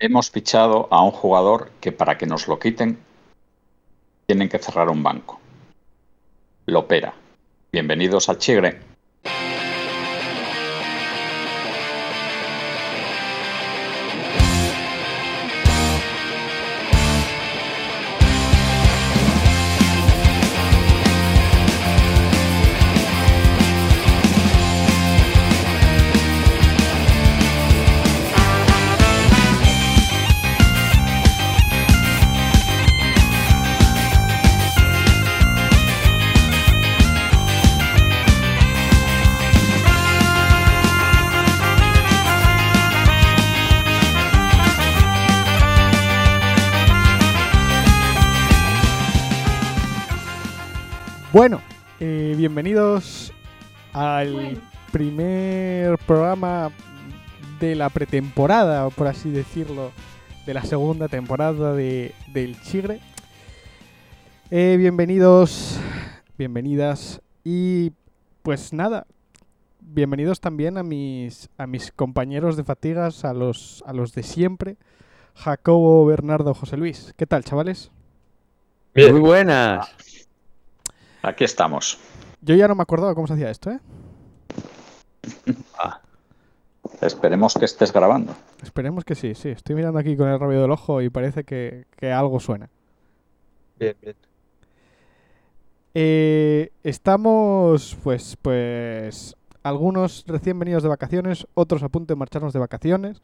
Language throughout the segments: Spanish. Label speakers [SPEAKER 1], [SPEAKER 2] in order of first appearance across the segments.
[SPEAKER 1] hemos fichado a un jugador que para que nos lo quiten tienen que cerrar un banco. Lopera. Bienvenidos al Chigre.
[SPEAKER 2] Bienvenidos al primer programa de la pretemporada, por así decirlo, de la segunda temporada de, del Chigre. Eh, bienvenidos, bienvenidas y pues nada, bienvenidos también a mis, a mis compañeros de fatigas, a los, a los de siempre, Jacobo, Bernardo, José Luis. ¿Qué tal, chavales?
[SPEAKER 3] Muy buenas.
[SPEAKER 1] Aquí estamos.
[SPEAKER 2] Yo ya no me acordaba cómo se hacía esto, ¿eh?
[SPEAKER 1] Ah. Esperemos que estés grabando.
[SPEAKER 2] Esperemos que sí, sí. Estoy mirando aquí con el rabio del ojo y parece que, que algo suena.
[SPEAKER 3] Bien, bien.
[SPEAKER 2] Eh, estamos, pues, pues, algunos recién venidos de vacaciones, otros a punto de marcharnos de vacaciones.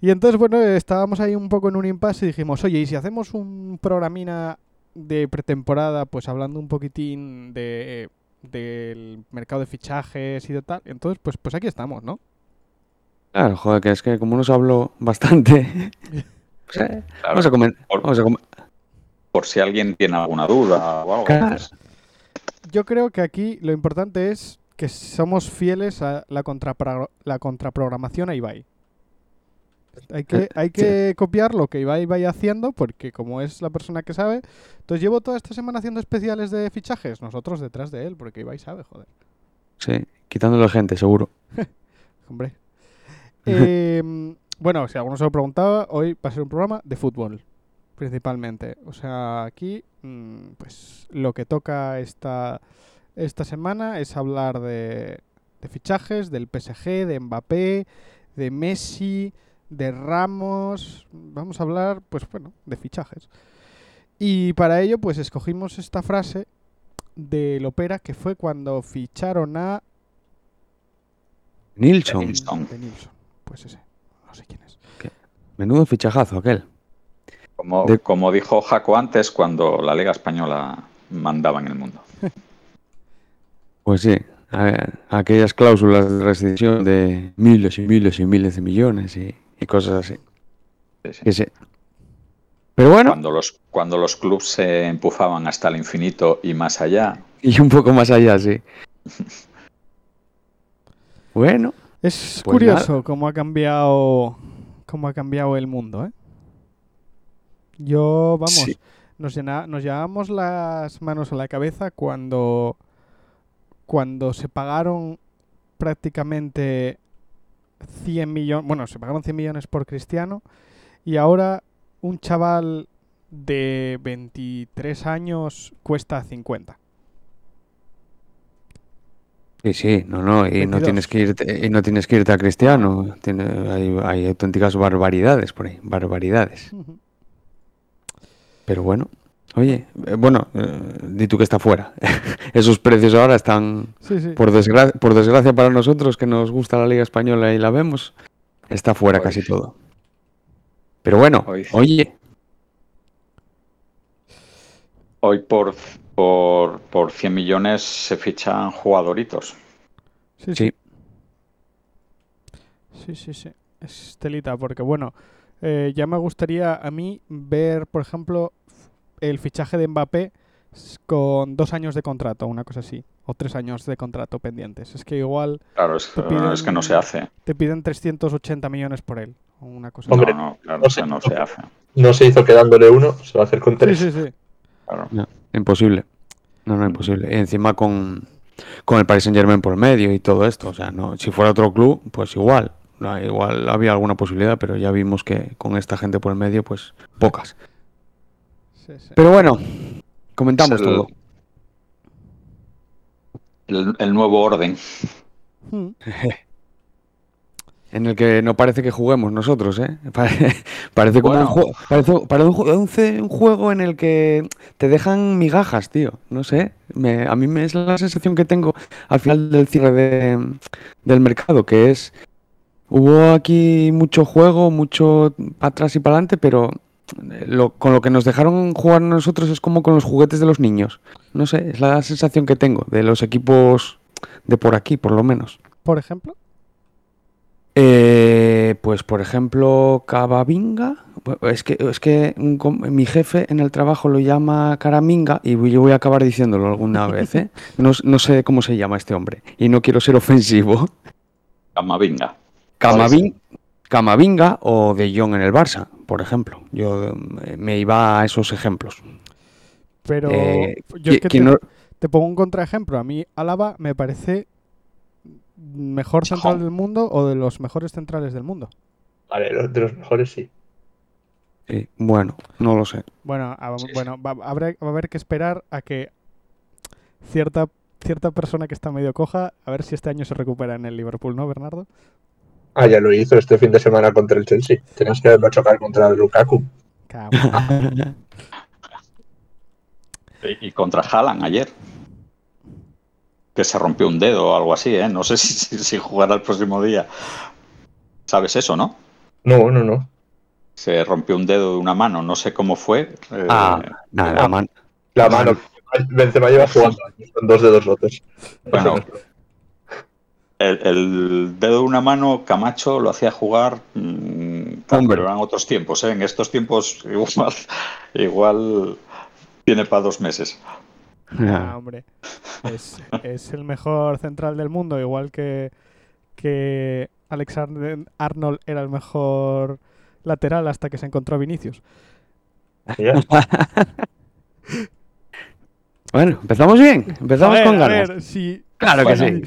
[SPEAKER 2] Y entonces, bueno, estábamos ahí un poco en un impasse y dijimos, oye, ¿y si hacemos un programina de pretemporada, pues hablando un poquitín de del mercado de fichajes y de tal. Entonces, pues, pues aquí estamos, ¿no?
[SPEAKER 3] Claro, joder, que es que como nos habló bastante. pues, eh,
[SPEAKER 1] Claro.
[SPEAKER 3] Vamos a comer.
[SPEAKER 1] Por,
[SPEAKER 3] Vamos a comer.
[SPEAKER 1] por si alguien tiene alguna duda o algo.
[SPEAKER 3] Claro.
[SPEAKER 1] pues,
[SPEAKER 2] Yo creo que aquí lo importante es que somos fieles a la, contrapro- la contraprogramación a Ibai. Hay que, hay que copiar lo que Ibai vaya haciendo, porque como es la persona que sabe, entonces llevo toda esta semana haciendo especiales de fichajes, nosotros detrás de él, porque Ibai sabe, joder.
[SPEAKER 3] Sí, quitándole gente, seguro.
[SPEAKER 2] Hombre. Eh, bueno, si alguno se lo preguntaba, hoy va a ser un programa de fútbol, principalmente. O sea, aquí, mm, pues lo que toca esta, esta semana es hablar de, de fichajes, del PSG, de Mbappé, de Messi, de Ramos. Vamos a hablar, pues bueno, de fichajes. Y para ello, pues escogimos esta frase de Lopera, que fue cuando ficharon a
[SPEAKER 3] Nilsson.
[SPEAKER 1] Nilsson.
[SPEAKER 2] de Nilsson. Pues ese, no sé quién es.
[SPEAKER 3] Menudo fichajazo aquel.
[SPEAKER 1] Como,
[SPEAKER 3] De-
[SPEAKER 1] como dijo Jaco antes, cuando la Liga Española mandaba en el mundo.
[SPEAKER 3] Pues sí, a- aquellas cláusulas de rescisión de miles y miles y miles de millones y, y cosas así.
[SPEAKER 1] Sí, sí.
[SPEAKER 3] Que sí. Pero bueno,
[SPEAKER 1] Cuando los, cuando los clubes se empujaban hasta el infinito y más allá,
[SPEAKER 3] y un poco más allá, sí. Bueno,
[SPEAKER 2] Es
[SPEAKER 3] Pues
[SPEAKER 2] curioso cómo ha cambiado cómo ha cambiado el mundo, ¿eh? Yo, vamos,
[SPEAKER 3] Sí.
[SPEAKER 2] nos, llena- nos llevábamos las manos a la cabeza cuando cuando se pagaron prácticamente 100 millones, bueno, se pagaron 100 millones por Cristiano y ahora un chaval de 23 años cuesta 50.
[SPEAKER 3] Sí, sí, no, no, y no
[SPEAKER 2] 22.
[SPEAKER 3] tienes que irte, y no tienes que irte a Cristiano. Tiene, hay, hay auténticas barbaridades por ahí, barbaridades. Pero bueno, oye, eh, bueno, eh, di tú que está fuera. Esos precios ahora están,
[SPEAKER 2] Sí, sí.
[SPEAKER 3] por, desgra- por desgracia para nosotros que nos gusta la Liga Española y la vemos, está fuera
[SPEAKER 1] Hoy.
[SPEAKER 3] casi todo. Pero bueno,
[SPEAKER 1] Hoy.
[SPEAKER 3] oye,
[SPEAKER 1] hoy por, por, por 100 millones se fichan jugadoritos.
[SPEAKER 2] Sí, sí.
[SPEAKER 3] sí,
[SPEAKER 2] Sí, sí, sí. Es telita, porque bueno, eh, ya me gustaría a mí ver, por ejemplo, el fichaje de Mbappé con dos años de contrato, una cosa así, o tres años de contrato pendientes. Es que igual
[SPEAKER 1] Claro, es,
[SPEAKER 2] Te piden-
[SPEAKER 1] es que no se hace.
[SPEAKER 2] te piden 380 millones por él, o una cosa
[SPEAKER 4] Hombre,
[SPEAKER 1] no, no, claro,
[SPEAKER 4] no
[SPEAKER 1] que no se hace.
[SPEAKER 4] No se hizo quedándole uno, se va a hacer con
[SPEAKER 2] así.
[SPEAKER 4] tres.
[SPEAKER 2] Sí, sí, sí.
[SPEAKER 1] Claro.
[SPEAKER 3] imposible. No, no, imposible. Y encima con, con el Paris Saint Germain por medio y todo esto. O sea, no, si fuera otro club, pues igual. Igual había alguna posibilidad, pero ya vimos que con esta gente por el medio, pues pocas.
[SPEAKER 2] Sí, sí.
[SPEAKER 3] Pero bueno, comentamos
[SPEAKER 1] el-
[SPEAKER 3] todo.
[SPEAKER 1] El, el nuevo orden.
[SPEAKER 2] Mm.
[SPEAKER 3] En el que no parece que juguemos nosotros, ¿eh? Pare- Parece como
[SPEAKER 1] Bueno.
[SPEAKER 3] un, juego, parece, parece un, un juego en el que te dejan migajas, tío. No sé. Me- a mí me es la sensación que tengo al final del cierre de- del mercado, que es. Hubo aquí mucho juego, mucho para atrás y para adelante, pero lo- con lo que nos dejaron jugar nosotros es como con los juguetes de los niños. No sé, es la sensación que tengo de los equipos de por aquí, por lo menos.
[SPEAKER 2] Por ejemplo,
[SPEAKER 3] Eh, pues por ejemplo, Cavavinga. Bu- Es que, es que un mi jefe en el trabajo lo llama Caraminga y yo voy a acabar diciéndolo alguna vez. ¿eh? No, no sé cómo se llama este hombre y no quiero ser ofensivo.
[SPEAKER 1] Camavinga.
[SPEAKER 3] Camavin- Camavinga o De Jong en el Barça, por ejemplo. Yo eh, me iba a esos ejemplos.
[SPEAKER 2] pero
[SPEAKER 3] Eh,
[SPEAKER 2] yo es que te,
[SPEAKER 3] no-
[SPEAKER 2] te pongo un contraejemplo. A mí Álava me parece mejor central del mundo o de los mejores centrales del mundo.
[SPEAKER 4] Vale, de los mejores sí.
[SPEAKER 3] sí, bueno, no lo sé.
[SPEAKER 2] Bueno, a-
[SPEAKER 1] Sí, sí.
[SPEAKER 2] bueno, va, habrá- va a haber que esperar a que cierta cierta persona que está medio coja, a ver si este año se recupera en el Liverpool, ¿no, Bernardo?
[SPEAKER 4] Ah, ya lo hizo este fin de semana contra el Chelsea. Tenías que haberlo chocar contra el Lukaku.
[SPEAKER 1] Y, contra Haaland ayer. Que se rompió un dedo o algo así, ¿eh? No sé si, si, si jugará el próximo día. ¿Sabes eso, no?
[SPEAKER 4] No, no, no.
[SPEAKER 1] Se rompió un dedo de una mano, no sé cómo fue. eh,
[SPEAKER 3] Ah, nada, la man-
[SPEAKER 4] La mano. Benzema lleva jugando años con dos dedos rotos.
[SPEAKER 1] Bueno. El, el dedo de una mano, Camacho lo hacía jugar. mm, pero eran otros tiempos, ¿eh? En estos tiempos, igual, igual tiene para dos meses.
[SPEAKER 2] Ah, hombre. Es, es el mejor central del mundo, igual que, que Alexander Arnold era el mejor lateral hasta que se encontró a Vinicius.
[SPEAKER 3] Bueno, empezamos bien, empezamos
[SPEAKER 2] a ver,
[SPEAKER 3] con
[SPEAKER 2] a
[SPEAKER 3] ganas.
[SPEAKER 2] ver, si,
[SPEAKER 3] Claro que
[SPEAKER 1] Bueno.
[SPEAKER 3] sí.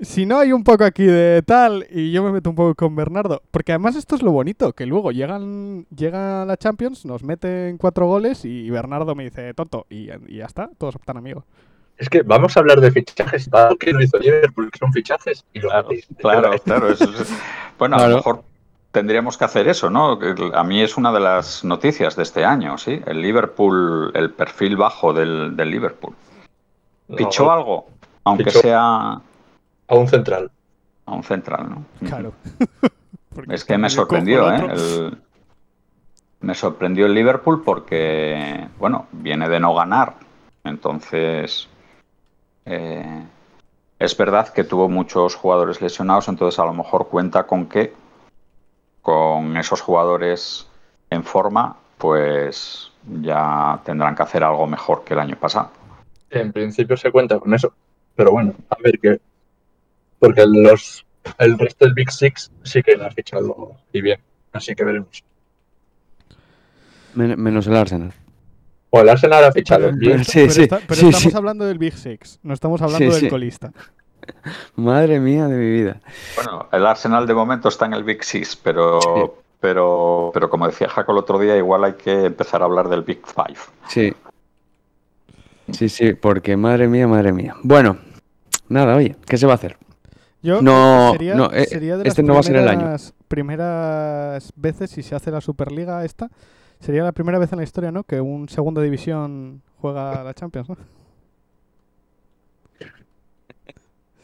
[SPEAKER 2] Si no hay un poco aquí de tal y yo me meto un poco con Bernardo, porque además esto es lo bonito, que luego llegan llega la Champions, nos meten cuatro goles y Bernardo me dice tonto y, y ya está, todos tan amigos.
[SPEAKER 4] Es que vamos a hablar de fichajes. Para que lo hizo Liverpool, que son fichajes. Y lo
[SPEAKER 1] Claro, claro, claro. eso es- Bueno, a lo mejor tendríamos que hacer eso, ¿no? A mí es una de las noticias de este año, ¿sí? El Liverpool, el perfil bajo del, del Liverpool.
[SPEAKER 4] No,
[SPEAKER 1] ¿Pichó algo? Aunque
[SPEAKER 4] Fichó.
[SPEAKER 1] sea
[SPEAKER 4] A un central.
[SPEAKER 1] a un central, ¿no?
[SPEAKER 2] Claro.
[SPEAKER 1] Es que me sorprendió, ¿eh? El- Me sorprendió el Liverpool porque, bueno, viene de no ganar. Entonces, eh, es verdad que tuvo muchos jugadores lesionados, entonces a lo mejor cuenta con que con esos jugadores en forma, pues ya tendrán que hacer algo mejor que el año pasado.
[SPEAKER 4] En principio se cuenta con eso. Pero bueno, a ver qué. Porque los, el resto del Big Six sí que lo ha fichado y bien. Así que veremos.
[SPEAKER 3] Men- menos el Arsenal.
[SPEAKER 4] O el Arsenal ha fichado
[SPEAKER 2] Pero,
[SPEAKER 4] bien.
[SPEAKER 3] Sí,
[SPEAKER 2] pero
[SPEAKER 3] sí,
[SPEAKER 2] está- pero
[SPEAKER 3] sí,
[SPEAKER 2] estamos
[SPEAKER 3] sí.
[SPEAKER 2] hablando del Big Six, no estamos hablando
[SPEAKER 3] Sí,
[SPEAKER 2] del
[SPEAKER 3] sí.
[SPEAKER 2] colista.
[SPEAKER 3] Madre mía de mi vida.
[SPEAKER 1] Bueno, el Arsenal de momento está en el Big Six, pero,
[SPEAKER 3] Sí.
[SPEAKER 1] pero, pero como decía Jaco el otro día, igual hay que empezar a hablar del Big Five.
[SPEAKER 3] Sí. Sí, sí, porque madre mía, madre mía. Bueno, nada, oye, ¿qué se va a hacer?
[SPEAKER 2] Yo
[SPEAKER 3] No,
[SPEAKER 2] sería,
[SPEAKER 3] no, eh,
[SPEAKER 2] sería de
[SPEAKER 3] este
[SPEAKER 2] las
[SPEAKER 3] no va a ser el año.
[SPEAKER 2] primeras- primeras veces si se hace la Superliga esta, sería la primera vez en la historia, ¿no? Que un segunda división juega la Champions, ¿no?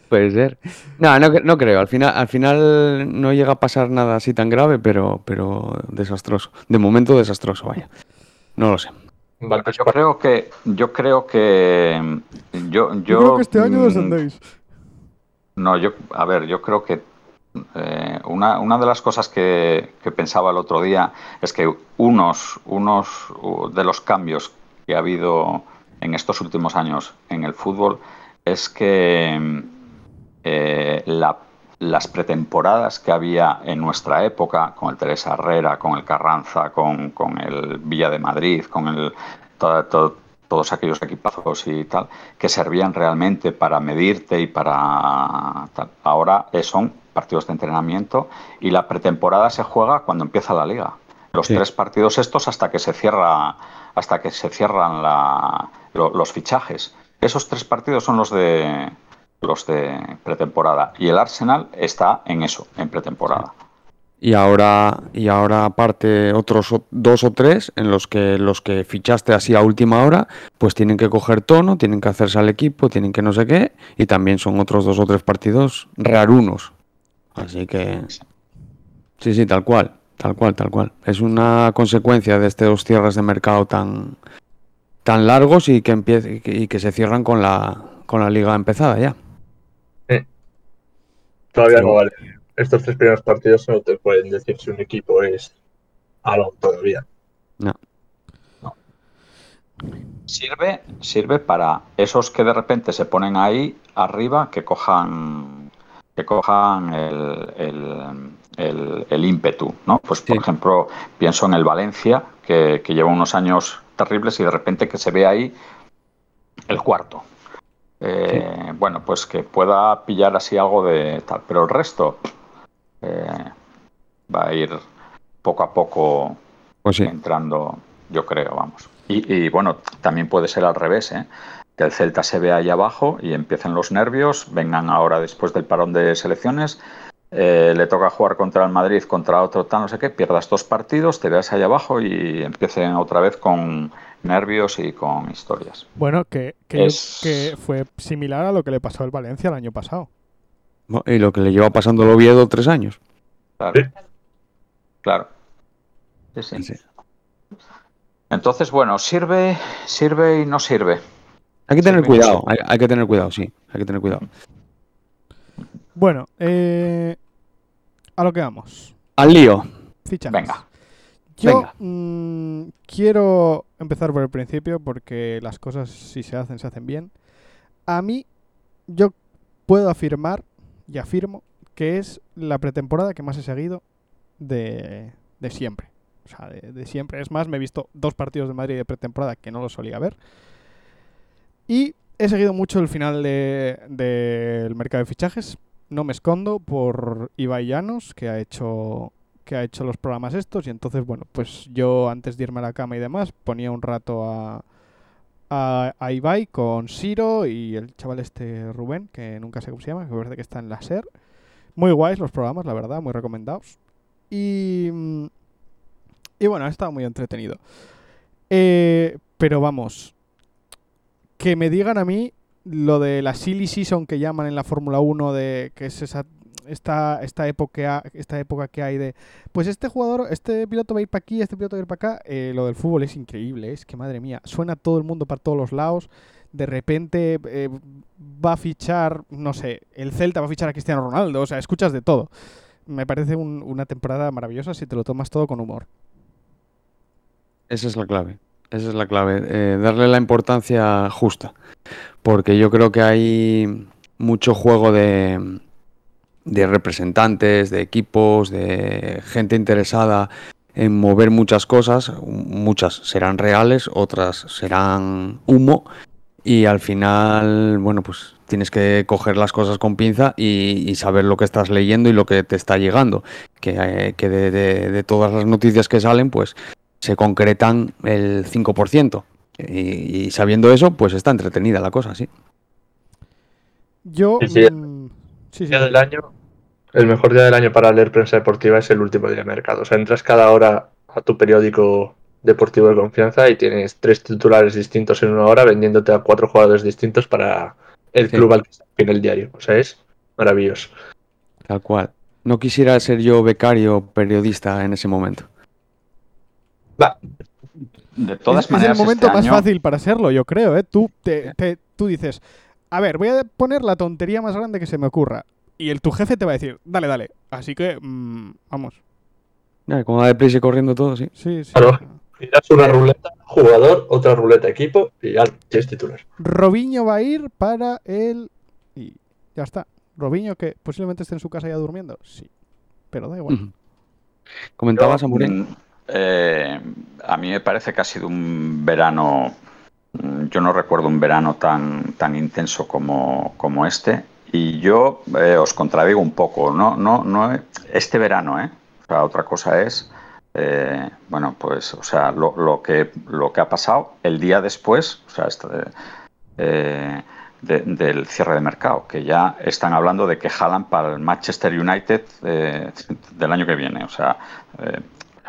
[SPEAKER 3] Puede ser. No, no, cre- no creo. Al final, al final no llega a pasar nada así tan grave, pero, pero desastroso. De momento desastroso, vaya. No lo sé.
[SPEAKER 4] Vale,
[SPEAKER 1] Yo creo que, yo creo que, yo, yo,
[SPEAKER 2] Yo creo que este año
[SPEAKER 1] mm,
[SPEAKER 2] descendéis.
[SPEAKER 1] No, yo, a ver, yo creo que eh, una, una de las cosas que, que pensaba el otro día es que unos, unos de los cambios que ha habido en estos últimos años en el fútbol es que eh, la- las pretemporadas que había en nuestra época, con el Teresa Herrera, con el Carranza, con, con el Villa de Madrid, con el, to- to- todos aquellos equipazos y tal, que servían realmente para medirte y para tal. Ahora son partidos de entrenamiento y la pretemporada se juega cuando empieza la liga. Los
[SPEAKER 3] Sí.
[SPEAKER 1] tres partidos estos hasta que se cierra, hasta que se cierran la- lo- los fichajes. Esos tres partidos son los de los de pretemporada y el Arsenal está en eso, en pretemporada.
[SPEAKER 3] Y ahora, y ahora aparte otros dos o tres en los que los que fichaste así a última hora, pues tienen que coger tono, tienen que hacerse al equipo, tienen que no sé qué, y también son otros dos o tres partidos rarunos. Así que sí, sí, tal cual, tal cual, tal cual. Es una consecuencia de estos cierres de mercado tan tan largos y que empiece, y que- se cierran con la con la liga empezada ya.
[SPEAKER 4] Todavía no vale. Estos tres primeros partidos no te pueden decir si un equipo es algo todavía.
[SPEAKER 1] Sirve, sirve para esos que de repente se ponen ahí arriba que cojan que cojan el, el- el- el ímpetu, ¿no? Pues por
[SPEAKER 3] Sí.
[SPEAKER 1] ejemplo, pienso en el Valencia, que, que lleva unos años terribles y de repente que se ve ahí el cuarto. Eh, Bueno, pues que pueda pillar así algo de tal, pero el resto eh, va a ir poco a poco
[SPEAKER 3] Pues sí.
[SPEAKER 1] entrando, yo creo, vamos. Y, y, bueno, también puede ser al revés, ¿eh? que el Celta se ve ahí abajo y empiecen los nervios, vengan ahora después del parón de selecciones, eh, le toca jugar contra el Madrid, contra otro tal, no sé qué, pierdas dos partidos, te veas ahí abajo y empiecen otra vez con nervios y con historias.
[SPEAKER 2] Bueno, que, que,
[SPEAKER 1] Es-
[SPEAKER 2] que fue similar a lo que le pasó al Valencia el año pasado.
[SPEAKER 3] Y lo que le lleva pasando el Oviedo tres años.
[SPEAKER 1] Claro. Claro. Sí, sí.
[SPEAKER 3] Sí.
[SPEAKER 1] Entonces, bueno, sirve, sirve y no sirve.
[SPEAKER 3] Hay que tener cuidado, hay, hay que tener cuidado, sí, hay que tener cuidado.
[SPEAKER 2] Bueno, eh, a lo que vamos.
[SPEAKER 3] Al lío.
[SPEAKER 2] Fichajes.
[SPEAKER 1] Venga.
[SPEAKER 2] Yo
[SPEAKER 3] venga.
[SPEAKER 2] mm, quiero empezar por el principio porque las cosas si se hacen, se hacen bien. A mí, yo puedo afirmar y afirmo que es la pretemporada que más he seguido de, de siempre. O sea, de, de siempre. Es más, me he visto dos partidos de Madrid de pretemporada que no los solía ver. Y he seguido mucho el final de- del mercado de fichajes. No me escondo por Ibai Llanos, que ha hecho que ha hecho los programas estos y entonces bueno pues yo antes de irme a la cama y demás ponía un rato a a, a Ibai con Siro y el chaval este Rubén que nunca sé cómo se llama que parece que está en la SER. Muy guays los programas la verdad muy recomendados. Y mm, y bueno ha estado muy entretenido. Eh, pero vamos que me digan a mí lo de la silly season que llaman en la Fórmula 1 de que es esa esta, esta época esta época que hay de pues este jugador este piloto va a ir para aquí este piloto va a ir para acá eh, lo del fútbol es increíble es que madre mía suena todo el mundo para todos los lados de repente eh, va a fichar no sé el Celta va a fichar a Cristiano Ronaldo o sea escuchas de todo me parece un- una temporada maravillosa si te lo tomas todo con humor
[SPEAKER 3] Esa es la clave. Esa es la clave. eh, darle la importancia justa. Porque yo creo que hay mucho juego de, de representantes, de equipos, de gente interesada en mover muchas cosas. Muchas serán reales, otras serán humo. Y al final, bueno, pues tienes que coger las cosas con pinza y, y saber lo que estás leyendo y lo que te está llegando. Que, eh, que de, de- de todas las noticias que salen, pues se concretan el 5%. Y, y sabiendo eso, pues está entretenida la cosa, sí.
[SPEAKER 2] yo
[SPEAKER 4] Sí, sí.
[SPEAKER 2] mm, sí,
[SPEAKER 4] del año, el mejor día del año para leer prensa deportiva es el último día de mercado. O sea, entras cada hora a tu periódico deportivo de confianza y tienes tres titulares distintos en una hora vendiéndote a cuatro jugadores distintos para el
[SPEAKER 3] Sí.
[SPEAKER 4] club al que está en el diario. O sea, es maravilloso.
[SPEAKER 3] Tal cual. No quisiera ser yo becario periodista en ese momento.
[SPEAKER 4] Va,
[SPEAKER 1] De todas
[SPEAKER 2] es, es
[SPEAKER 1] maneras,
[SPEAKER 2] el momento
[SPEAKER 1] este
[SPEAKER 2] más
[SPEAKER 1] año-
[SPEAKER 2] fácil para serlo, yo creo, ¿eh? Tú, te, te- tú dices, a ver, voy a poner la tontería más grande que se me ocurra. Y el tu jefe te va a decir, dale, dale. Así que, mm, vamos.
[SPEAKER 3] Ya, Como va deprisa y corriendo todo, sí.
[SPEAKER 2] Sí, sí.
[SPEAKER 4] Claro. tiras una ruleta jugador, otra ruleta equipo y ya tienes titular.
[SPEAKER 2] Robinho va a ir para el... Y ya está. Robinho que posiblemente esté en su casa ya durmiendo. Sí. Pero da igual.
[SPEAKER 3] Comentabas,
[SPEAKER 1] Yo,
[SPEAKER 3] Amorín.
[SPEAKER 1] mm, eh, a mí me parece que ha sido un verano. mm, Yo no recuerdo un verano tan, tan intenso como, como este. Y yo eh, os contradigo un poco. No, no, no, este verano, ¿eh? O sea, otra cosa es, eh, bueno, pues, o sea, lo, lo, que, lo que ha pasado el día después, o sea, este, de, del cierre de mercado, que ya están hablando de que jalan para el Manchester United eh, del año que viene. O sea,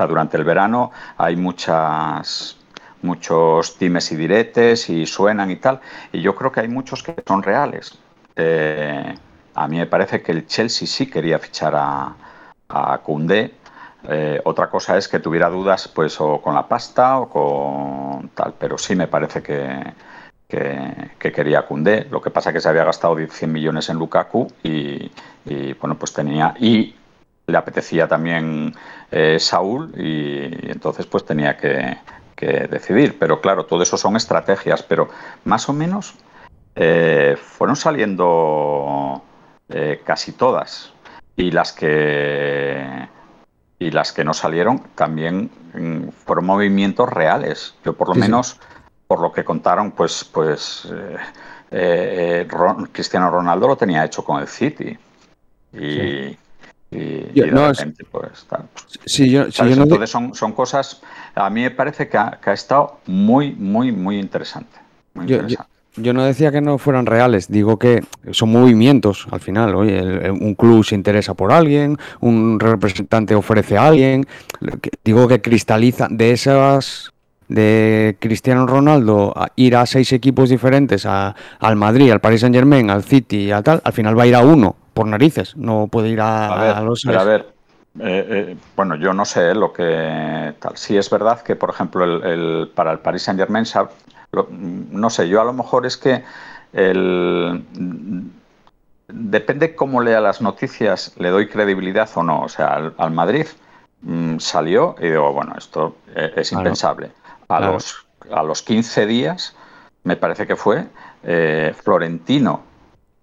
[SPEAKER 1] durante el verano hay muchas muchos times y diretes y suenan y tal, y yo creo que hay muchos que son reales. A mí me parece que el Chelsea sí quería fichar a, a. Eh, otra cosa es que tuviera dudas pues o con la pasta o con tal, pero sí me parece que, que, que quería Koundé. Lo que pasa es que se había gastado 100 millones en Lukaku y, y bueno, pues tenía... Y le apetecía también eh, Saúl y, y entonces pues tenía que, que decidir. Pero claro, todo eso son estrategias, pero más o menos eh, fueron saliendo eh, casi todas. Y las que y las que no salieron también mm, fueron movimientos reales. Yo por lo
[SPEAKER 3] Sí, sí.
[SPEAKER 1] menos, por lo que contaron, pues, pues eh, Ron- Cristiano Ronaldo lo tenía hecho con el City. Y, y-
[SPEAKER 3] Yo-
[SPEAKER 1] y de
[SPEAKER 3] no,
[SPEAKER 1] repente, pues tal.
[SPEAKER 3] Si yo, si
[SPEAKER 1] ¿Sabes?
[SPEAKER 3] yo no
[SPEAKER 1] Entonces son, son cosas, a mí me parece que ha, que ha estado muy, muy, muy interesante. Muy interesante.
[SPEAKER 3] Yo no decía que no fueran reales, digo que son movimientos al final. Oye, el- el- un club se interesa por alguien, un representante ofrece a alguien. Que- Digo que cristaliza de esas de Cristiano Ronaldo a ir a seis equipos diferentes, a- al Madrid, al Paris Saint Germain, al City, a tal, al final va a ir a uno por narices, no puede ir a,
[SPEAKER 1] A ver,
[SPEAKER 3] a los
[SPEAKER 1] pero a ver, eh, eh, bueno, yo no sé lo que tal. Sí es verdad que, por ejemplo, el, el- para el Paris Saint Germain, no sé, yo a lo mejor es que el, depende cómo lea las noticias, le doy credibilidad o no. O sea, al, al Madrid mm, salió y digo, bueno, esto eh, es
[SPEAKER 3] Claro.
[SPEAKER 1] impensable. A,
[SPEAKER 3] Claro.
[SPEAKER 1] los, a los 15 días, me parece que fue, eh, Florentino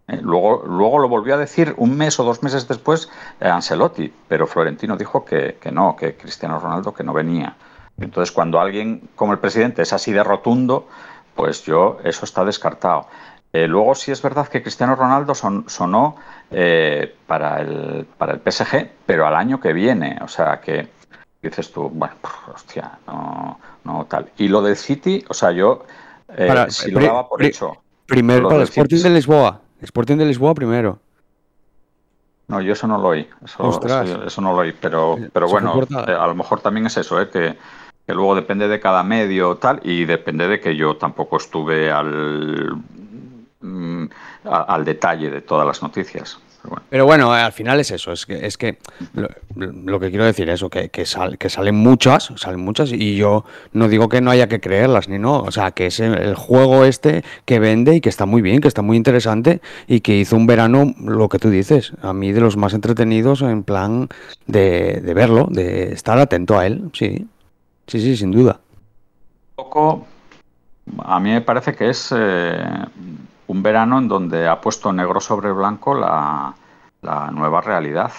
[SPEAKER 1] eh, Luego, luego lo volvió a decir un mes o dos meses después eh, Ancelotti, pero Florentino dijo que, que no, que Cristiano Ronaldo que no venía. Entonces, cuando alguien como el presidente es así de rotundo, pues yo eso está descartado. Eh, luego sí es verdad que Cristiano Ronaldo son- sonó eh, para, el, para el PSG, pero al año que viene. O sea que dices tú, bueno, hostia, no, no tal. Y lo del City, o sea, yo eh,
[SPEAKER 3] Para-
[SPEAKER 1] si lo daba por hecho.
[SPEAKER 3] Primero para el Sporting
[SPEAKER 1] City.
[SPEAKER 3] de Lisboa. Sporting de Lisboa primero.
[SPEAKER 1] No, yo eso no lo oí. Eso, eso- eso no lo oí. Pero, pero bueno, a lo mejor también es eso, ¿eh? que, que luego depende de cada medio tal y depende de que yo tampoco estuve al, mm, al detalle de todas las noticias. Pero bueno.
[SPEAKER 3] Al final es eso, es que, es que lo, que quiero decir es eso, que, que, sal- que salen muchas, salen muchas, y yo no digo que no haya que creerlas, ni no, o sea, que es el juego este que vende y que está muy bien, que está muy interesante, y que hizo un verano, lo que tú dices, a mí de los más entretenidos en plan de, de verlo, de estar atento a él, sí, sí, sí, sin duda.
[SPEAKER 1] Un poco, a mí me parece que es eh, un verano en donde ha puesto negro sobre blanco la, la nueva realidad.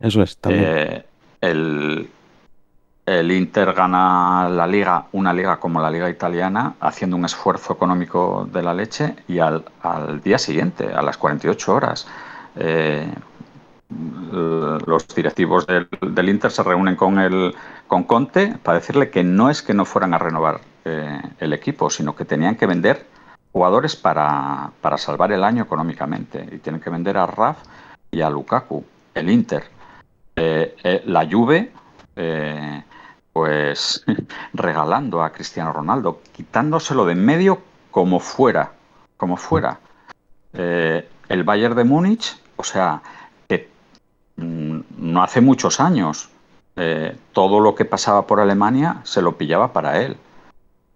[SPEAKER 3] Eso es, también.
[SPEAKER 1] Eh, el, el Inter gana la liga, una liga como la liga italiana, haciendo un esfuerzo económico de la leche y al, al día siguiente, a las 48 horas, eh, los directivos del, Inter se reúnen con, el, con Conte para decirle que no es que no fueran a renovar eh, el equipo, sino que tenían que vender jugadores para, para salvar el año económicamente y tienen que vender a Raf y a Lukaku, el Inter. Eh, eh, la Juve, pues regalando a Cristiano Ronaldo, quitándoselo de en medio como fuera, como fuera. El Bayern de Múnich, o sea, no hace muchos años eh, todo lo que pasaba por Alemania se lo pillaba para él.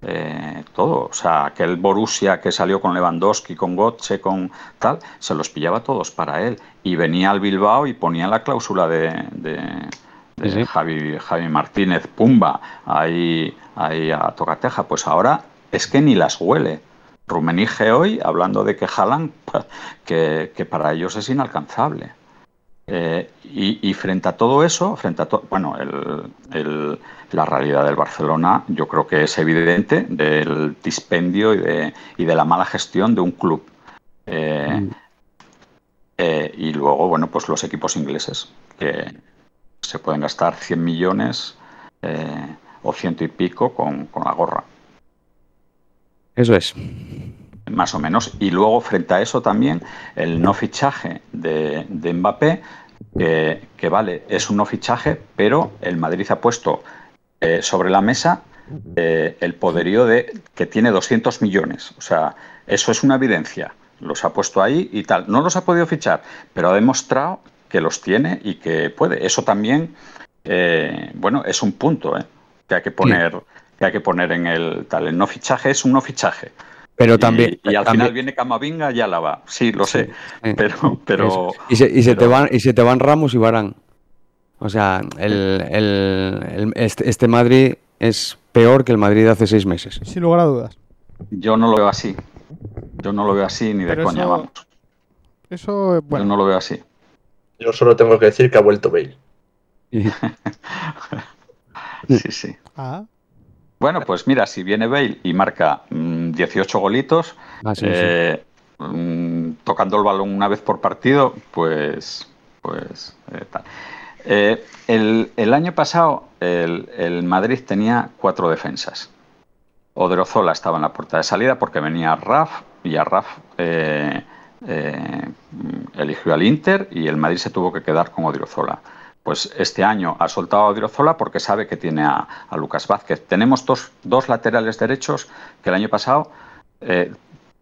[SPEAKER 1] Eh, todo, o sea, aquel Borussia que salió con Lewandowski, con Götze, con tal, se los pillaba todos para él. Y venía al Bilbao y ponía la cláusula de, de, de
[SPEAKER 3] Sí, sí.
[SPEAKER 1] Javi, Javi Martínez, pumba, ahí, ahí a tocateja. Pues ahora es que ni las huele. Rumenige hoy hablando de que Haaland, que, que para ellos es inalcanzable. Eh, y, y frente a todo eso, frente a todo, bueno, el, el- la realidad del Barcelona, yo creo que es evidente del dispendio y de, y de la mala gestión de un club. Eh, Eh, y luego, bueno, pues los equipos ingleses, que se pueden gastar 100 millones o ciento y pico con, con la gorra.
[SPEAKER 3] Eso es.
[SPEAKER 1] Más o menos. Y luego, frente a eso también, el no fichaje de, de Mbappé, que, que vale, es un no fichaje, pero el Madrid ha puesto eh, sobre la mesa eh, el poderío de que tiene 200 millones. O sea, eso es una evidencia. Los ha puesto ahí y tal. No los ha podido fichar, pero ha demostrado que los tiene y que puede. Eso también, eh, bueno, es un punto ¿eh? que hay que poner, que hay que poner en el tal. El no fichaje es un no fichaje.
[SPEAKER 3] Pero también.
[SPEAKER 1] Y, y al
[SPEAKER 3] también-
[SPEAKER 1] final viene Camavinga y la va. Sí, lo sé.
[SPEAKER 3] Sí.
[SPEAKER 1] Pero, pero.
[SPEAKER 3] Y se, y se te van, y se te van Ramos y Barán. O sea, el, el- el- este, este Madrid es peor que el Madrid de hace seis meses.
[SPEAKER 2] Sin lugar a dudas.
[SPEAKER 1] yo no lo veo así. Yo no lo veo así ni de
[SPEAKER 2] Pero
[SPEAKER 1] coña,
[SPEAKER 2] eso-
[SPEAKER 1] vamos.
[SPEAKER 2] Eso, eh,
[SPEAKER 1] Yo
[SPEAKER 2] bueno,
[SPEAKER 1] no lo veo así.
[SPEAKER 4] Yo solo tengo que decir que ha vuelto Bale.
[SPEAKER 1] Sí, sí.
[SPEAKER 2] ah,
[SPEAKER 1] Bueno, pues mira, si viene Bale y marca mm, 18 golitos,
[SPEAKER 3] Ah, sí,
[SPEAKER 1] eh, mm, tocando el balón una vez por partido, pues, pues eh, tal. Eh, el, el año pasado el, el Madrid tenía cuatro defensas. Odriozola estaba en la puerta de salida porque venía Raf y a Raf mm, eligió al Inter y el Madrid se tuvo que quedar con Odriozola. Pues este año ha soltado a Odriozola porque sabe que tiene a, Lucas Vázquez. Tenemos dos, dos laterales derechos que el año pasado eh,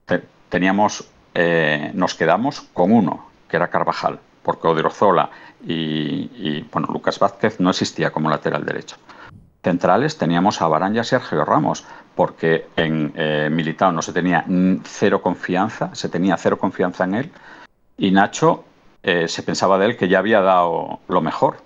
[SPEAKER 1] te- teníamos, eh, nos quedamos con uno, que era Carvajal, porque Odriozola y, y, bueno, Lucas Vázquez no existía como lateral derecho. Centrales teníamos a Varane y a Sergio Ramos, porque en eh, Militao no se tenía cero confianza, se tenía cero confianza en él, y Nacho eh, se pensaba de él que ya había dado lo mejor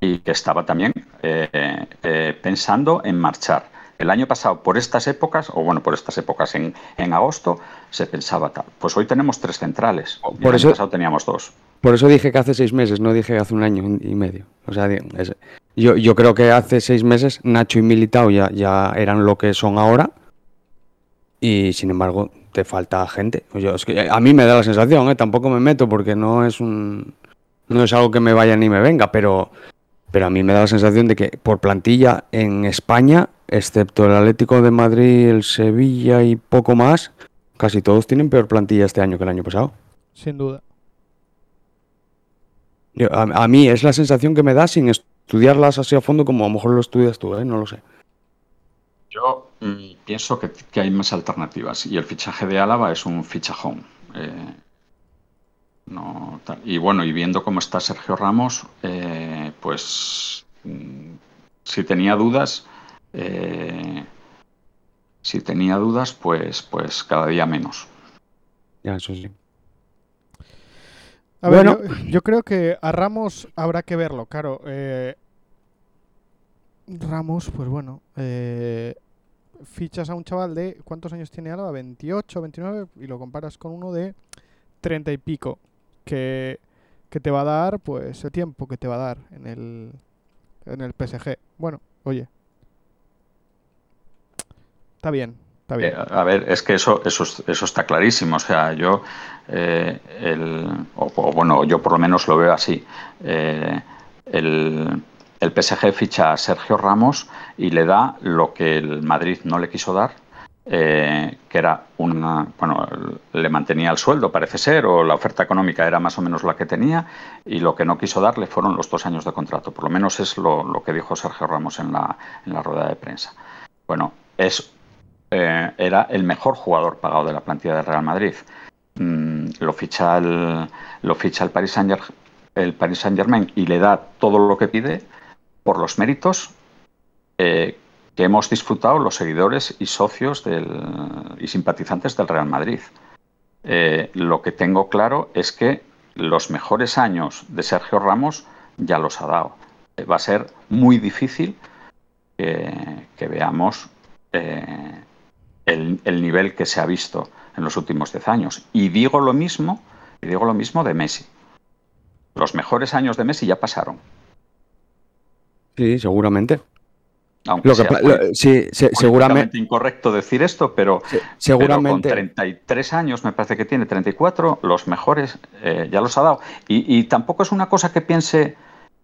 [SPEAKER 1] y que estaba también eh, eh, pensando en marchar. El año pasado, por estas épocas, o bueno, por estas épocas en, en agosto, se pensaba tal. Pues hoy tenemos tres centrales.
[SPEAKER 3] Por
[SPEAKER 1] el
[SPEAKER 3] eso-
[SPEAKER 1] año pasado teníamos dos.
[SPEAKER 3] Por eso dije que hace seis meses, no dije que hace un año y medio. O sea, es- yo, yo creo que hace seis meses Nacho y Militao ya, ya eran lo que son ahora. Y sin embargo, te falta gente. Yo- es que a mí me da la sensación, ¿eh? tampoco me meto porque no es un. No es algo que me vaya ni me venga, pero, pero a mí me da la sensación de que por plantilla en España, excepto el Atlético de Madrid, el Sevilla y poco más, casi todos tienen peor plantilla este año que el año pasado.
[SPEAKER 2] sin duda.
[SPEAKER 3] Yo- a, a mí es la sensación que me da sin estudiarlas así a fondo como a lo mejor lo estudias tú, ¿eh? No lo sé.
[SPEAKER 1] Yo mm, pienso que, que hay más alternativas y el fichaje de Álava es un fichajón. Eh, no, tal. y bueno, y viendo cómo está Sergio Ramos, eh, pues mm, si tenía dudas, eh, si tenía dudas, pues, pues cada día menos.
[SPEAKER 3] Ya, eso sí.
[SPEAKER 2] A ver,
[SPEAKER 3] Bueno.
[SPEAKER 2] yo, yo creo que a Ramos habrá que verlo, claro. eh, Ramos, pues bueno, eh, fichas a un chaval de, ¿cuántos años tiene Álava? 28, 29, y lo comparas con uno de 30 y pico, que, que te va a dar, pues, el tiempo que te va a dar en el, en el PSG. Bueno, oye. Está bien, está bien.
[SPEAKER 1] Eh, a ver, es que eso, eso, es- eso está clarísimo. O sea, yo, eh, el, o, o bueno, yo por lo menos lo veo así. Eh, el, el PSG ficha a Sergio Ramos y le da lo que el Madrid no le quiso dar, eh, que era una, bueno, le mantenía el sueldo, parece ser, o la oferta económica era más o menos la que tenía, y lo que no quiso darle fueron los dos años de contrato. Por lo menos es lo, lo que dijo Sergio Ramos en la, en la rueda de prensa. Bueno, es eh, era el mejor jugador pagado de la plantilla de Real Madrid. Mm, lo ficha el, lo ficha el Paris Saint Germain, el Paris Saint y le da todo lo que pide por los méritos eh, que hemos disfrutado los seguidores y socios y simpatizantes del Real Madrid. Eh, lo que tengo claro es que los mejores años de Sergio Ramos ya los ha dado. Eh, va a ser muy difícil que, veamos el, el nivel que se ha visto en los últimos 10 años. Y digo lo mismo, y digo lo mismo de Messi. Los mejores años de Messi ya pasaron.
[SPEAKER 3] Sí, seguramente.
[SPEAKER 1] Aunque
[SPEAKER 3] Lo que,
[SPEAKER 1] sea
[SPEAKER 3] lo- sí, se- seguramente,
[SPEAKER 1] incorrecto decir esto, pero,
[SPEAKER 3] se-
[SPEAKER 1] pero con
[SPEAKER 3] seguramente,
[SPEAKER 1] 33 años, me parece que tiene 34, los mejores eh, ya los ha dado. Y, y tampoco es una cosa que piense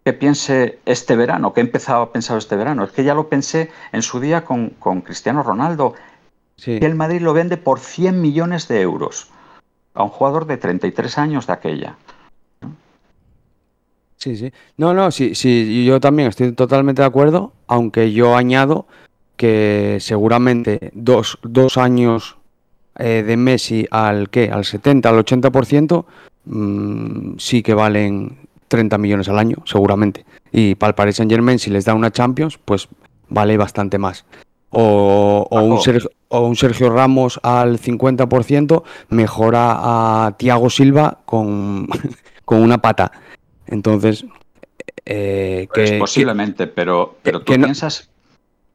[SPEAKER 1] que piense este verano, que he empezado a pensar este verano, es que ya lo pensé en su día con, con Cristiano Ronaldo,
[SPEAKER 3] sí.
[SPEAKER 1] que el Madrid lo vende por 100 millones de euros a un jugador de 33 años de aquella.
[SPEAKER 3] Sí, sí. No, no, sí, sí, yo también estoy totalmente de acuerdo, aunque yo añado que seguramente dos, dos años eh, de Messi al ¿qué? Al 70, al 80%, mm, sí que valen 30 millones al año, seguramente. Y para el Paris Saint-Germain, si les da una Champions, pues vale bastante más. O, o un. Sergio, o un Sergio Ramos al 50% mejora a Thiago Silva con, con una pata. Entonces, eh,
[SPEAKER 1] Pues
[SPEAKER 3] que,
[SPEAKER 1] posiblemente, pero, pero tú
[SPEAKER 3] no-
[SPEAKER 1] piensas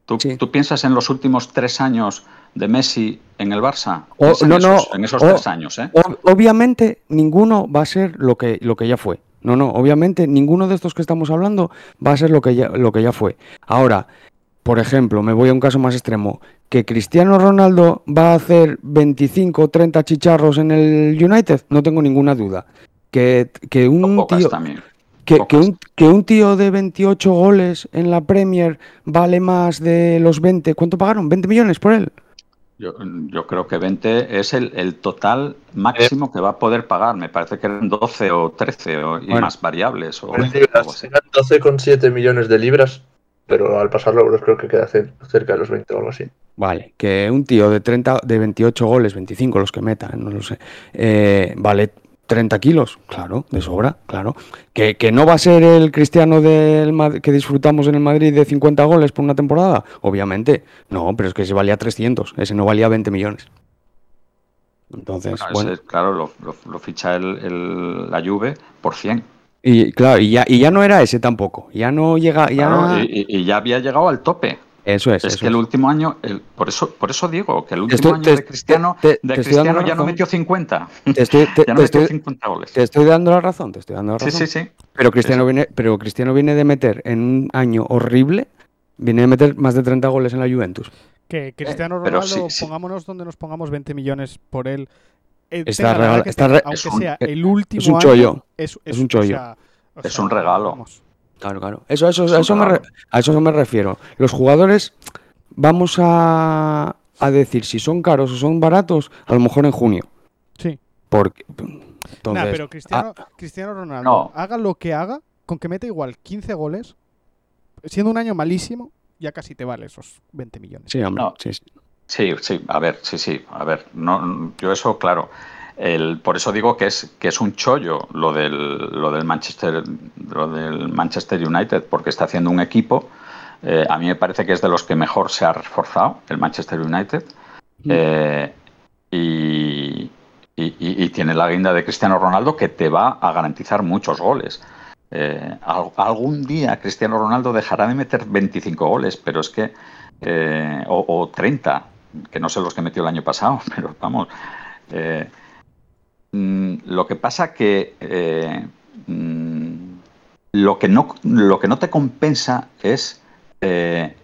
[SPEAKER 1] tú,
[SPEAKER 3] Sí.
[SPEAKER 1] tú piensas en los últimos tres años de Messi en el Barça.
[SPEAKER 3] O-
[SPEAKER 1] Piensa en
[SPEAKER 3] no, no,
[SPEAKER 1] esos, en esos
[SPEAKER 3] o-
[SPEAKER 1] tres años, ¿eh?
[SPEAKER 3] o- obviamente ninguno va a ser lo que, lo que ya fue. No, no, obviamente ninguno de estos que estamos hablando va a ser lo que ya, lo que ya fue. Ahora, por ejemplo, me voy a un caso más extremo, que Cristiano Ronaldo va a hacer 25 o 30 chicharros en el United, no tengo ninguna duda. Que, que un tío,
[SPEAKER 1] también.
[SPEAKER 3] que, que un, que un tío de 28 goles en la Premier vale más de los 20. ¿Cuánto pagaron? ¿20 millones por él?
[SPEAKER 1] Yo, yo creo que 20 es el, el total máximo que va a poder pagar. Me parece que eran 12 o 13 o- y
[SPEAKER 3] Bueno.
[SPEAKER 1] más variables. O
[SPEAKER 4] En
[SPEAKER 1] 20,
[SPEAKER 4] libras,
[SPEAKER 1] algo así.
[SPEAKER 4] eran 12,7 millones de libras, pero al pasarlo euros creo que queda ce- cerca de los 20 o algo así.
[SPEAKER 3] Vale, que un tío de 30, de 28 goles, 25 los que meta, no lo sé, eh, vale 30 kilos, claro, de sobra, claro. Que, que no va a ser el cristiano del Mad- que disfrutamos en el Madrid de 50 goles por una temporada, obviamente. No, pero es que ese valía 300, ese no valía 20 millones. Entonces,
[SPEAKER 1] Bueno,
[SPEAKER 3] bueno,
[SPEAKER 1] ese, claro, lo, lo- lo ficha el, el- la Juve por 100.
[SPEAKER 3] y claro, y ya, y ya no era ese tampoco, ya no llega, ya...
[SPEAKER 1] Claro, y, y- y ya había llegado al tope.
[SPEAKER 3] Eso es,
[SPEAKER 1] Es
[SPEAKER 3] eso
[SPEAKER 1] que el último año, el- por eso por eso digo que el último
[SPEAKER 3] estoy-
[SPEAKER 1] año
[SPEAKER 3] te-
[SPEAKER 1] de Cristiano,
[SPEAKER 3] te- te-
[SPEAKER 1] de Cristiano ya no metió 50.
[SPEAKER 3] Te estoy, te-
[SPEAKER 1] Ya no
[SPEAKER 3] te
[SPEAKER 1] metió
[SPEAKER 3] estoy-
[SPEAKER 1] 50 goles.
[SPEAKER 3] te estoy dando la razón, te estoy dando la
[SPEAKER 1] Sí,
[SPEAKER 3] razón.
[SPEAKER 1] sí, sí.
[SPEAKER 3] Pero Cristiano, viene, pero Cristiano viene de meter en un año horrible, viene de meter más de 30 goles en la Juventus.
[SPEAKER 2] Que Cristiano
[SPEAKER 1] pero
[SPEAKER 2] Ronaldo,
[SPEAKER 1] sí, sí.
[SPEAKER 2] pongámonos donde nos pongamos 20 millones por él. eh,
[SPEAKER 3] Está
[SPEAKER 2] tenga la edad
[SPEAKER 3] regal-
[SPEAKER 2] que
[SPEAKER 3] está
[SPEAKER 2] tenga,
[SPEAKER 3] re-
[SPEAKER 2] aunque
[SPEAKER 3] es un-
[SPEAKER 2] sea
[SPEAKER 3] es-
[SPEAKER 2] el último
[SPEAKER 3] es un
[SPEAKER 2] año,
[SPEAKER 3] chollo.
[SPEAKER 2] es,
[SPEAKER 3] es un chollo.
[SPEAKER 2] o sea- o
[SPEAKER 1] Es un regalo.
[SPEAKER 2] vamos.
[SPEAKER 3] Claro, claro. Eso, eso,
[SPEAKER 1] Es
[SPEAKER 3] a
[SPEAKER 1] un
[SPEAKER 3] eso, me a eso me refiero. Los jugadores, vamos a, a decir si son caros o son baratos, a lo mejor en junio.
[SPEAKER 2] Sí.
[SPEAKER 3] Porque,
[SPEAKER 2] Nah,
[SPEAKER 3] entonces,
[SPEAKER 2] pero Cristiano,
[SPEAKER 3] ah,
[SPEAKER 2] Cristiano Ronaldo,
[SPEAKER 1] No.
[SPEAKER 2] haga lo que haga, con que meta igual 15 goles, siendo un año malísimo, ya casi te vale esos 20 millones.
[SPEAKER 3] sí, hombre,
[SPEAKER 1] No.
[SPEAKER 3] sí, sí.
[SPEAKER 1] Sí, sí, a ver, sí, sí, a ver, no, yo eso, claro, el, por eso digo que es que es un chollo lo del, lo del Manchester, lo del Manchester United, porque está haciendo un equipo. eh, a mí me parece que es de los que mejor se ha reforzado el Manchester United.
[SPEAKER 3] Mm.
[SPEAKER 1] eh, y, y- tiene la guinda de Cristiano Ronaldo que te va a garantizar muchos goles. Eh, al- algún día Cristiano Ronaldo dejará de meter 25 goles, pero es que. o, o 30, que no sé los que metió el año pasado, pero vamos. eh, lo que pasa que. eh, mm, lo, que no, lo que no te compensa es eh,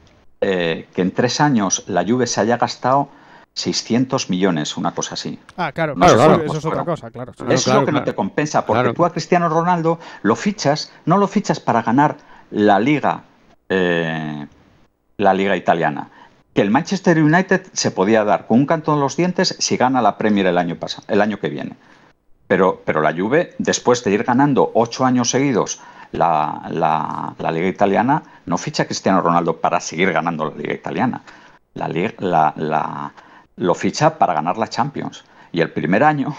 [SPEAKER 1] eh, que en tres años la Juve se haya gastado 600 millones, una cosa así.
[SPEAKER 2] Ah, claro,
[SPEAKER 1] No
[SPEAKER 2] eso, es otra cosa, claro.
[SPEAKER 1] Eso es lo que no te compensa, porque tú a Cristiano Ronaldo lo fichas, no lo fichas para ganar la liga, eh, la liga italiana. Que el Manchester United se podía dar con un canto en los dientes si gana la Premier el año pasado, el año que viene. Pero, pero la Juve, después de ir ganando ocho años seguidos la, la- la liga italiana, no ficha a Cristiano Ronaldo para seguir ganando la liga italiana. La, la- la- lo ficha para ganar la Champions. Y el primer año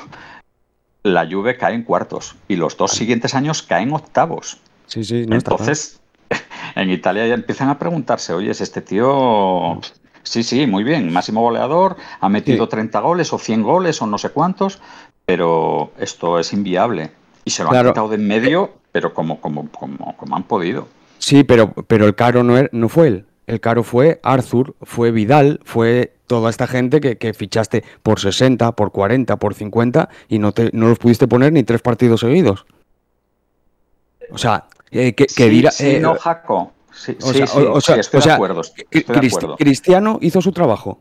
[SPEAKER 1] la Juve cae en cuartos y los dos siguientes años cae en octavos.
[SPEAKER 3] Sí, sí, no.
[SPEAKER 1] Entonces, en Italia ya empiezan a preguntarse, oye, es este tío... Sí, sí, muy bien, máximo goleador, ha metido
[SPEAKER 3] Sí.
[SPEAKER 1] 30 goles o 100 goles o no sé cuántos, pero esto es inviable. Y se lo
[SPEAKER 3] Claro.
[SPEAKER 1] han quitado de en medio, pero como, como, como, como han podido.
[SPEAKER 3] Sí, pero, pero el caro no, er- no fue él. El caro fue Arthur, fue Vidal, fue toda esta gente que, que fichaste por 60, por 40, por 50 y no, te, no los pudiste poner ni tres partidos seguidos. O sea, eh, que, que
[SPEAKER 1] sí,
[SPEAKER 3] dirá-
[SPEAKER 1] sí,
[SPEAKER 3] eh,
[SPEAKER 1] no, Jaco. Sí,
[SPEAKER 3] O
[SPEAKER 1] sí,
[SPEAKER 3] sea,
[SPEAKER 1] sí,
[SPEAKER 3] o- o sea-
[SPEAKER 1] estoy
[SPEAKER 3] o sea,
[SPEAKER 1] de acuerdo. Estoy de acuerdo.
[SPEAKER 3] Cristiano hizo su trabajo.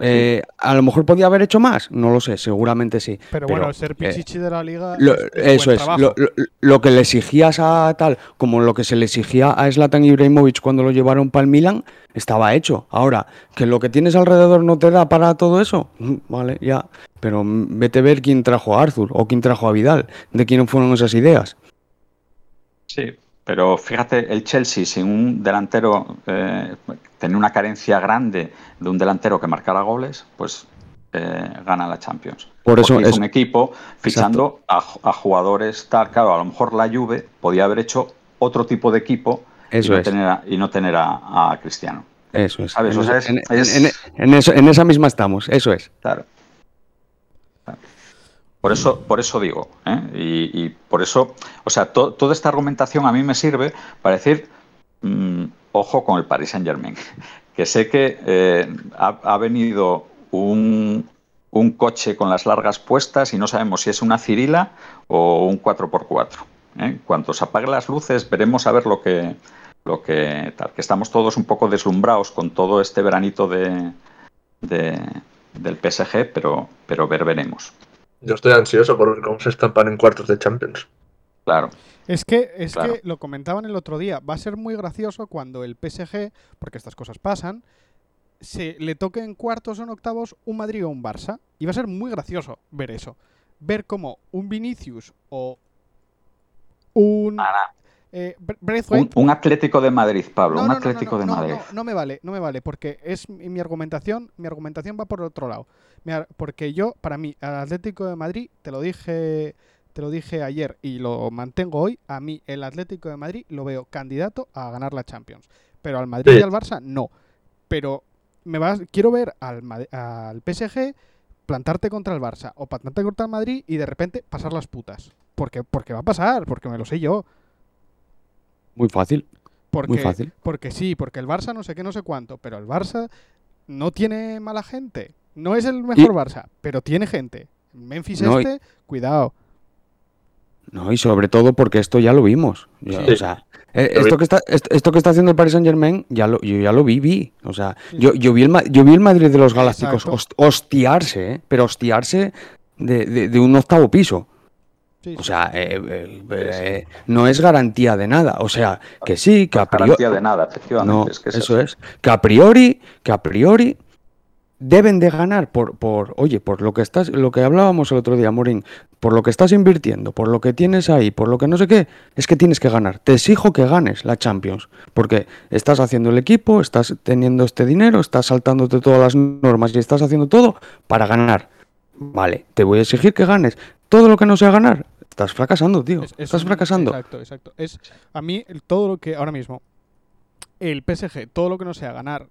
[SPEAKER 3] Eh, a lo mejor podía haber hecho más, no lo sé, seguramente sí.
[SPEAKER 2] Pero, bueno, ser Pichichi de la liga.
[SPEAKER 3] Lo-
[SPEAKER 2] es- es
[SPEAKER 3] eso
[SPEAKER 2] buen
[SPEAKER 3] es, lo, lo- lo que le exigías a tal, como lo que se le exigía a Zlatan Ibrahimovic cuando lo llevaron para el Milan, estaba hecho. Ahora, que lo que tienes alrededor no te da para todo eso, mm, vale, ya. Pero vete a ver quién trajo a Arthur o quién trajo a Vidal, de quién fueron esas ideas.
[SPEAKER 1] Sí, pero fíjate, el Chelsea sin un delantero, eh, tenía una carencia grande de un delantero que marcara goles, pues eh, gana la Champions.
[SPEAKER 3] Por eso
[SPEAKER 1] Porque
[SPEAKER 3] es-
[SPEAKER 1] un equipo fichando a, ju- a jugadores tal, claro, a lo mejor la Juve podía haber hecho otro tipo de equipo
[SPEAKER 3] Eso
[SPEAKER 1] y no tener a, y no tener a, a Cristiano.
[SPEAKER 3] Eso es.
[SPEAKER 1] ¿Sabes?
[SPEAKER 3] En,
[SPEAKER 1] O sea,
[SPEAKER 3] esa-
[SPEAKER 1] es-
[SPEAKER 3] en-
[SPEAKER 1] es-
[SPEAKER 3] en- en eso- en esa misma estamos, eso es.
[SPEAKER 1] Claro. Claro. Por eso, por eso digo, ¿eh? y, y por eso, o sea, to- toda esta argumentación a mí me sirve para decir, mm, ojo con el Paris Saint Germain, que sé que eh, ha, ha venido un, un coche con las largas puestas y no sabemos si es una Cirila o un 4x4. ¿eh? Cuando se apaguen las luces veremos a ver lo que, lo que tal, que estamos todos un poco deslumbrados con todo este veranito de, de- del PSG, pero, pero ver veremos.
[SPEAKER 4] Yo estoy ansioso por ver cómo se estampan en cuartos de Champions.
[SPEAKER 1] Claro.
[SPEAKER 2] Es que, es
[SPEAKER 1] Claro.
[SPEAKER 2] que lo comentaban el otro día. Va a ser muy gracioso cuando el PSG, porque estas cosas pasan, se le toque en cuartos o en octavos un Madrid o un Barça. Y va a ser muy gracioso ver eso. Ver como un Vinicius o un eh,
[SPEAKER 1] Un, un Atlético de Madrid, Pablo,
[SPEAKER 2] No,
[SPEAKER 1] un
[SPEAKER 2] no,
[SPEAKER 1] Atlético
[SPEAKER 2] no,
[SPEAKER 1] de Madrid.
[SPEAKER 2] No, me vale, no me vale, porque es mi, argumentación, mi argumentación va por otro lado. Porque yo, para mí, al Atlético de Madrid, te lo dije, te lo dije ayer y lo mantengo hoy, a mí el Atlético de Madrid lo veo candidato a ganar la Champions. Pero al Madrid
[SPEAKER 4] Sí.
[SPEAKER 2] y al Barça, no. Pero me vas, quiero ver al, PSG plantarte contra el Barça o plantarte contra el Madrid y de repente pasar las putas. Porque, porque va a pasar, porque me lo sé yo.
[SPEAKER 3] Muy fácil,
[SPEAKER 2] Porque,
[SPEAKER 3] muy fácil.
[SPEAKER 2] porque sí, porque el Barça no sé qué, no sé cuánto, pero el Barça no tiene mala gente. No es el mejor Barça, pero tiene gente. Memphis
[SPEAKER 3] No, y-
[SPEAKER 2] este, cuidado.
[SPEAKER 3] No, y sobre todo porque esto ya lo vimos.
[SPEAKER 4] Sí.
[SPEAKER 3] O sea, eh, esto que, está, est- esto que está haciendo el Paris Saint Germain, ya lo, yo ya lo vi, vi. O sea, yo, yo, vi el, Ma- yo vi el Madrid de los Galácticos host- hostiarse, ¿eh? pero hostiarse de, de- de un octavo piso.
[SPEAKER 2] Sí,
[SPEAKER 3] O sea, eh, eh, eh, no es garantía de nada. O sea, que sí, que a priori.
[SPEAKER 1] Garantía de nada, efectivamente.
[SPEAKER 3] No,
[SPEAKER 1] es que es
[SPEAKER 3] eso es. Que a priori, que a priori deben de ganar por, por, oye, por lo que estás, lo que hablábamos el otro día, Morín, por lo que estás invirtiendo, por lo que tienes ahí, por lo que no sé qué, es que tienes que ganar. Te exijo que ganes la Champions, porque estás haciendo el equipo, estás teniendo este dinero, estás saltándote todas las normas y estás haciendo todo para ganar. Vale, te voy a exigir que ganes. Todo lo que no sea ganar, estás fracasando, tío.
[SPEAKER 2] Es- es
[SPEAKER 3] estás
[SPEAKER 2] un-
[SPEAKER 3] fracasando.
[SPEAKER 2] Exacto, exacto. Es a mí todo lo que ahora mismo el PSG, todo lo que no sea ganar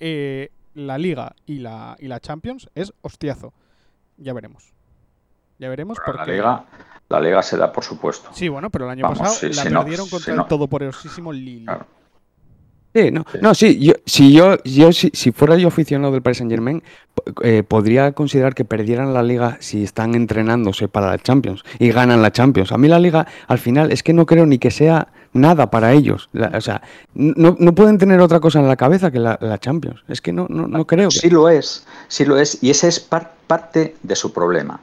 [SPEAKER 2] eh, la Liga y la y la Champions es hostiazo. Ya veremos. Ya veremos porque
[SPEAKER 1] la, liga, la liga se da, por supuesto.
[SPEAKER 2] Sí, bueno, pero el año
[SPEAKER 1] Vamos,
[SPEAKER 2] pasado
[SPEAKER 1] sí,
[SPEAKER 2] la
[SPEAKER 1] si no-
[SPEAKER 2] perdieron contra
[SPEAKER 1] si
[SPEAKER 2] el
[SPEAKER 1] no-
[SPEAKER 2] todopoderosísimo Lille.
[SPEAKER 1] Claro.
[SPEAKER 3] Sí, no, no, sí, yo, si yo, yo si, si fuera yo aficionado del Paris Saint Germain, podría considerar que perdieran la liga si están entrenándose para la Champions y ganan la Champions. A mí la liga, al final, es que no creo ni que sea nada para ellos. La- o sea, no, no pueden tener otra cosa en la cabeza que la, la Champions. Es que no, no, no creo que.
[SPEAKER 1] Sí lo es, sí lo es, y ese es par- parte de su problema,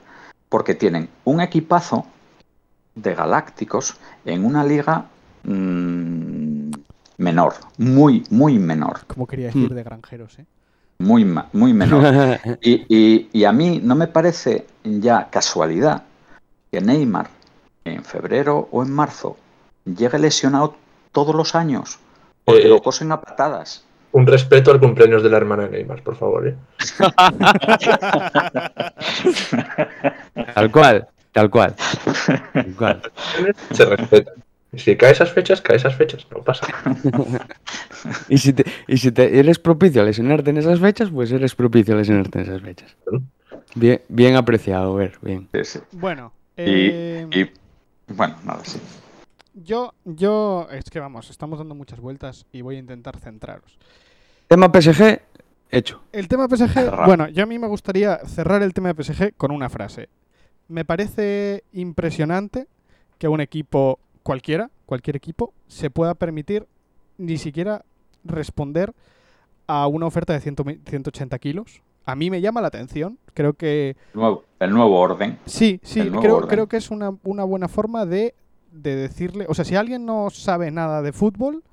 [SPEAKER 1] porque tienen un equipazo de galácticos en una liga mm, menor, muy, muy menor,
[SPEAKER 2] Como quería decir
[SPEAKER 3] Mm.
[SPEAKER 2] de granjeros, ¿eh?
[SPEAKER 1] muy, muy menor. Y, y- y a mí no me parece ya casualidad que Neymar en febrero o en marzo llegue lesionado todos los años, porque
[SPEAKER 4] Eh,
[SPEAKER 1] lo cosen a patadas.
[SPEAKER 4] Un respeto al cumpleaños de la hermana de Neymar, por favor. ¿eh?
[SPEAKER 3] tal cual, tal cual. Tal cual.
[SPEAKER 4] Se respeta. Y si cae esas fechas, cae esas fechas. No pasa.
[SPEAKER 3] Y si, te, y si te eres propicio a lesionarte en esas fechas, pues eres propicio a lesionarte en esas fechas. Bien, bien apreciado, ver, bien.
[SPEAKER 1] Sí, sí.
[SPEAKER 2] Bueno,
[SPEAKER 1] Y,
[SPEAKER 2] eh,
[SPEAKER 1] y, bueno, nada, sí.
[SPEAKER 2] yo, yo, es que vamos, estamos dando muchas vueltas y voy a intentar centraros.
[SPEAKER 3] Tema PSG, hecho.
[SPEAKER 2] El tema PSG,
[SPEAKER 1] Cerrado.
[SPEAKER 2] bueno, yo a mí me gustaría cerrar el tema de PSG con una frase. Me parece impresionante que un equipo cualquiera, cualquier equipo, se pueda permitir ni siquiera responder a una oferta de 100 180 kilos. A mí me llama la atención. Creo que
[SPEAKER 1] El nuevo, el nuevo orden.
[SPEAKER 2] Sí, sí, creo,
[SPEAKER 1] orden.
[SPEAKER 2] creo que es una, una buena forma de, de decirle, o sea, si alguien no sabe nada de fútbol,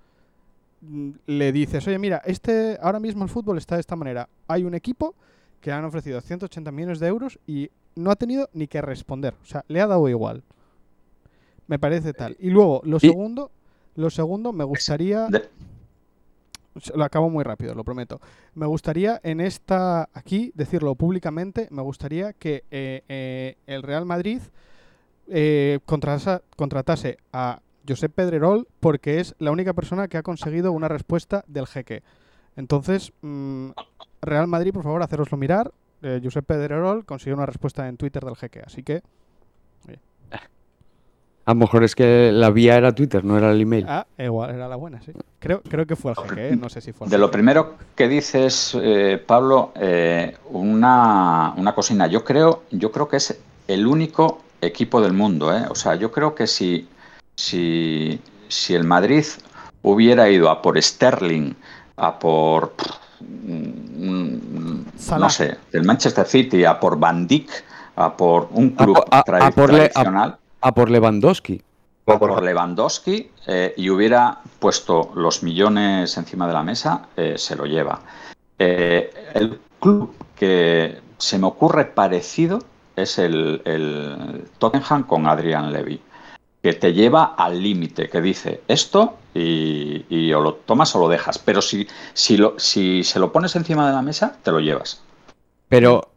[SPEAKER 2] mm, le dices, oye, mira, este, ahora mismo el fútbol está de esta manera. Hay un equipo que han ofrecido 180 millones de euros y no ha tenido ni que responder, o sea, le ha dado igual. Me parece tal. Y luego, lo
[SPEAKER 3] Y-
[SPEAKER 2] segundo, lo segundo, me gustaría... Lo acabo muy rápido, lo prometo. Me gustaría en esta, aquí, decirlo públicamente, me gustaría que eh, eh, el Real Madrid eh, contratase a Josep Pedrerol porque es la única persona que ha conseguido una respuesta del jeque. Entonces, mm, Real Madrid, por favor, haceroslo mirar. Eh, Josep Pedrerol consiguió una respuesta en Twitter del jeque, así que...
[SPEAKER 3] A lo mejor es que la vía era Twitter, no era el email.
[SPEAKER 2] Ah, igual era la buena, sí. Creo, creo que fue el jeque, ¿eh? no sé si fue el
[SPEAKER 1] De lo primero que dices, eh, Pablo, eh, una, una cocina. Yo creo, yo creo que es el único equipo del mundo. ¿eh? O sea, yo creo que si, si, si el Madrid hubiera ido a por Sterling, a por, mm,
[SPEAKER 2] Salah.
[SPEAKER 1] no sé, del Manchester City, a por Van Dijk, a por un
[SPEAKER 3] A
[SPEAKER 1] club
[SPEAKER 3] po- a- a
[SPEAKER 1] tradi-
[SPEAKER 3] por le- a- A por Lewandowski.
[SPEAKER 1] o por Lewandowski eh, y hubiera puesto los millones encima de la mesa, eh, se lo lleva. Eh, el club que se me ocurre parecido es el, el Tottenham con Adrian Levy, que te lleva al límite, que dice esto y, y o lo tomas o lo dejas, pero si, si, lo, si se lo pones encima de la mesa, te lo llevas.
[SPEAKER 3] Pero,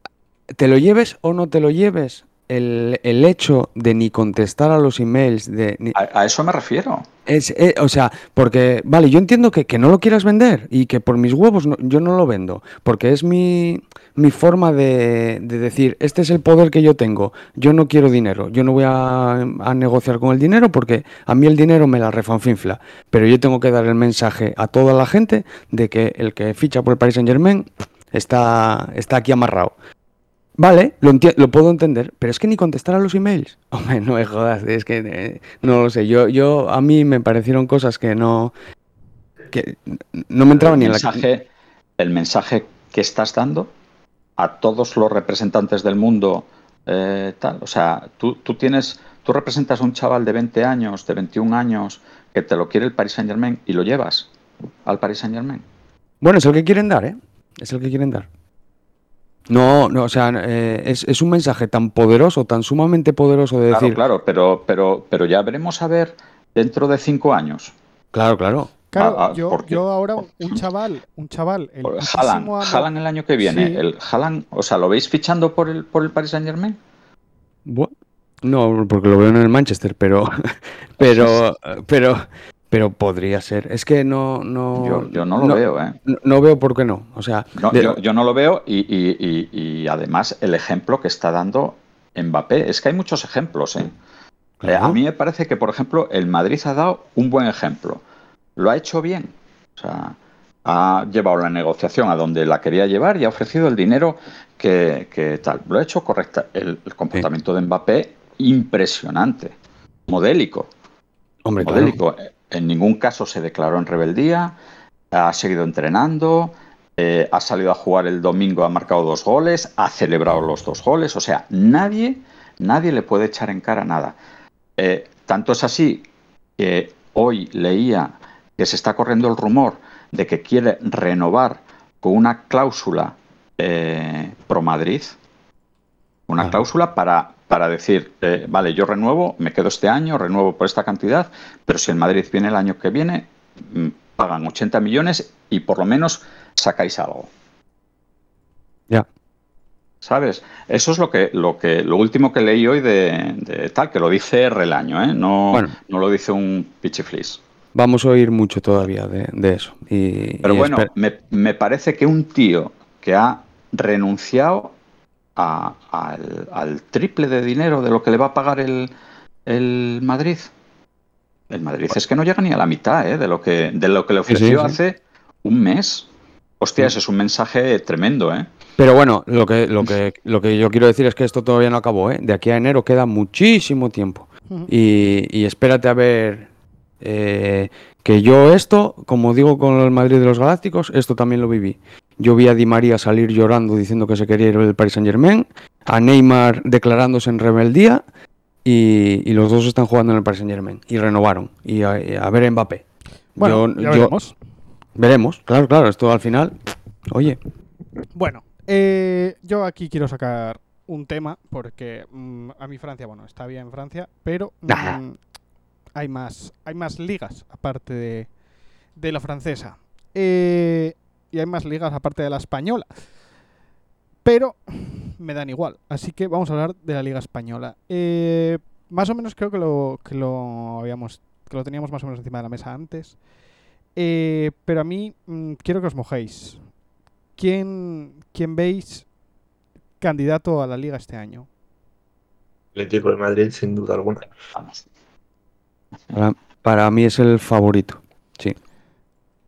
[SPEAKER 3] te lo lleves o no te lo lleves, el, el hecho de ni contestar a los emails, de ni-
[SPEAKER 1] A, a eso me refiero.
[SPEAKER 3] es, eh, o sea, porque, vale, yo entiendo que, que no lo quieras vender y que por mis huevos no- yo no lo vendo, porque es mi, mi forma de, de decir, este es el poder que yo tengo, yo no quiero dinero, yo no voy a, a negociar con el dinero porque a mí el dinero me la refanfinfla, pero yo tengo que dar el mensaje a toda la gente de que el que ficha por el Paris Saint Germain está, está aquí amarrado. Vale, lo, lo puedo entender, pero es que ni contestar a los emails. Hombre, no me jodas, es que eh, no lo sé. Yo, yo, a mí me parecieron cosas que no. que no me entraban ni en la
[SPEAKER 1] mensaje, el mensaje que estás dando a todos los representantes del mundo eh, tal. O sea, tú, tú tienes, tú representas a un chaval de 20 años, de 21 años, que te lo quiere el Paris Saint Germain y lo llevas al Paris Saint Germain.
[SPEAKER 3] Bueno, es el que quieren dar, ¿eh? Es el que quieren dar. No, no, o sea, eh, es, es un mensaje tan poderoso, tan sumamente poderoso de
[SPEAKER 1] Claro,
[SPEAKER 3] decir.
[SPEAKER 1] claro, pero, pero, pero ya veremos a ver dentro de cinco años.
[SPEAKER 3] Claro, claro.
[SPEAKER 2] Claro,
[SPEAKER 1] Ah, ah,
[SPEAKER 2] yo, ahora, un, chaval, un chaval, el amo-
[SPEAKER 1] Haaland el año que viene.
[SPEAKER 2] Sí.
[SPEAKER 1] El Haaland, o sea, ¿lo veis fichando por el, por el Paris Saint Germain?
[SPEAKER 3] No, porque lo veo en el Manchester, pero. Pero. Pero. Pero podría ser. Es que no. no
[SPEAKER 1] Yo, yo no lo veo, ¿eh?
[SPEAKER 3] No, no veo por qué no. O sea,
[SPEAKER 1] No,
[SPEAKER 3] de-
[SPEAKER 1] yo, yo no lo veo y, y- y- y además el ejemplo que está dando Mbappé, es que hay muchos ejemplos. ¿eh? Eh, a mí me parece que, por ejemplo, el Madrid ha dado un buen ejemplo. Lo ha hecho bien. O sea, ha llevado la negociación a donde la quería llevar y ha ofrecido el dinero que, que tal. Lo ha hecho correcta. El, el comportamiento de Mbappé, impresionante, modélico
[SPEAKER 3] hombre, claro.
[SPEAKER 1] En ningún caso se declaró en rebeldía, ha seguido entrenando, eh, ha salido a jugar el domingo, ha marcado dos goles, ha celebrado los dos goles. O sea, nadie, nadie le puede echar en cara nada. Eh, tanto es así que hoy leía que se está corriendo el rumor de que quiere renovar con una cláusula eh, pro Madrid, una cláusula para, para decir, eh, vale, yo renuevo, me quedo este año, renuevo por esta cantidad, pero si el Madrid viene el año que viene, mm, pagan 80 millones y por lo menos sacáis algo.
[SPEAKER 3] Ya.
[SPEAKER 1] ¿Sabes? Eso es lo que, lo que, lo último que leí hoy de, de tal, que lo dice Relaño, ¿eh? No,
[SPEAKER 3] Bueno.
[SPEAKER 1] no lo dice un pichiflis.
[SPEAKER 3] Vamos a oír mucho todavía de, de eso. Y,
[SPEAKER 1] Pero
[SPEAKER 3] y
[SPEAKER 1] bueno, me, me parece que un tío que ha renunciado a- al, al triple de dinero de lo que le va a pagar el, el Madrid. El Madrid es que no llega ni a la mitad ¿eh? de, lo que, de lo que le
[SPEAKER 3] Sí, sí,
[SPEAKER 1] ofreció
[SPEAKER 3] sí.
[SPEAKER 1] hace un mes. Hostia, ese es un mensaje tremendo, ¿eh?
[SPEAKER 3] Pero bueno, lo que, lo, que, lo que yo quiero decir es que esto todavía no acabó, ¿eh? De aquí a enero queda muchísimo tiempo. Y, y espérate a ver Eh, que yo esto, como digo con el Madrid de los Galácticos, esto también lo viví. Yo vi a Di María salir llorando diciendo que se quería ir del Paris Saint Germain, a Neymar declarándose en rebeldía y, y los dos están jugando en el Paris Saint Germain y renovaron. Y a, ver Mbappé.
[SPEAKER 2] Bueno,
[SPEAKER 3] Yo-
[SPEAKER 2] ya
[SPEAKER 3] yo-
[SPEAKER 2] veremos.
[SPEAKER 3] veremos, claro, claro, esto al final, oye,
[SPEAKER 2] Bueno, eh, yo aquí quiero sacar un tema porque mm, a mi Francia, bueno, está bien Francia, pero mm. Hay más, hay más ligas aparte de, de la francesa. Eh, y hay más ligas aparte de la española. Pero me dan igual. Así que vamos a hablar de la liga española. Eh, más o menos creo que lo, que lo habíamos, que lo teníamos más o menos encima de la mesa antes. Eh, pero a mí mm, quiero que os mojéis. ¿Quién, quién veis candidato a la liga este año?
[SPEAKER 4] Atlético de Madrid, sin duda alguna.
[SPEAKER 1] Vamos.
[SPEAKER 3] Para, para mí es el favorito.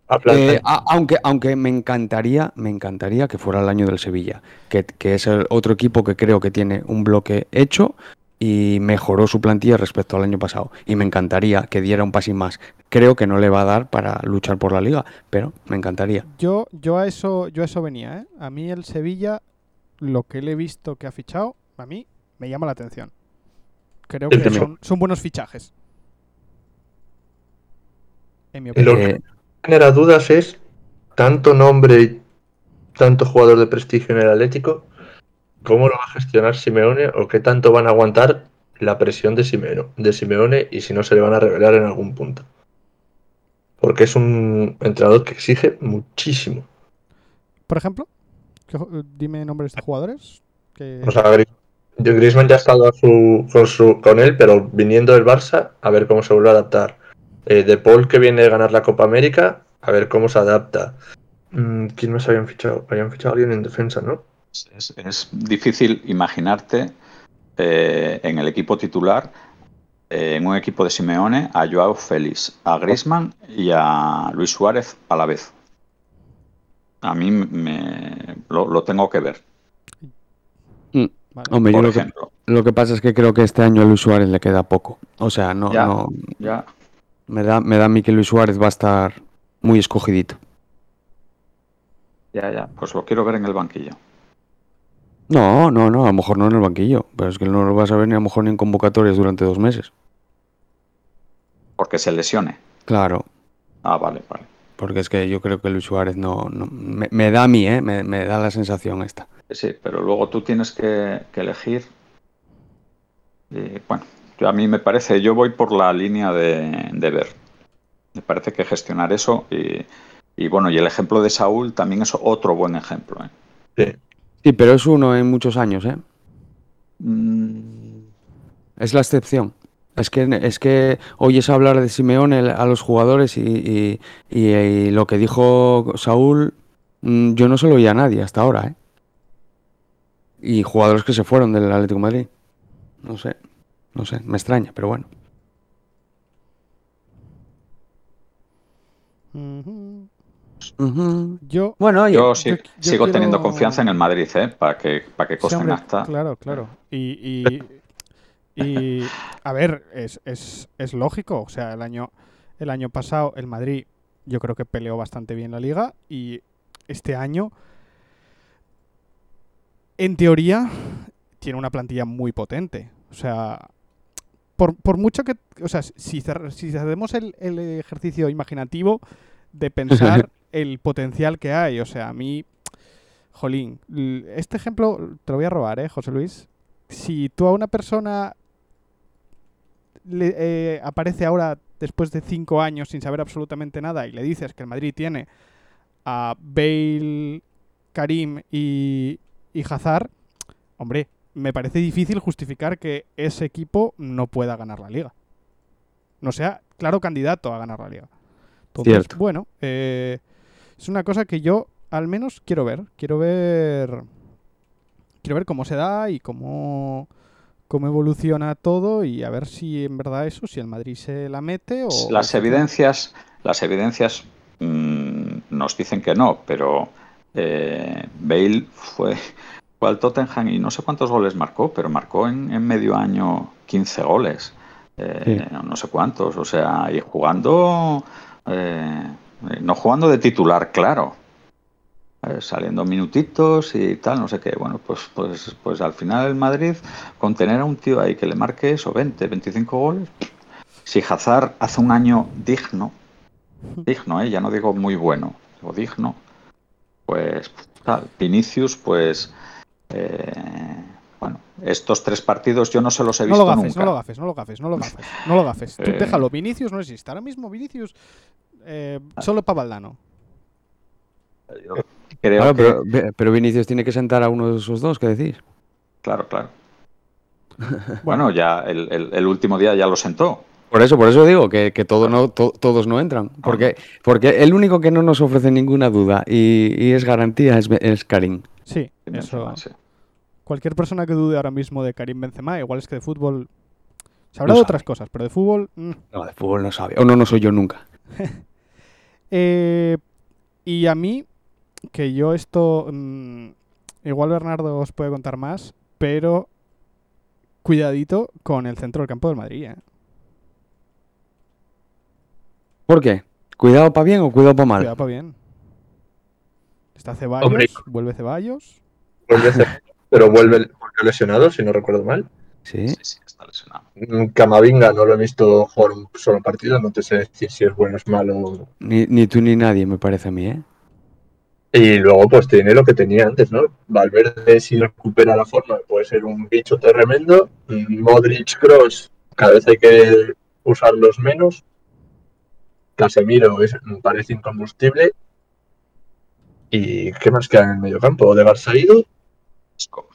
[SPEAKER 4] Aplasta-
[SPEAKER 3] Eh, a- aunque, aunque me encantaría, me encantaría que fuera el año del Sevilla, que, que es el otro equipo que creo que tiene un bloque hecho y mejoró su plantilla respecto al año pasado. Y me encantaría que diera un pasín más. Creo que no le va a dar para luchar por la liga, pero me encantaría.
[SPEAKER 2] Yo, yo a eso, yo a eso venía, ¿eh? A mí el Sevilla, lo que le he visto que ha fichado, a mí me llama la atención. Creo que son buenos fichajes. En mi opinión.
[SPEAKER 4] lo
[SPEAKER 3] Eh,
[SPEAKER 4] que genera dudas es tanto nombre y tanto jugador de prestigio en el Atlético, ¿cómo lo va a gestionar Simeone o qué tanto van a aguantar la presión de Simeone, de Simeone y si no se le van a revelar en algún punto? Porque es un entrenador que exige muchísimo.
[SPEAKER 2] Por ejemplo, ¿qué ju- dime nombres de jugadores. Que...
[SPEAKER 4] O sea, Gri- Griezmann ya ha estado a su- con, su- con él, pero viniendo del Barça, a ver cómo se vuelve a adaptar. Eh, de Paul, que viene de ganar la Copa América, a ver cómo se adapta. Mm, ¿Quién más habían fichado? Habían fichado a alguien en defensa, ¿no?
[SPEAKER 1] Es, es difícil imaginarte eh, en el equipo titular, eh, en un equipo de Simeone, a Joao Félix, a Griezmann y a Luis Suárez a la vez. A mí me, lo, lo tengo que ver,
[SPEAKER 2] Vale.
[SPEAKER 3] hombre, yo lo que,
[SPEAKER 1] ejemplo.
[SPEAKER 3] lo que pasa es que creo que este año a Luis Suárez le queda poco. O sea, no,
[SPEAKER 1] Ya.
[SPEAKER 3] no
[SPEAKER 1] Ya,
[SPEAKER 3] me da, me da a mí que Luis Suárez va a estar muy escogidito.
[SPEAKER 1] ya, ya. Pues lo quiero ver en el banquillo.
[SPEAKER 3] No, no, no, a lo mejor no en el banquillo, pero es que no lo vas a ver ni a lo mejor ni en convocatorias durante dos meses.
[SPEAKER 1] Porque se lesione.
[SPEAKER 3] Claro,
[SPEAKER 1] Ah, vale, vale.
[SPEAKER 3] porque es que yo creo que Luis Suárez no, no- me, me da a mí, ¿eh? me, me da la sensación esta.
[SPEAKER 1] Sí, pero luego tú tienes que, que elegir. Y, bueno, a mí me parece, yo voy por la línea de, de ver. Me parece que gestionar eso y, y, bueno, y el ejemplo de Saúl también es otro buen ejemplo. ¿eh?
[SPEAKER 4] Sí.
[SPEAKER 3] Sí, pero es uno en muchos años, ¿eh?
[SPEAKER 1] Mm,
[SPEAKER 3] Es la excepción. Es que, es que oyes hablar de Simeone a los jugadores y, y- y- y lo que dijo Saúl, mm, yo no se lo oía a nadie hasta ahora, ¿eh? Y jugadores que se fueron del Atlético de Madrid. No sé, no sé, me extraña, pero bueno.
[SPEAKER 2] Yo.
[SPEAKER 3] Bueno,
[SPEAKER 1] yo sí-
[SPEAKER 2] yo- yo
[SPEAKER 1] sigo teniendo confianza en el Madrid, ¿eh? Para que, para que
[SPEAKER 2] Sí,
[SPEAKER 1] conste en
[SPEAKER 2] hombre,
[SPEAKER 1] acta.
[SPEAKER 2] Claro, claro. Y, y, y, a ver, es, es, es lógico. O sea, el año, el año pasado el Madrid yo creo que peleó bastante bien la liga y este año, en teoría, tiene una plantilla muy potente. O sea, por, por mucho que... O sea, si, hacemos el, el ejercicio imaginativo de pensar el potencial que hay, o sea, a mí... Jolín, este ejemplo te lo voy a robar, ¿eh, José Luis? Si tú a una persona le eh, aparece ahora después de cinco años sin saber absolutamente nada y le dices que el Madrid tiene a Bale, Karim y, y Hazard, hombre, me parece difícil justificar que ese equipo no pueda ganar la liga. No sea claro candidato a ganar la liga. Entonces,
[SPEAKER 3] Cierto.
[SPEAKER 2] bueno, eh, es una cosa que yo al menos quiero ver. Quiero ver. Quiero ver cómo se da y cómo, cómo evoluciona todo y a ver si en verdad eso, si el Madrid se la mete o.
[SPEAKER 1] Las evidencias, las evidencias mm, nos dicen que no, pero eh, Bale fue, fue al Tottenham y no sé cuántos goles marcó, pero marcó en, en medio año 15 goles. eh, no sé cuántos, o sea, y jugando, eh, no jugando de titular, claro, eh, saliendo minutitos y tal, no sé qué. Bueno, pues, pues, pues al final el Madrid, con tener a un tío ahí que le marque eso, 20, 25 goles, si Hazard hace un año digno, digno, ¿eh? ya no digo muy bueno, digo digno, pues tal, Vinicius, pues... Eh, bueno, estos tres partidos yo no se los he
[SPEAKER 2] No
[SPEAKER 1] visto
[SPEAKER 2] lo gafes,
[SPEAKER 1] nunca.
[SPEAKER 2] no lo gafes, no lo gafes, no lo gafes. No lo gafes. Tú
[SPEAKER 1] Eh.
[SPEAKER 2] déjalo, Vinicius no existe. Ahora mismo Vinicius eh, solo para Valdano.
[SPEAKER 3] Claro,
[SPEAKER 1] que-
[SPEAKER 3] pero, pero Vinicius tiene que sentar a uno de esos dos, ¿qué decís?
[SPEAKER 1] Claro, claro. Bueno, ya el, el- el último día ya lo sentó.
[SPEAKER 3] Por eso, por eso digo que, que todo no, to- todos no entran. Porque, porque el único que no nos ofrece ninguna duda y, y es garantía es, es Karim.
[SPEAKER 2] Sí, eso.
[SPEAKER 1] Sí.
[SPEAKER 2] Cualquier persona que dude ahora mismo de Karim Benzema, igual es que de fútbol. Se habla
[SPEAKER 3] No
[SPEAKER 2] de otras cosas, pero de fútbol. mm.
[SPEAKER 3] No, de fútbol no sabe. O no, no soy yo nunca.
[SPEAKER 2] Eh, y a mí, que yo esto. mm, igual Bernardo os puede contar más, pero. Cuidadito con el centro del campo del Madrid. ¿eh?
[SPEAKER 3] ¿Por qué? ¿Cuidado para bien o cuidado para mal?
[SPEAKER 2] Cuidado para bien. Está Ceballos,
[SPEAKER 4] Hombre.
[SPEAKER 2] vuelve Ceballos.
[SPEAKER 4] Vuelve hacer- pero vuelve volvió lesionado, si no recuerdo mal.
[SPEAKER 3] Sí.
[SPEAKER 1] Sí, sí, está lesionado.
[SPEAKER 4] Mm, Camavinga no lo he visto jugar un solo partido, no te sé decir si es bueno o es malo.
[SPEAKER 3] Ni, ni tú ni nadie, me parece a mí, ¿eh?
[SPEAKER 4] Y luego pues tiene lo que tenía antes, ¿no? Valverde si recupera la forma puede ser un bicho tremendo. Mm, Modric, Cross, cada vez hay que usarlos menos. Casemiro es, parece incombustible. ¿Y qué más queda en el medio campo? Odegaard se ha ido.
[SPEAKER 1] Isco.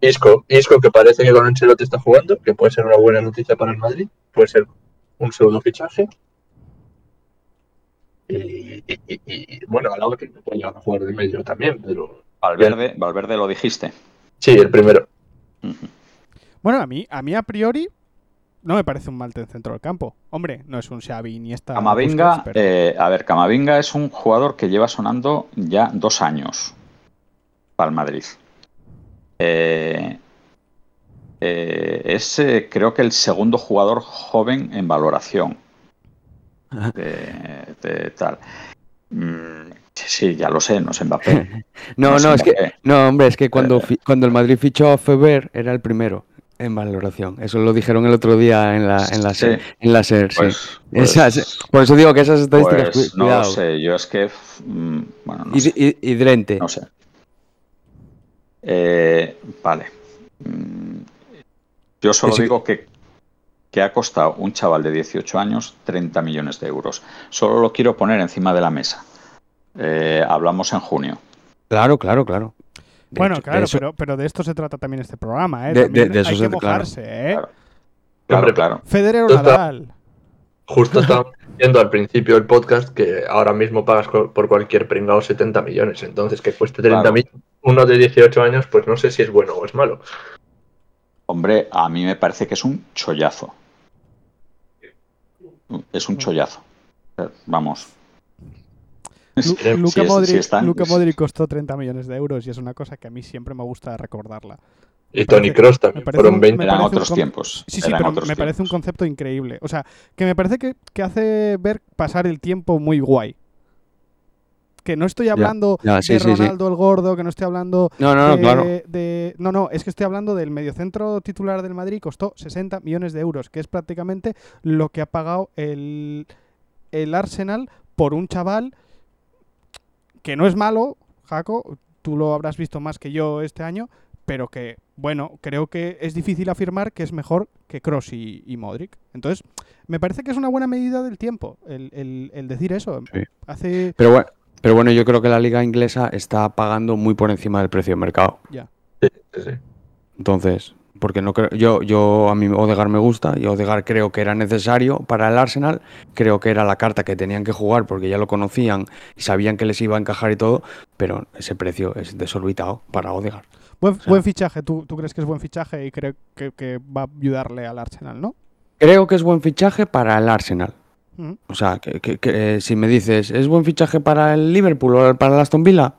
[SPEAKER 4] Isco, Isco que parece que con Ancelotti está jugando, que puede ser una buena noticia para el Madrid, puede ser un pseudo fichaje. Y, y- y- y, bueno, al lado que puede llegar a jugar de medio también, pero
[SPEAKER 1] Valverde, Valverde lo dijiste.
[SPEAKER 4] sí, el primero.
[SPEAKER 2] Bueno, a mí, a mí a priori no me parece un mal en centro del campo. Hombre, no es un Xavi ni esta.
[SPEAKER 1] Camavinga, eh, a ver, Camavinga es un jugador que lleva sonando ya dos años para el Madrid. Eh, eh, es eh, creo que el segundo jugador joven en valoración de, de tal. Mm, sí, ya lo sé, no es Mbappé.
[SPEAKER 3] No, no, es que, no, hombre, es que cuando,
[SPEAKER 1] Eh.
[SPEAKER 3] cuando el Madrid fichó a Feber era el primero en valoración. Eso lo dijeron el otro día en la, en la,
[SPEAKER 1] Sí,
[SPEAKER 3] SER, en la SER, sí.
[SPEAKER 1] pues,
[SPEAKER 3] Esas-
[SPEAKER 1] pues-
[SPEAKER 3] por eso digo que esas estadísticas,
[SPEAKER 1] pues no sé, yo es que, mm, bueno, no
[SPEAKER 3] Y,
[SPEAKER 1] sé.
[SPEAKER 3] y- y Drente.
[SPEAKER 1] No sé. Eh, vale. Mm, Yo solo digo que, que ha costado un chaval de 18 años 30 millones de euros. Solo lo quiero poner encima de la mesa. Eh, hablamos en junio.
[SPEAKER 3] Claro, claro, claro. De
[SPEAKER 2] Bueno,
[SPEAKER 3] hecho, de
[SPEAKER 2] claro,
[SPEAKER 3] eso-
[SPEAKER 2] pero, pero de esto se trata también este programa, ¿eh?
[SPEAKER 3] De-
[SPEAKER 2] También
[SPEAKER 3] de- de eso
[SPEAKER 2] hay
[SPEAKER 3] se-
[SPEAKER 2] que
[SPEAKER 3] claro.
[SPEAKER 2] mojarse, ¿eh?
[SPEAKER 1] Claro. Claro,
[SPEAKER 4] Hombre,
[SPEAKER 1] claro.
[SPEAKER 2] Federer o Nadal.
[SPEAKER 4] Justo estábamos viendo al principio del podcast que ahora mismo pagas por cualquier pringado 70 millones. Entonces, que cueste 30
[SPEAKER 1] Claro.
[SPEAKER 4] millones uno de 18 años, pues no sé si es bueno o es malo.
[SPEAKER 1] Hombre, a mí me parece que es un chollazo. Es un chollazo. Vamos.
[SPEAKER 2] Lu-
[SPEAKER 1] Si es-
[SPEAKER 2] Modric,
[SPEAKER 1] si están-
[SPEAKER 2] Luka Modric costó 30 millones de euros y es una cosa que a mí siempre me gusta recordarla.
[SPEAKER 4] Y Tony Cross
[SPEAKER 2] me
[SPEAKER 4] también
[SPEAKER 2] parece
[SPEAKER 4] fueron
[SPEAKER 2] un-
[SPEAKER 4] 20.
[SPEAKER 2] me
[SPEAKER 1] Eran otros
[SPEAKER 2] con-
[SPEAKER 1] tiempos.
[SPEAKER 2] Sí, sí, pero me parece un concepto increíble. O sea, que me parece que, que hace ver pasar el tiempo muy guay. Que no estoy hablando
[SPEAKER 3] ya, sí,
[SPEAKER 2] de
[SPEAKER 3] sí, sí.
[SPEAKER 2] Ronaldo el gordo, que no estoy hablando
[SPEAKER 3] No, no, no,
[SPEAKER 2] de,
[SPEAKER 3] claro.
[SPEAKER 2] de- No, no, es que estoy hablando del mediocentro titular del Madrid, costó 60 millones de euros, que es prácticamente lo que ha pagado el, el Arsenal por un chaval que no es malo, Jaco, tú lo habrás visto más que yo este año, pero que, bueno, creo que es difícil afirmar que es mejor que Cross y, y Modric. Entonces, me parece que es una buena medida del tiempo el, el- el decir eso.
[SPEAKER 3] Sí.
[SPEAKER 2] Hace...
[SPEAKER 3] Pero bueno, pero bueno, yo creo que la liga inglesa está pagando muy por encima del precio de mercado.
[SPEAKER 2] Ya.
[SPEAKER 4] Sí, sí, sí.
[SPEAKER 3] Entonces, porque no creo, yo, yo a mí Odegar me gusta y Odegar creo que era necesario para el Arsenal, creo que era la carta que tenían que jugar porque ya lo conocían y sabían que les iba a encajar y todo, pero ese precio es desorbitado para Odegar.
[SPEAKER 2] Buen,
[SPEAKER 3] sea-
[SPEAKER 2] buen fichaje, ¿Tú, tú crees que es buen fichaje y creo que, que va a ayudarle al Arsenal, ¿no?
[SPEAKER 3] Creo que es buen fichaje para el Arsenal. O sea, que, que- que, eh, si me dices, ¿es buen fichaje para el Liverpool o para el Aston Villa?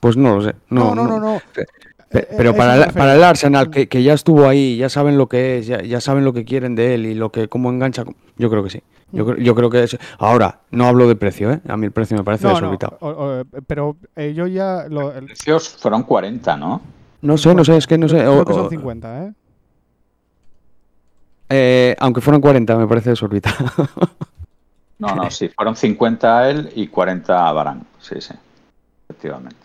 [SPEAKER 3] Pues no lo sé.
[SPEAKER 2] No,
[SPEAKER 3] No,
[SPEAKER 2] no, no, no.
[SPEAKER 3] Eh, Pe-
[SPEAKER 2] Eh,
[SPEAKER 3] Pero
[SPEAKER 2] eso
[SPEAKER 3] para el, para el Arsenal, que, que ya estuvo ahí, ya saben lo que es, ya, ya saben lo que quieren de él y lo que cómo engancha, yo creo que sí. Yo, creo- yo creo que es. Ahora, no hablo de precio, ¿eh? A mí el precio me parece
[SPEAKER 2] No, no,
[SPEAKER 3] desorbitado.
[SPEAKER 2] o- o- pero eh, yo ya... Lo, el-
[SPEAKER 1] Precios fueron 40, ¿no?
[SPEAKER 3] No sé, no sé, es que no sé.
[SPEAKER 2] creo
[SPEAKER 3] o-
[SPEAKER 2] que son
[SPEAKER 3] o-
[SPEAKER 2] 50, ¿eh?
[SPEAKER 3] eh, aunque fueran 40, me parece desorbitado.
[SPEAKER 1] No, no, sí, fueron 50 a él y 40 a Barán. Sí, sí, efectivamente.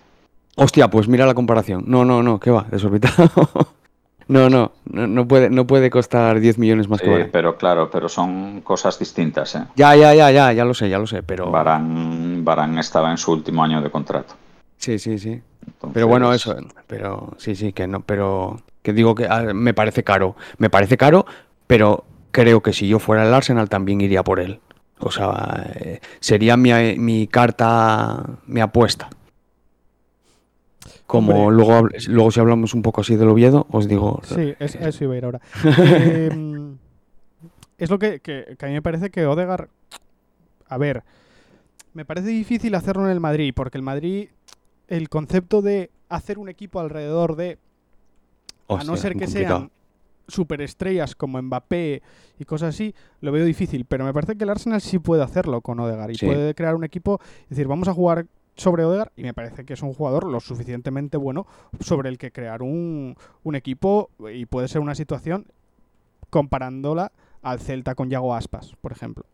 [SPEAKER 3] Hostia, pues mira la comparación. No, no, no, ¿qué va? Desorbitado. no, no, no, no puede, no puede costar 10 millones más
[SPEAKER 1] Sí,
[SPEAKER 3] que Varane.
[SPEAKER 1] pero claro, pero son cosas distintas, ¿eh?
[SPEAKER 3] Ya, ya, ya, ya, ya lo sé, ya lo sé, pero.
[SPEAKER 1] Barán, Barán estaba en su último año de contrato.
[SPEAKER 3] Sí, sí, sí.
[SPEAKER 1] Entonces,
[SPEAKER 3] Pero bueno, eso, pero sí, sí, que no, pero que digo que ah, me parece caro. Me parece caro, pero creo que si yo fuera el Arsenal también iría por él. O sea, eh, sería mi, mi carta, mi apuesta. Como
[SPEAKER 2] Hombre.
[SPEAKER 3] luego, luego si hablamos un poco así del Oviedo, os digo,
[SPEAKER 2] Sí, es, a eso iba a ir ahora. Eh, es lo que, que- que a mí me parece que Odegar. A ver, me parece difícil hacerlo en el Madrid, porque el Madrid, el concepto de hacer un equipo alrededor de. a no ser que
[SPEAKER 3] complicado.
[SPEAKER 2] sean superestrellas como Mbappé y cosas así, lo veo difícil. Pero me parece que el Arsenal sí puede hacerlo con Odegar y
[SPEAKER 3] Sí.
[SPEAKER 2] puede crear un equipo y decir, vamos a jugar sobre Odegar y me parece que es un jugador lo suficientemente bueno sobre el que crear un, un equipo y puede ser una situación comparándola al Celta con Yago Aspas, por ejemplo.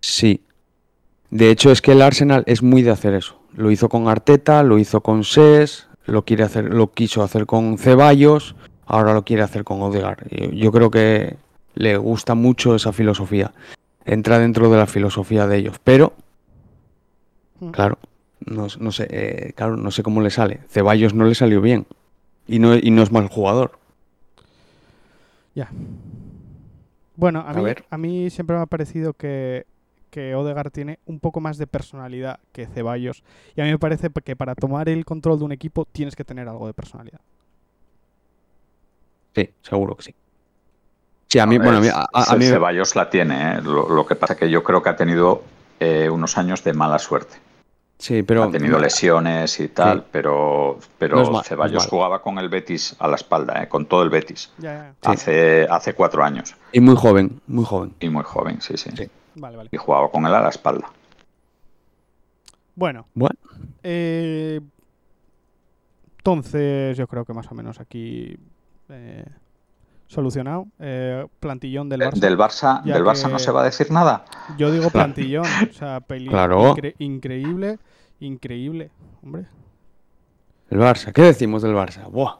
[SPEAKER 3] Sí. De hecho, es que el Arsenal es muy de hacer eso. Lo hizo con Arteta, lo hizo con Ses, lo quiere hacer, lo quiso hacer con Ceballos, ahora lo quiere hacer con Odegaard. Yo, yo creo que le gusta mucho esa filosofía. Entra dentro de la filosofía de ellos. Pero,
[SPEAKER 2] Mm.
[SPEAKER 3] claro, no, no sé, eh, claro, no sé cómo le sale. Ceballos no le salió bien. Y no, y no es mal jugador.
[SPEAKER 2] Bueno, a
[SPEAKER 3] A
[SPEAKER 2] mí,
[SPEAKER 3] ver.
[SPEAKER 2] a mí siempre me ha parecido que, que Odegaard tiene un poco más de personalidad que Ceballos. Y a mí me parece que para tomar el control de un equipo tienes que tener algo de personalidad.
[SPEAKER 3] Sí, seguro que sí. Sí, a mí, bueno, a mí, a- a- a mí-
[SPEAKER 1] Ceballos la tiene, ¿eh? lo, lo que pasa que yo creo que ha tenido eh, unos años de mala suerte.
[SPEAKER 3] sí, pero
[SPEAKER 1] ha tenido lesiones y tal,
[SPEAKER 3] Sí.
[SPEAKER 1] pero, pero
[SPEAKER 3] No
[SPEAKER 1] Ceballos jugaba con el Betis a la espalda, ¿eh? con todo el Betis,
[SPEAKER 2] Ya, ya, ya.
[SPEAKER 3] Sí.
[SPEAKER 1] hace, hace cuatro años.
[SPEAKER 3] y muy joven, muy joven.
[SPEAKER 1] Y muy joven, sí, sí,
[SPEAKER 3] Sí.
[SPEAKER 2] Vale, vale.
[SPEAKER 1] Y jugaba con él a la espalda.
[SPEAKER 2] Bueno.
[SPEAKER 3] Bueno.
[SPEAKER 2] eh, entonces, yo creo que más o menos aquí eh, solucionado. Eh, plantillón del Barça.
[SPEAKER 1] Del Barça, del Barça no se va a decir nada.
[SPEAKER 2] Yo digo plantillón. o sea, peli
[SPEAKER 3] Claro.
[SPEAKER 2] incre- increíble. Increíble. Hombre.
[SPEAKER 3] El Barça, ¿qué decimos del Barça? Buah.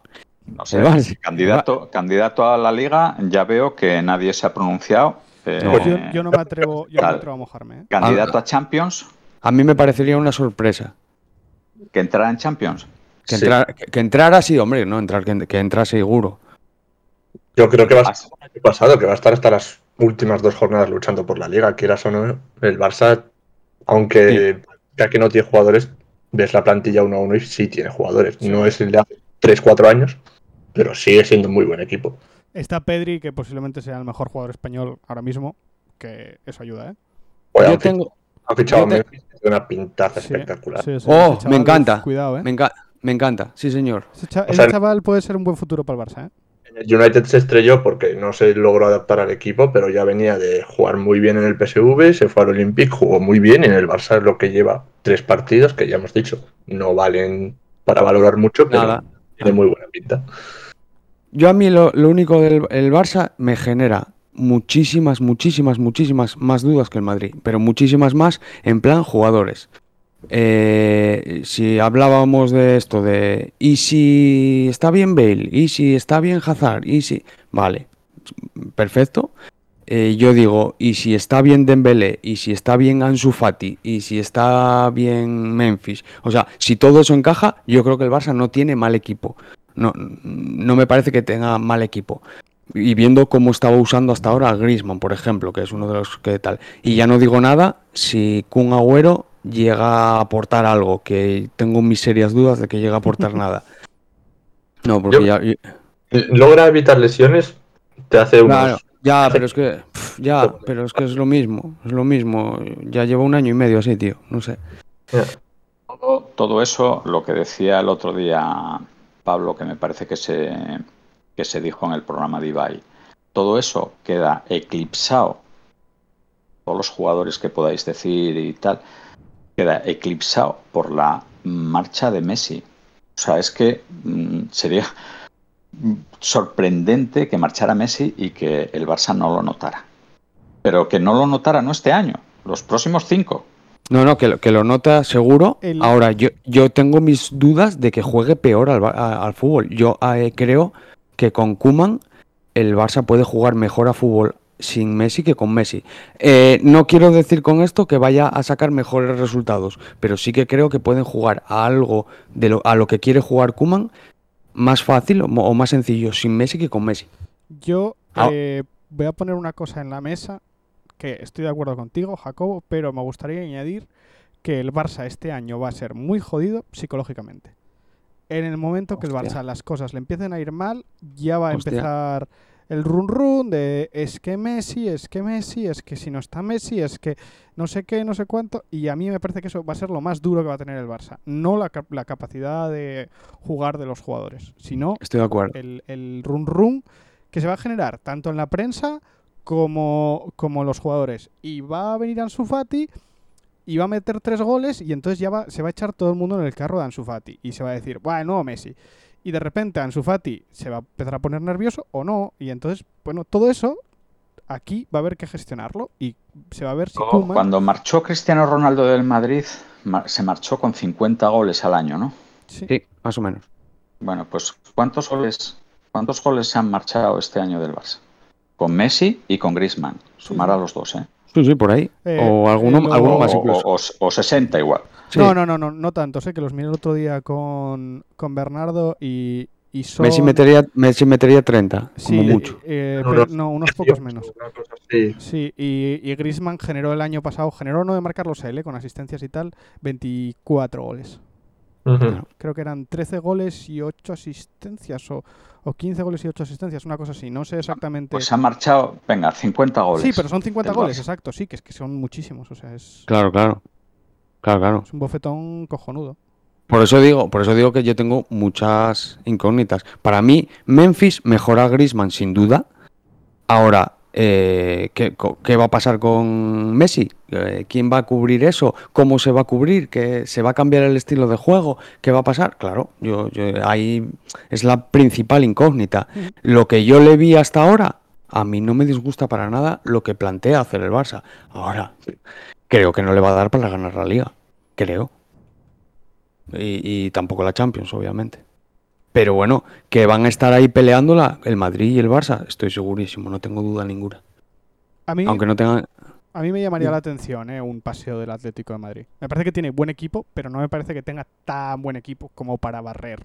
[SPEAKER 1] No sé,
[SPEAKER 3] El Barça.
[SPEAKER 1] candidato, candidato a la liga, ya veo que nadie se ha pronunciado. eh,
[SPEAKER 2] Pues yo, yo no me atrevo, yo no me atrevo a mojarme. ¿eh?
[SPEAKER 1] Candidato a Champions,
[SPEAKER 3] A mí me parecería una sorpresa.
[SPEAKER 1] que entrará en Champions.
[SPEAKER 3] Que,
[SPEAKER 4] Sí.
[SPEAKER 3] entrar- que, que entrara, sí, hombre, no entrar, que, que entra seguro.
[SPEAKER 4] Yo creo que va a estar pasado, que va a estar hasta las últimas dos jornadas luchando por la liga, quieras o no. El Barça, aunque ya que no tiene jugadores, ves la plantilla uno a uno y sí tiene jugadores.
[SPEAKER 2] Sí.
[SPEAKER 4] No es el de hace 3-4 años, pero sigue siendo un muy buen equipo.
[SPEAKER 2] Está Pedri, que posiblemente sea el mejor jugador español ahora mismo. Que eso ayuda, ¿eh?
[SPEAKER 4] Oye,
[SPEAKER 3] Yo
[SPEAKER 4] han, fichado-
[SPEAKER 3] tengo.
[SPEAKER 4] han fichado
[SPEAKER 3] te-
[SPEAKER 4] una pintaza
[SPEAKER 2] Sí,
[SPEAKER 4] espectacular.
[SPEAKER 2] sí, sí,
[SPEAKER 3] Oh, me encanta.
[SPEAKER 2] Cuidado, ¿eh?
[SPEAKER 3] Me, enca- me encanta, sí, señor.
[SPEAKER 2] Ese, cha-
[SPEAKER 4] O
[SPEAKER 2] ese chaval puede ser un buen futuro para el Barça, ¿eh?
[SPEAKER 4] En el United se estrelló porque no se logró adaptar al equipo, pero ya venía de jugar muy bien en el PSV, se fue al Olympique, jugó muy bien y en el Barça es lo que lleva tres partidos que ya hemos dicho, no valen para valorar mucho, pero
[SPEAKER 3] Nada.
[SPEAKER 4] tiene muy buena pinta.
[SPEAKER 3] Yo a mí lo, lo único del el Barça me genera muchísimas, muchísimas, muchísimas más dudas que el Madrid, pero muchísimas más en plan jugadores. Eh, si hablábamos de esto de y si está bien Bale, y si está bien Hazard, y si vale, perfecto. Eh, yo digo, y si está bien Dembélé, y si está bien Ansu Fati, y si está bien Memphis, o sea, si todo eso encaja, yo creo que el Barça no tiene mal equipo. No, no me parece que tenga mal equipo. Y viendo cómo estaba usando hasta ahora a Griezmann, por ejemplo, que es uno de los que tal. Y ya no digo nada si Kun Agüero llega a aportar algo, que tengo mis serias dudas de que llegue a aportar nada. No, porque
[SPEAKER 4] Yo-
[SPEAKER 3] ya,
[SPEAKER 4] Logra evitar lesiones, te hace unos...
[SPEAKER 3] Claro, ya, pero es que ya, pero es que es lo mismo, es lo mismo. Ya llevo un año y medio así, tío, no sé.
[SPEAKER 1] Todo, todo eso, lo que decía el otro día Pablo, que me parece que se, que se dijo en el programa de Ibai, todo eso queda eclipsado, todos los jugadores que podáis decir y tal, queda eclipsado por la marcha de Messi. O sea, es que mm, sería sorprendente que marchara Messi y que el Barça no lo notara. Pero que no lo notara no este año, los próximos cinco.
[SPEAKER 3] No, no, que, lo- que lo nota seguro.
[SPEAKER 2] El-
[SPEAKER 3] Ahora, yo, yo tengo mis dudas de que juegue peor al, a- al fútbol. Yo eh, creo que con Kuman el Barça puede jugar mejor a fútbol sin Messi que con Messi. Eh, no quiero decir con esto que vaya a sacar mejores resultados, pero sí que creo que pueden jugar a algo de lo, a lo que quiere jugar Kuman más fácil o, más sencillo sin Messi que con Messi.
[SPEAKER 2] Yo
[SPEAKER 3] Ah.
[SPEAKER 2] eh, voy a poner una cosa en la mesa que estoy de acuerdo contigo, Jacobo, pero me gustaría añadir que el Barça este año va a ser muy jodido psicológicamente. En el momento que el. Barça las cosas le empiecen a ir mal, ya va a
[SPEAKER 3] Hostia.
[SPEAKER 2] empezar el run run de es que Messi, es que Messi, es que si no está Messi, es que no sé qué, no sé cuánto. Y a mí me parece que eso va a ser lo más duro que va a tener el Barça. No la, la capacidad de jugar de los jugadores, sino
[SPEAKER 3] Estoy de acuerdo.
[SPEAKER 2] el, el run run que se va a generar tanto en la prensa como, como los jugadores. Y va a venir Ansu Fati y va a meter tres goles y entonces ya va, se va a echar todo el mundo en el carro de Ansu Fati. Y se va a decir, bueno, Messi. Y de repente Ansu Fati se va a empezar a poner nervioso o no. Y entonces, bueno, todo eso aquí va a haber que gestionarlo y se va a ver si Koeman-
[SPEAKER 1] Cuando marchó Cristiano Ronaldo del Madrid, ma- se marchó con 50 goles al año, ¿no?
[SPEAKER 2] Sí.
[SPEAKER 3] Sí, más o menos.
[SPEAKER 1] Bueno, pues ¿cuántos goles, cuántos goles se han marchado este año del Barça? Con Messi y con Griezmann. Sumar
[SPEAKER 2] sí.
[SPEAKER 1] a los dos, ¿eh?
[SPEAKER 3] Sí, sí, por ahí.
[SPEAKER 2] Eh,
[SPEAKER 3] o alguno,
[SPEAKER 2] eh, lo-
[SPEAKER 3] alguno
[SPEAKER 1] O,
[SPEAKER 3] más
[SPEAKER 1] o-
[SPEAKER 3] incluso.
[SPEAKER 1] o- o 60 igual.
[SPEAKER 3] Sí.
[SPEAKER 2] No, no, no, no, no tanto. Sé que los miré el otro día con, con Bernardo y, y son...
[SPEAKER 3] Messi metería, Messi metería 30,
[SPEAKER 2] Sí,
[SPEAKER 3] como mucho.
[SPEAKER 2] eh,
[SPEAKER 4] Unos
[SPEAKER 2] pero no, unos pocos menos. Sí, y, y Griezmann generó el año pasado, generó no de marcarlos él, eh, con asistencias y tal, 24 goles. Creo que eran 13 goles y 8 asistencias o, o 15 goles y 8 asistencias, una cosa así. No sé exactamente.
[SPEAKER 1] Pues se han marchado, venga, 50 goles.
[SPEAKER 2] sí, pero son 50
[SPEAKER 1] del
[SPEAKER 2] goles,
[SPEAKER 1] Barça.
[SPEAKER 2] exacto, sí, que es que son muchísimos. O sea, es,
[SPEAKER 3] Claro, claro. Claro, claro.
[SPEAKER 2] es un bofetón cojonudo.
[SPEAKER 3] Por eso digo, por eso digo que yo tengo muchas incógnitas. Para mí, Memphis mejora a Griezmann sin duda. Ahora, eh, ¿qué, qué va a pasar con Messi? Eh, ¿Quién va a cubrir eso? ¿Cómo se va a cubrir? ¿Que se va a cambiar el estilo de juego? ¿Qué va a pasar? Claro, yo, yo- ahí es la principal incógnita. Lo que yo le vi hasta ahora, a mí no me disgusta para nada lo que plantea hacer el Barça. Ahora, creo que no le va a dar para ganar la liga. Creo. Y, y tampoco la Champions, obviamente. Pero bueno, que van a estar ahí peleándola el Madrid y el Barça, estoy segurísimo, no tengo duda ninguna.
[SPEAKER 2] A mí,
[SPEAKER 3] Aunque no tengan...
[SPEAKER 2] a mí me llamaría la atención eh, un paseo del Atlético de Madrid. Me parece que tiene buen equipo, pero no me parece que tenga tan buen equipo como para barrer.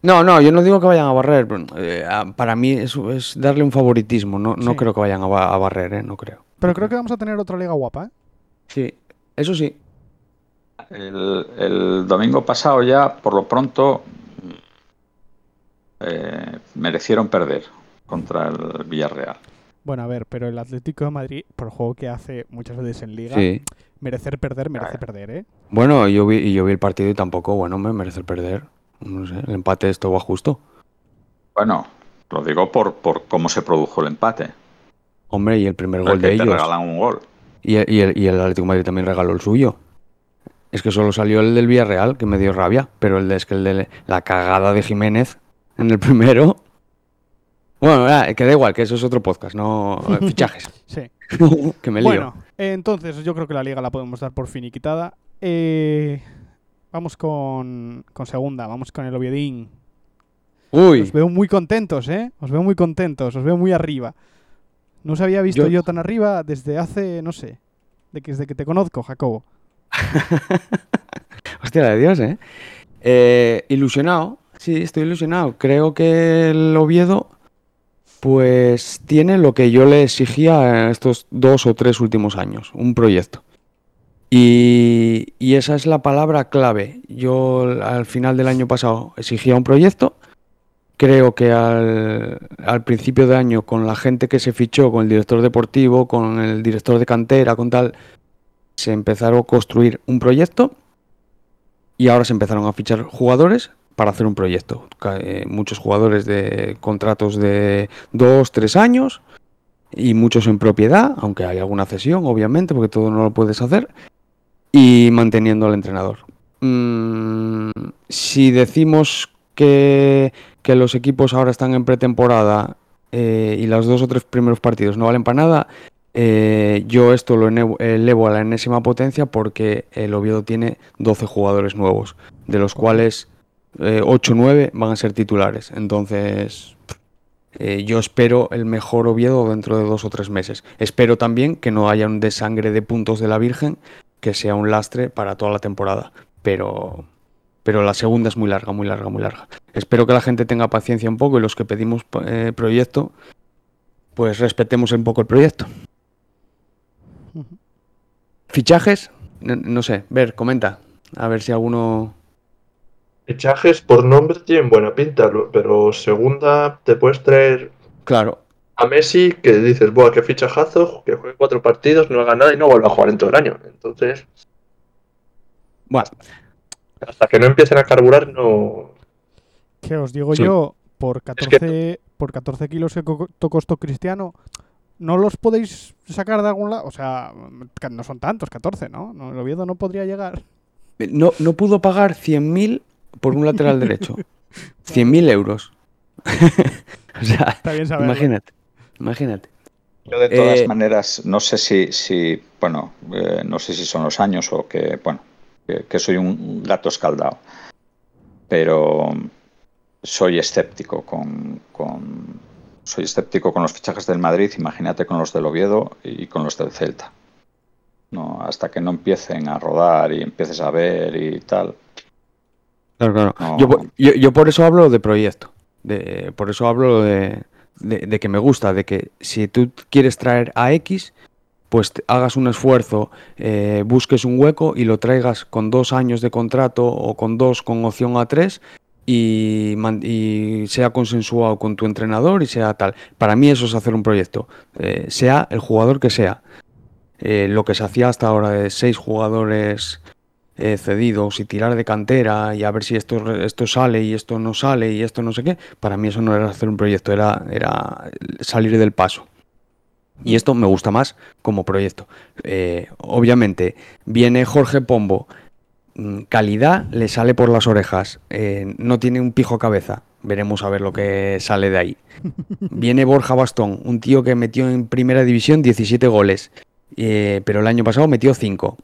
[SPEAKER 3] No, no, yo no digo que vayan a barrer. pero, eh, para mí eso es darle un favoritismo. No, no
[SPEAKER 2] Sí.
[SPEAKER 3] creo que vayan a, ba- a barrer, ¿eh? No creo.
[SPEAKER 2] Pero
[SPEAKER 3] No
[SPEAKER 2] creo que vamos a tener otra liga guapa, ¿eh?
[SPEAKER 3] Sí, eso sí.
[SPEAKER 1] El, el domingo pasado ya, por lo pronto, eh, merecieron perder contra el Villarreal.
[SPEAKER 2] Bueno, a ver, pero el Atlético de Madrid, por el juego que hace muchas veces en Liga,
[SPEAKER 3] Sí.
[SPEAKER 2] merecer perder, merece
[SPEAKER 1] Claro.
[SPEAKER 2] perder, ¿eh?
[SPEAKER 3] Bueno, yo vi, y yo vi el partido y tampoco, bueno, me merece perder. No sé, el empate esto va justo.
[SPEAKER 1] Bueno, lo digo por, por cómo se produjo el empate.
[SPEAKER 3] Hombre, y el primer gol de
[SPEAKER 1] te
[SPEAKER 3] ellos.
[SPEAKER 1] regalan un gol.
[SPEAKER 3] Y el, y, el, y el Atlético de Madrid también regaló el suyo. Es que solo salió el del Villarreal, que me dio rabia. Pero el de, es que el de la cagada de Jiménez en el primero. Bueno, ah, que da igual, que eso es otro podcast, no eh, fichajes.
[SPEAKER 2] Sí.
[SPEAKER 3] que me lío.
[SPEAKER 2] Bueno, entonces yo creo que la liga la podemos dar por finiquitada. Eh, vamos con, con segunda, vamos con el Oviedín.
[SPEAKER 3] Uy,
[SPEAKER 2] Os veo muy contentos, ¿eh? Os veo muy contentos, os veo muy arriba. No os había visto
[SPEAKER 3] Yo-
[SPEAKER 2] yo, tan arriba desde hace, no sé, de que, desde que te conozco, Jacobo.
[SPEAKER 3] hostia de Dios, ¿eh? Eh, Ilusionado, sí, estoy ilusionado. Creo que el Oviedo, pues, tiene lo que yo le exigía estos dos o tres últimos años, un proyecto. Y, y esa es la palabra clave. Yo al final del año pasado exigía un proyecto. Creo que al, al principio de año, con la gente que se fichó, con el director deportivo, con el director de cantera, con tal, se empezaron a construir un proyecto. y ahora se empezaron a fichar jugadores para hacer un proyecto. Eh, muchos jugadores de contratos de dos, tres años y muchos en propiedad, aunque hay alguna cesión, obviamente, porque todo no lo puedes hacer, y manteniendo al entrenador. Mm, si decimos que, que los equipos ahora están en pretemporada eh, y los dos o tres primeros partidos no valen para nada, eh, yo esto lo elevo a la enésima potencia porque el Oviedo tiene 12 jugadores nuevos, de los cuales eh, 8 o 9 van a ser titulares. Entonces, eh, yo espero el mejor Oviedo dentro de dos o tres meses. Espero también que no haya un desangre de puntos de la Virgen, que sea un lastre para toda la temporada. Pero, pero la segunda es muy larga, muy larga, muy larga. Espero que la gente tenga paciencia un poco y los que pedimos eh, proyecto, pues respetemos un poco el proyecto. Fichajes, no, no sé, ver, comenta, a ver si alguno...
[SPEAKER 4] Fichajes por nombre tienen buena pinta, pero segunda te puedes traer
[SPEAKER 3] Claro,
[SPEAKER 4] a Messi que dices, buah, qué fichajazo, que juegue cuatro partidos, no haga nada y no vuelva a jugar en todo el año. Entonces,
[SPEAKER 3] bueno,
[SPEAKER 4] hasta que no empiecen a carburar, no.
[SPEAKER 2] ¿Qué os digo
[SPEAKER 3] Sí.
[SPEAKER 2] yo? Por
[SPEAKER 4] Es
[SPEAKER 2] 14, por 14 kilos que costó Cristiano, ¿no los podéis sacar de algún lado? O sea, no son tantos, 14, ¿no? no el Oviedo no podría llegar.
[SPEAKER 3] no, no pudo pagar 100.000 por un lateral derecho. 100.000 euros. o sea,
[SPEAKER 2] Está bien saberlo.
[SPEAKER 3] imagínate, imagínate.
[SPEAKER 1] Yo de todas
[SPEAKER 3] Eh,
[SPEAKER 1] maneras, no sé si, si bueno, eh, no sé si son los años o que, bueno, que, que soy un gato escaldado, pero soy escéptico con, con- soy escéptico con los fichajes del Madrid, imagínate con los del Oviedo y con los del Celta. No, hasta que no empiecen a rodar y empieces a ver y tal.
[SPEAKER 3] Claro, claro.
[SPEAKER 1] No.
[SPEAKER 3] Yo, yo- yo por eso hablo de proyecto. De, por eso hablo de, de- de que me gusta, de que si tú quieres traer a X, pues hagas un esfuerzo, eh, busques un hueco y lo traigas con dos años de contrato o con dos con opción a tres y sea consensuado con tu entrenador y sea tal. Para mí eso es hacer un proyecto, eh, sea el jugador que sea. Eh, lo que se hacía hasta ahora de seis jugadores eh, cedidos y tirar de cantera y a ver si esto, esto sale y esto no sale y esto no sé qué, para mí eso no era hacer un proyecto, era, era salir del paso. Y esto me gusta más como proyecto. Eh, obviamente, viene Jorge Pombo, mm, calidad le sale por las orejas, eh, no tiene un pijo cabeza, veremos a ver lo que sale de ahí. Viene Borja Bastón, un tío que metió en primera división 17 goles, eh, pero el año pasado metió 5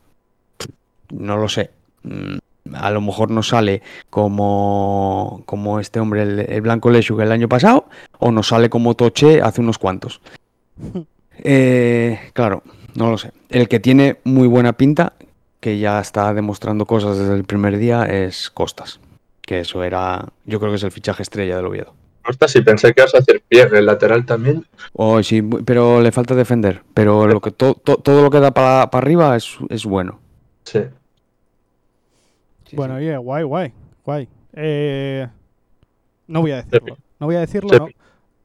[SPEAKER 3] no lo sé. Mm, A lo mejor no sale como, como este hombre, el, el Blanco Lechu, el año pasado, o no sale como Toche hace unos cuantos. Eh, claro, no lo sé. El que tiene muy buena pinta, que ya está demostrando cosas desde el primer día, es Costas. Que eso era, yo creo que es el fichaje estrella del Oviedo.
[SPEAKER 4] Hasta si pensé que ibas a hacer bien, el lateral también.
[SPEAKER 3] Oh, sí, pero le falta defender. Pero lo que to- to- todo lo que da para arriba es, es bueno.
[SPEAKER 4] Sí.
[SPEAKER 2] Bueno, oye, guay, guay, guay. Eh, no voy a decirlo. No voy a decirlo,
[SPEAKER 4] Se-
[SPEAKER 2] no.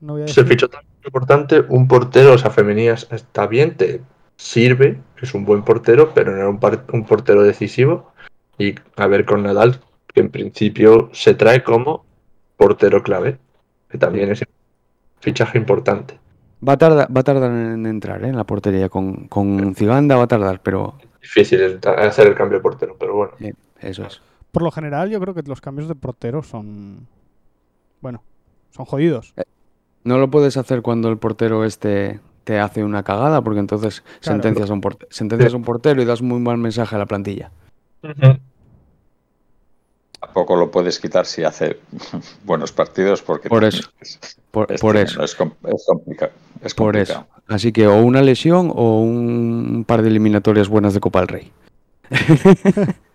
[SPEAKER 2] No voy a
[SPEAKER 4] Se
[SPEAKER 2] decirlo.
[SPEAKER 4] fichó tan importante un portero, o sea, femenías está bien, te sirve, es un buen portero, pero no era un, par- un portero decisivo. Y a ver con Nadal, que en principio se trae como portero clave, que también es un fichaje importante.
[SPEAKER 3] Va a tardar, va a tardar en entrar ¿eh? en la portería. Con, con Ciganda va a tardar, pero
[SPEAKER 4] Difícil hacer el cambio de portero, pero bueno.
[SPEAKER 3] eso es.
[SPEAKER 2] Por lo general, yo creo que los cambios de portero son. Bueno, son jodidos.
[SPEAKER 3] No lo puedes hacer cuando el portero este te hace una cagada, porque entonces
[SPEAKER 2] Claro.
[SPEAKER 3] sentencias, a un porte- sentencias a un portero y das muy mal mensaje a la plantilla.
[SPEAKER 1] Tampoco lo puedes quitar si hace buenos partidos porque
[SPEAKER 3] Por eso.
[SPEAKER 1] es-
[SPEAKER 3] Por,
[SPEAKER 1] es
[SPEAKER 3] por
[SPEAKER 1] tremendo,
[SPEAKER 3] eso,
[SPEAKER 1] Es, com- es complicado. Es
[SPEAKER 3] por
[SPEAKER 1] complicado.
[SPEAKER 3] eso. Así que o una lesión o un par de eliminatorias buenas de Copa del Rey.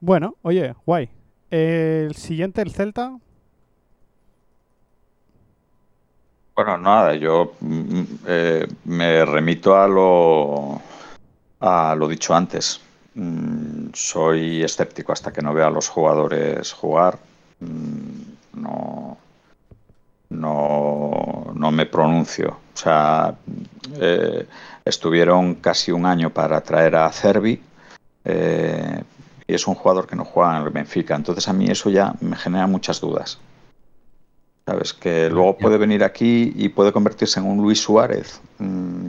[SPEAKER 2] Bueno, oye, guay. El siguiente, el Celta.
[SPEAKER 1] Bueno, nada, yo mm, eh, me remito a lo, a lo dicho antes. Mm, soy escéptico hasta que no vea a los jugadores jugar. Mm, no, no, no me pronuncio. O sea, eh, estuvieron casi un año para traer a Cervi. eh, y es un jugador que no juega en el Benfica. Entonces a mí eso ya me genera muchas dudas. ¿Sabes? Que luego puede venir aquí y puede convertirse en un Luis Suárez, mm,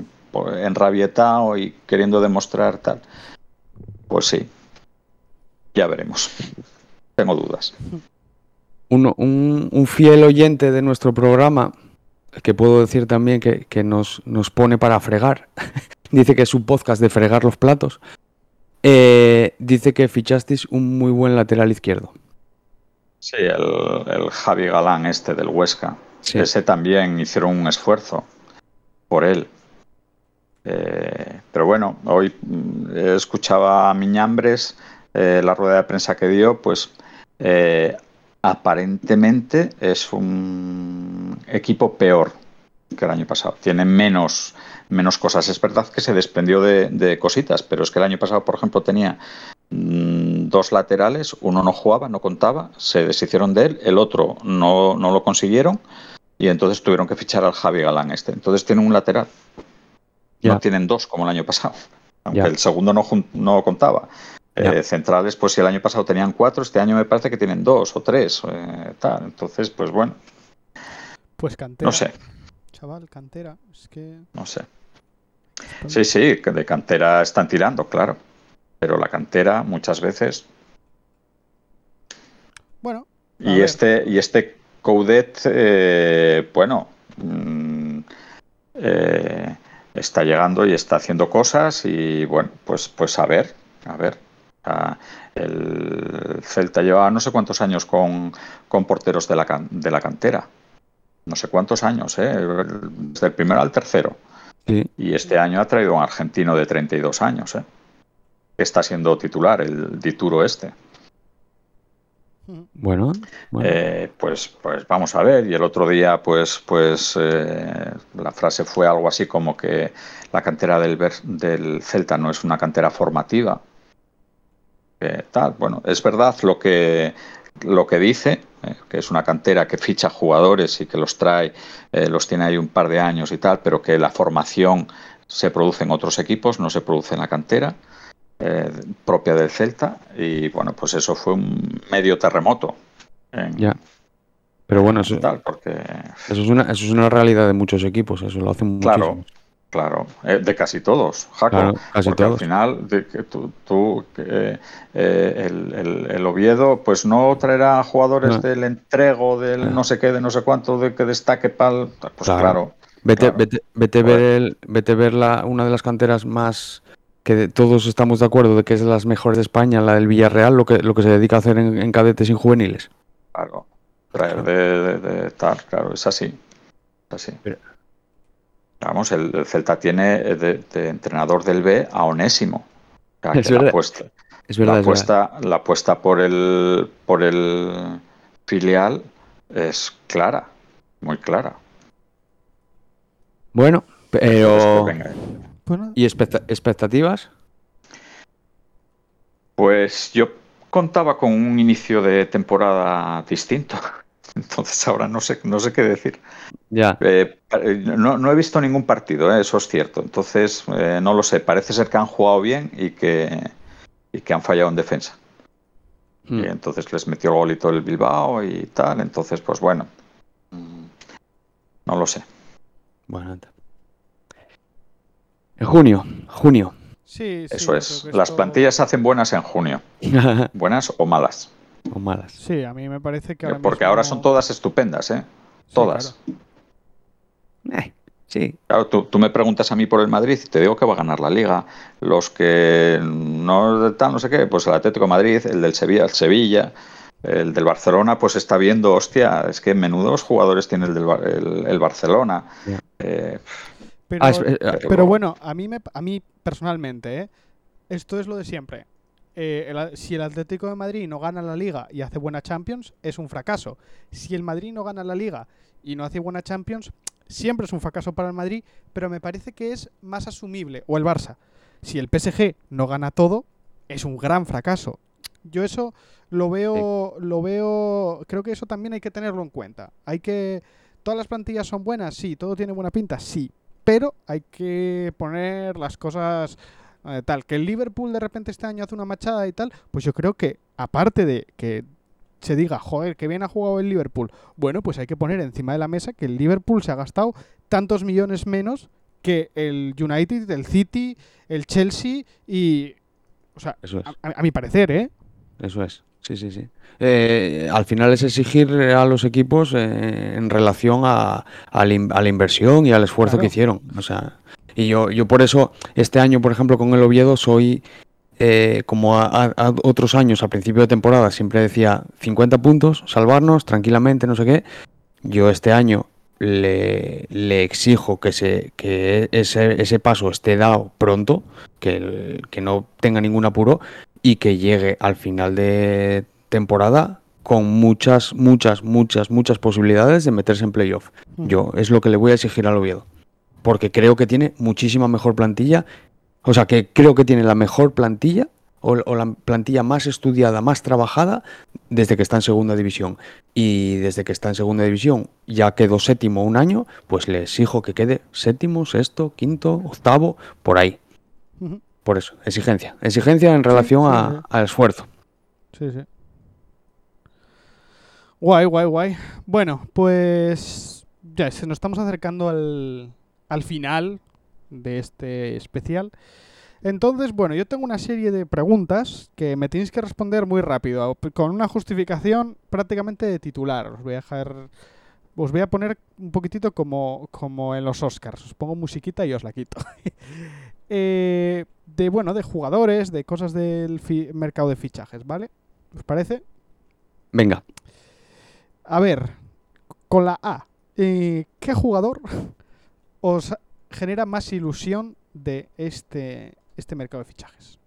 [SPEAKER 1] enrabietado y queriendo demostrar tal. Pues sí, ya veremos. Tengo dudas.
[SPEAKER 3] Un, un fiel oyente de nuestro programa, que puedo decir también que, que nos, nos pone para fregar, dice que es un podcast de fregar los platos. Eh, dice que fichasteis un muy buen lateral izquierdo.
[SPEAKER 1] Sí, el, el Javi Galán este del Huesca.
[SPEAKER 3] Sí.
[SPEAKER 1] Ese también hicieron un esfuerzo por él. Eh, pero bueno, hoy mm, escuchaba a Miñambres eh, la rueda de prensa que dio, pues eh, aparentemente es un equipo peor que el año pasado. Tiene menos, menos cosas. Es verdad que se desprendió de, de cositas, pero es que el año pasado, por ejemplo, tenía mm, dos laterales, uno no jugaba, no contaba, se deshicieron de él, el otro no, no lo consiguieron y entonces tuvieron que fichar al Javi Galán este. Entonces tienen un lateral.
[SPEAKER 3] Ya.
[SPEAKER 1] No tienen dos como el año pasado, aunque el segundo no, no contaba. Eh, centrales, pues si el año pasado tenían cuatro, este año me parece que tienen dos o tres. eh, tal. Entonces, pues bueno,
[SPEAKER 2] Pues cantera.
[SPEAKER 1] no sé,
[SPEAKER 2] Chaval, cantera. Es que.
[SPEAKER 1] no sé. Sí, sí, que de cantera están tirando, claro. Pero la cantera muchas veces.
[SPEAKER 2] Bueno.
[SPEAKER 1] Y
[SPEAKER 2] ver.
[SPEAKER 1] este, y este Coudet, eh, bueno, mm, eh, está llegando y está haciendo cosas. Y bueno, pues, pues a ver, a ver. El Celta lleva no sé cuántos años con, con porteros de la, can- de la cantera. No sé cuántos años, ¿eh? desde el primero al tercero.
[SPEAKER 3] Sí.
[SPEAKER 1] Y este año ha traído a un argentino de 32 años, ¿eh? que está siendo titular, el Dituro este.
[SPEAKER 3] Bueno, bueno.
[SPEAKER 1] Eh, pues, pues vamos a ver. Y el otro día, pues, pues eh, la frase fue algo así como que la cantera del, del Celta no es una cantera formativa. Eh, tal. Bueno, es verdad lo que lo que dice, eh, que es una cantera que ficha jugadores y que los trae, eh, los tiene ahí un par de años y tal, pero que la formación se produce en otros equipos, no se produce en la cantera eh, propia del Celta. Y bueno, pues eso fue un medio terremoto. en-
[SPEAKER 3] Ya. Pero bueno, eso,
[SPEAKER 1] tal, porque
[SPEAKER 3] eso es una, eso es una realidad de muchos equipos, eso lo hacen muchísimos.
[SPEAKER 1] claro, eh, de casi todos, Jaco,
[SPEAKER 3] Claro, casi
[SPEAKER 1] porque al final de que tú, tú, eh, eh, el, el- el Oviedo pues no traerá jugadores
[SPEAKER 3] No.
[SPEAKER 1] del entrego, del
[SPEAKER 3] No.
[SPEAKER 1] no sé qué, de no sé cuánto, de que destaque pal, pues
[SPEAKER 3] Claro.
[SPEAKER 1] claro,
[SPEAKER 3] Vete,
[SPEAKER 1] Claro.
[SPEAKER 3] vete, vete a ver, el, vete a ver la, una de las canteras más que de- todos estamos de acuerdo de que es de las mejores de España, la del Villarreal, lo que, lo que se dedica a hacer en, en cadetes y en juveniles.
[SPEAKER 1] claro, traer de, de- de tal, claro, es así, es así.
[SPEAKER 3] Pero-
[SPEAKER 1] Vamos, el, el Celta tiene eh, de, de entrenador del B a Onésimo. O sea,
[SPEAKER 3] Es
[SPEAKER 1] la
[SPEAKER 3] verdad.
[SPEAKER 1] apuesta,
[SPEAKER 3] Es
[SPEAKER 1] la
[SPEAKER 3] verdad, es verdad.
[SPEAKER 1] apuesta, la apuesta por el por el filial es clara, muy clara.
[SPEAKER 3] Bueno, pero...
[SPEAKER 1] Pues,
[SPEAKER 3] ¿Y expecta- expectativas?
[SPEAKER 1] Pues yo contaba con un inicio de temporada distinto. Entonces ahora no sé, no sé qué decir.
[SPEAKER 3] Ya.
[SPEAKER 1] Eh, eh, no, no he visto ningún partido, eh, eso es cierto. Entonces eh, no lo sé. Parece ser que han jugado bien y que, y que han fallado en defensa.
[SPEAKER 3] Mm.
[SPEAKER 1] Y entonces les metió el golito el Bilbao y tal. Entonces, pues bueno. No lo sé.
[SPEAKER 3] Bueno. En junio, junio.
[SPEAKER 2] sí, sí,
[SPEAKER 1] Eso es. Las
[SPEAKER 2] esto-
[SPEAKER 1] plantillas se hacen buenas en junio. Buenas o malas.
[SPEAKER 3] O malas.
[SPEAKER 2] Sí, a mí me parece que ahora
[SPEAKER 1] Porque
[SPEAKER 2] mismo-
[SPEAKER 1] ahora son todas estupendas, ¿eh?
[SPEAKER 2] Sí,
[SPEAKER 1] Todas.
[SPEAKER 2] claro.
[SPEAKER 3] Eh, sí.
[SPEAKER 1] Claro, tú, tú me preguntas a mí por el Madrid y te digo que va a ganar la liga. Los que no tal, no sé qué, pues el Atlético de Madrid, el del Sevilla, el Sevilla, el del Barcelona, pues está viendo, hostia, es que menudos jugadores tiene el del Bar- el, el Barcelona.
[SPEAKER 3] Ya.
[SPEAKER 1] Eh,
[SPEAKER 2] Pero,
[SPEAKER 3] Ah, es- eh, ah,
[SPEAKER 2] pero bueno, a mí, me, a mí personalmente, ¿eh? esto es lo de siempre. Eh, el si el Atlético de Madrid no gana la Liga y hace buena Champions, es un fracaso. Si el Madrid no gana la Liga y no hace buena Champions, siempre es un fracaso para el Madrid, pero me parece que es más asumible. O el Barça. Si el PSG no gana todo, es un gran fracaso. Yo eso lo veo, lo veo, creo que eso también hay que tenerlo en cuenta. Hay que, todas las plantillas son buenas, sí, todo tiene buena pinta, sí, pero hay que poner las cosas eh, tal. Que el Liverpool de repente este año hace una machada y tal, pues yo creo que, aparte de que se diga, joder, que bien ha jugado el Liverpool, bueno, pues hay que poner encima de la mesa que el Liverpool se ha gastado tantos millones menos que el United, el City, el Chelsea y... O sea,
[SPEAKER 3] Eso es.
[SPEAKER 2] a, a mi parecer, ¿eh?
[SPEAKER 3] Eso es. Sí, sí, sí. Eh, al final es exigir a los equipos eh, en relación a, a la, in- a la inversión y al esfuerzo
[SPEAKER 2] Claro.
[SPEAKER 3] que hicieron. O sea, y yo, yo por eso, este año, por ejemplo, con el Oviedo, soy eh, como a, a- a otros años, a principio de temporada, siempre decía 50 puntos, salvarnos tranquilamente, no sé qué. Yo este año le, le exijo que, se, que ese, ese paso esté dado pronto, que, el- que no tenga ningún apuro y que llegue al final de temporada con muchas, muchas, muchas, muchas posibilidades de meterse en playoff.
[SPEAKER 2] Mm.
[SPEAKER 3] Yo es lo que le voy a exigir al Oviedo. Porque creo que tiene muchísima mejor plantilla. O sea, que creo que tiene la mejor plantilla o, o la plantilla más estudiada, más trabajada desde que está en segunda división. Y desde que está en segunda división ya quedó séptimo un año, pues le exijo que quede séptimo, sexto, quinto, octavo, por ahí. Por eso, exigencia. Exigencia en relación
[SPEAKER 2] sí,
[SPEAKER 3] a-
[SPEAKER 2] sí.
[SPEAKER 3] al esfuerzo.
[SPEAKER 2] Sí, sí. Guay, guay, guay. Bueno, pues ya se nos estamos acercando al, al final de este especial. Entonces, bueno, yo tengo una serie de preguntas que me tenéis que responder muy rápido, con una justificación prácticamente de titular. Os voy a dejar, os voy a poner un poquitito como, como en los Oscars. Os pongo musiquita y os la quito. Eh, de bueno, de jugadores, de cosas del mercado de fichajes, ¿vale? ¿Os parece?
[SPEAKER 3] Venga,
[SPEAKER 2] A ver, con la A, eh, ¿qué jugador os genera más ilusión de este, este mercado de fichajes?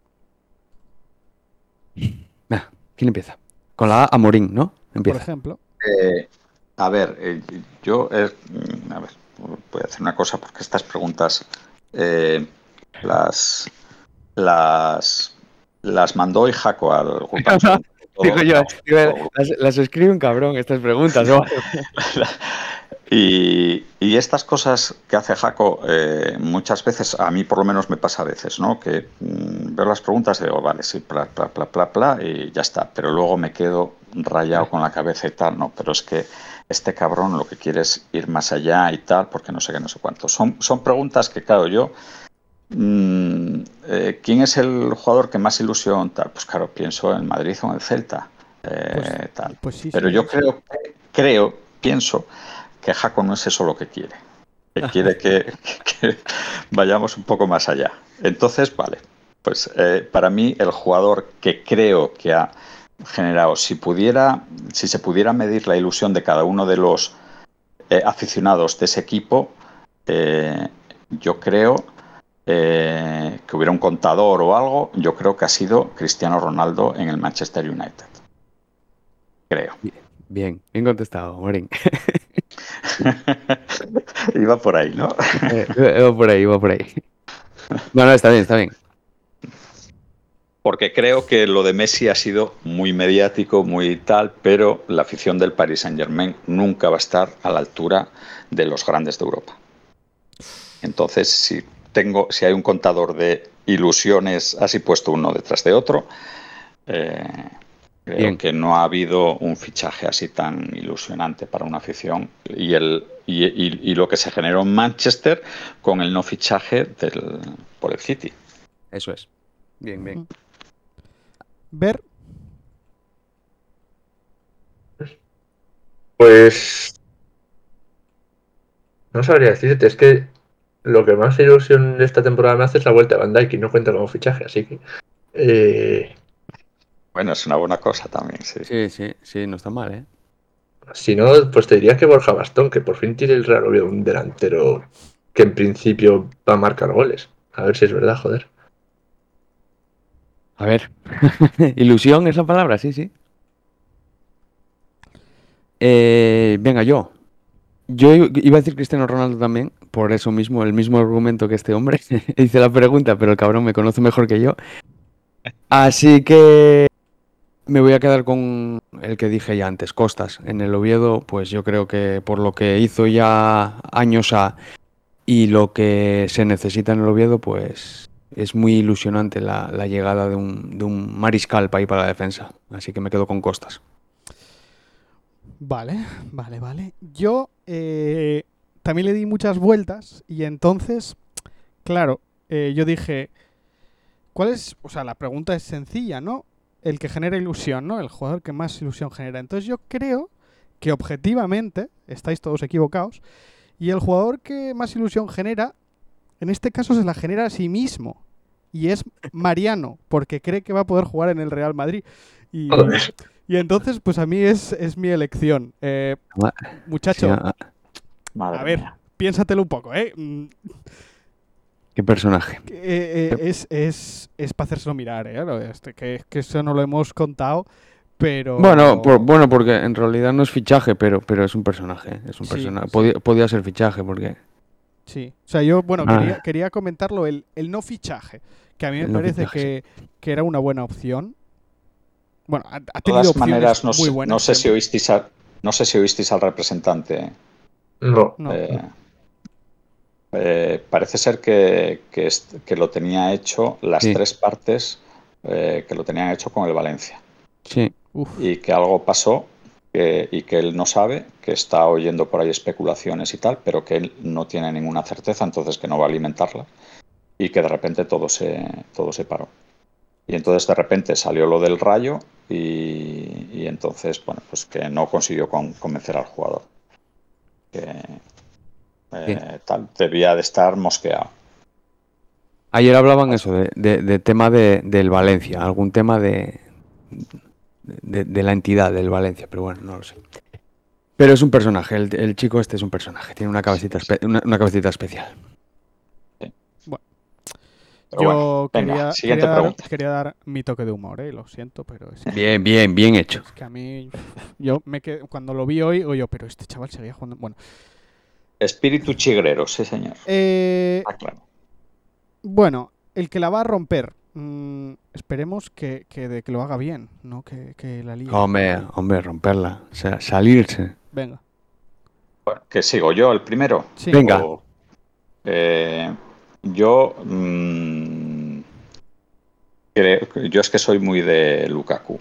[SPEAKER 3] ¿quién empieza? Con la A, Amorín, ¿no?
[SPEAKER 2] Por ejemplo.
[SPEAKER 1] Eh, a ver, eh, yo eh, mm, a ver, voy a hacer una cosa porque estas preguntas eh, las las las mandó y Jaco al grupo.
[SPEAKER 3] Digo yo, las, las escribe un cabrón estas preguntas, ¿no?
[SPEAKER 1] Y, y estas cosas que hace Jaco, eh, muchas veces, a mí por lo menos me pasa a veces, ¿no? Que mm, veo las preguntas y digo, vale, sí, pla, pla, pla, pla, pla, y ya está. Pero luego me quedo rayado con la cabeza y tal, no, pero es que este cabrón lo que quiere es ir más allá y tal, porque no sé qué, no sé cuánto. Son, son preguntas que, claro, yo. mm, eh, ¿Quién es el jugador que más ilusión tal? Pues claro, pienso en Madrid o en el Celta. eh,
[SPEAKER 2] Pues-
[SPEAKER 1] tal.
[SPEAKER 2] Pues sí,
[SPEAKER 1] Pero
[SPEAKER 2] sí,
[SPEAKER 1] yo
[SPEAKER 2] sí.
[SPEAKER 1] creo, creo, pienso que Jaco no es eso lo que quiere. Que quiere que, que vayamos un poco más allá. Entonces, vale, pues eh, para mí el jugador que creo que ha generado, si pudiera, si se pudiera medir la ilusión de cada uno de los eh, aficionados de ese equipo, eh, yo creo eh, que hubiera un contador o algo, yo creo que ha sido Cristiano Ronaldo en el Manchester United. Creo.
[SPEAKER 3] Bien, bien contestado, Amorín.
[SPEAKER 1] Iba por ahí, ¿no?
[SPEAKER 3] Eh, iba por ahí, iba por ahí. No, no, está bien, está bien.
[SPEAKER 1] Porque creo que lo de Messi ha sido muy mediático, muy tal, pero la afición del Paris Saint Germain nunca va a estar a la altura de los grandes de Europa. Entonces, si tengo, si hay un contador de ilusiones así puesto uno detrás de otro, eh, creo
[SPEAKER 3] Bien.
[SPEAKER 1] que no ha habido un fichaje así tan ilusionante para una afición y el y, y- y lo que se generó en Manchester con el no fichaje del, por el City.
[SPEAKER 3] Eso es. Bien, bien.
[SPEAKER 2] Ver,
[SPEAKER 4] Pues. No sabría decirte, es que lo que más ilusión de esta temporada me hace es la vuelta de Van Dijk y no cuenta como fichaje, así que. eh,
[SPEAKER 1] Bueno, es una buena cosa también, sí.
[SPEAKER 3] Sí, sí, sí, no está mal, ¿eh?
[SPEAKER 4] si no, pues te diría que Borja Bastón, que por fin tiene el Real Oviedo un delantero que en principio va a marcar goles. A ver si es verdad, joder.
[SPEAKER 3] A ver. Ilusión es la palabra, sí, sí. Eh, venga, yo. Yo iba a decir Cristiano Ronaldo también, por eso mismo, el mismo argumento que este hombre. Hice la pregunta, pero el cabrón me conoce mejor que yo. Así que me voy a quedar con el que dije ya antes, Costas. En el Oviedo, pues yo creo que por lo que hizo ya años a y lo que se necesita en el Oviedo, pues es muy ilusionante la, llegada de un, de un mariscal para ir para la defensa. Así que me quedo con Costas.
[SPEAKER 2] Vale, vale, vale. Yo eh, también le di muchas vueltas y entonces, claro, eh, yo dije, ¿cuál es? O sea, la pregunta es sencilla, ¿no? El que genera ilusión, ¿no? El jugador que más ilusión genera. Entonces yo creo que objetivamente, estáis todos equivocados, y el jugador que más ilusión genera, en este caso se la genera a sí mismo. Y es Mariano, porque cree que va a poder jugar en el Real Madrid. Y, y entonces, pues a mí es, es mi elección. Eh, muchacho, a ver, piénsatelo un poco, ¿eh?
[SPEAKER 3] Qué personaje.
[SPEAKER 2] eh, eh, es es, es para hacérselo mirar, ¿eh? Lo este, que, que eso no lo hemos contado, pero...
[SPEAKER 3] Bueno, por- bueno, porque en realidad no es fichaje, pero, pero es un personaje. Es un
[SPEAKER 2] Sí,
[SPEAKER 3] personaje.
[SPEAKER 2] sí.
[SPEAKER 3] Podía, podía ser fichaje, porque.
[SPEAKER 2] Sí, o sea, yo, bueno,
[SPEAKER 3] Ah.
[SPEAKER 2] quería, quería comentarlo, el, el no fichaje, que a mí me
[SPEAKER 3] El no
[SPEAKER 2] parece que, que era una buena opción. Bueno, ha, ha
[SPEAKER 1] De
[SPEAKER 2] tenido
[SPEAKER 1] todas
[SPEAKER 2] opciones
[SPEAKER 1] maneras, no,
[SPEAKER 2] muy
[SPEAKER 1] sé-
[SPEAKER 2] buenas.
[SPEAKER 1] no sé si oísteis al, no sé si oísteis al representante.
[SPEAKER 4] No.
[SPEAKER 2] No.
[SPEAKER 1] eh, eh, parece ser que, que lo tenía hecho las
[SPEAKER 3] Sí.
[SPEAKER 1] tres partes eh, que lo tenían hecho con el Valencia
[SPEAKER 3] Sí.
[SPEAKER 2] Uf,
[SPEAKER 1] y que algo pasó que- y que él no sabe, que está oyendo por ahí especulaciones y tal, pero que él no tiene ninguna certeza, entonces que no va a alimentarla y que de repente todo se, todo se paró. Y entonces de repente salió lo del rayo y, y entonces, bueno, pues que no consiguió con- convencer al jugador. Que eh, tal, debía de estar mosqueado.
[SPEAKER 3] Ayer hablaban eso, de, de- de tema de, del Valencia, algún tema de, de, de la entidad del Valencia, pero bueno, no lo sé. Pero es un personaje, el, el chico este es un personaje, tiene una cabecita, espe- una, una cabecita especial.
[SPEAKER 1] Pero
[SPEAKER 2] yo
[SPEAKER 1] bueno, venga,
[SPEAKER 2] quería, quería dar,
[SPEAKER 1] pregunta.
[SPEAKER 2] quería dar mi toque de humor, ¿eh? Lo siento, pero es que,
[SPEAKER 3] Bien, bien, bien hecho.
[SPEAKER 2] es que a mí... Yo me quedé, cuando lo vi hoy, digo yo, pero este chaval seguía jugando... Bueno,
[SPEAKER 1] Espíritu chigrero, sí señor.
[SPEAKER 2] eh,
[SPEAKER 1] Ah, claro.
[SPEAKER 2] Bueno, el que la va a romper. mm, esperemos que, que, de, que lo haga bien, no que, que la líe.
[SPEAKER 3] Hombre, hombre, romperla, o sea, salirse.
[SPEAKER 2] Venga.
[SPEAKER 1] Bueno, que sigo yo el primero.
[SPEAKER 2] Sí.
[SPEAKER 3] Venga.
[SPEAKER 1] O, eh, yo mm, creo, yo es que soy muy de Lukaku.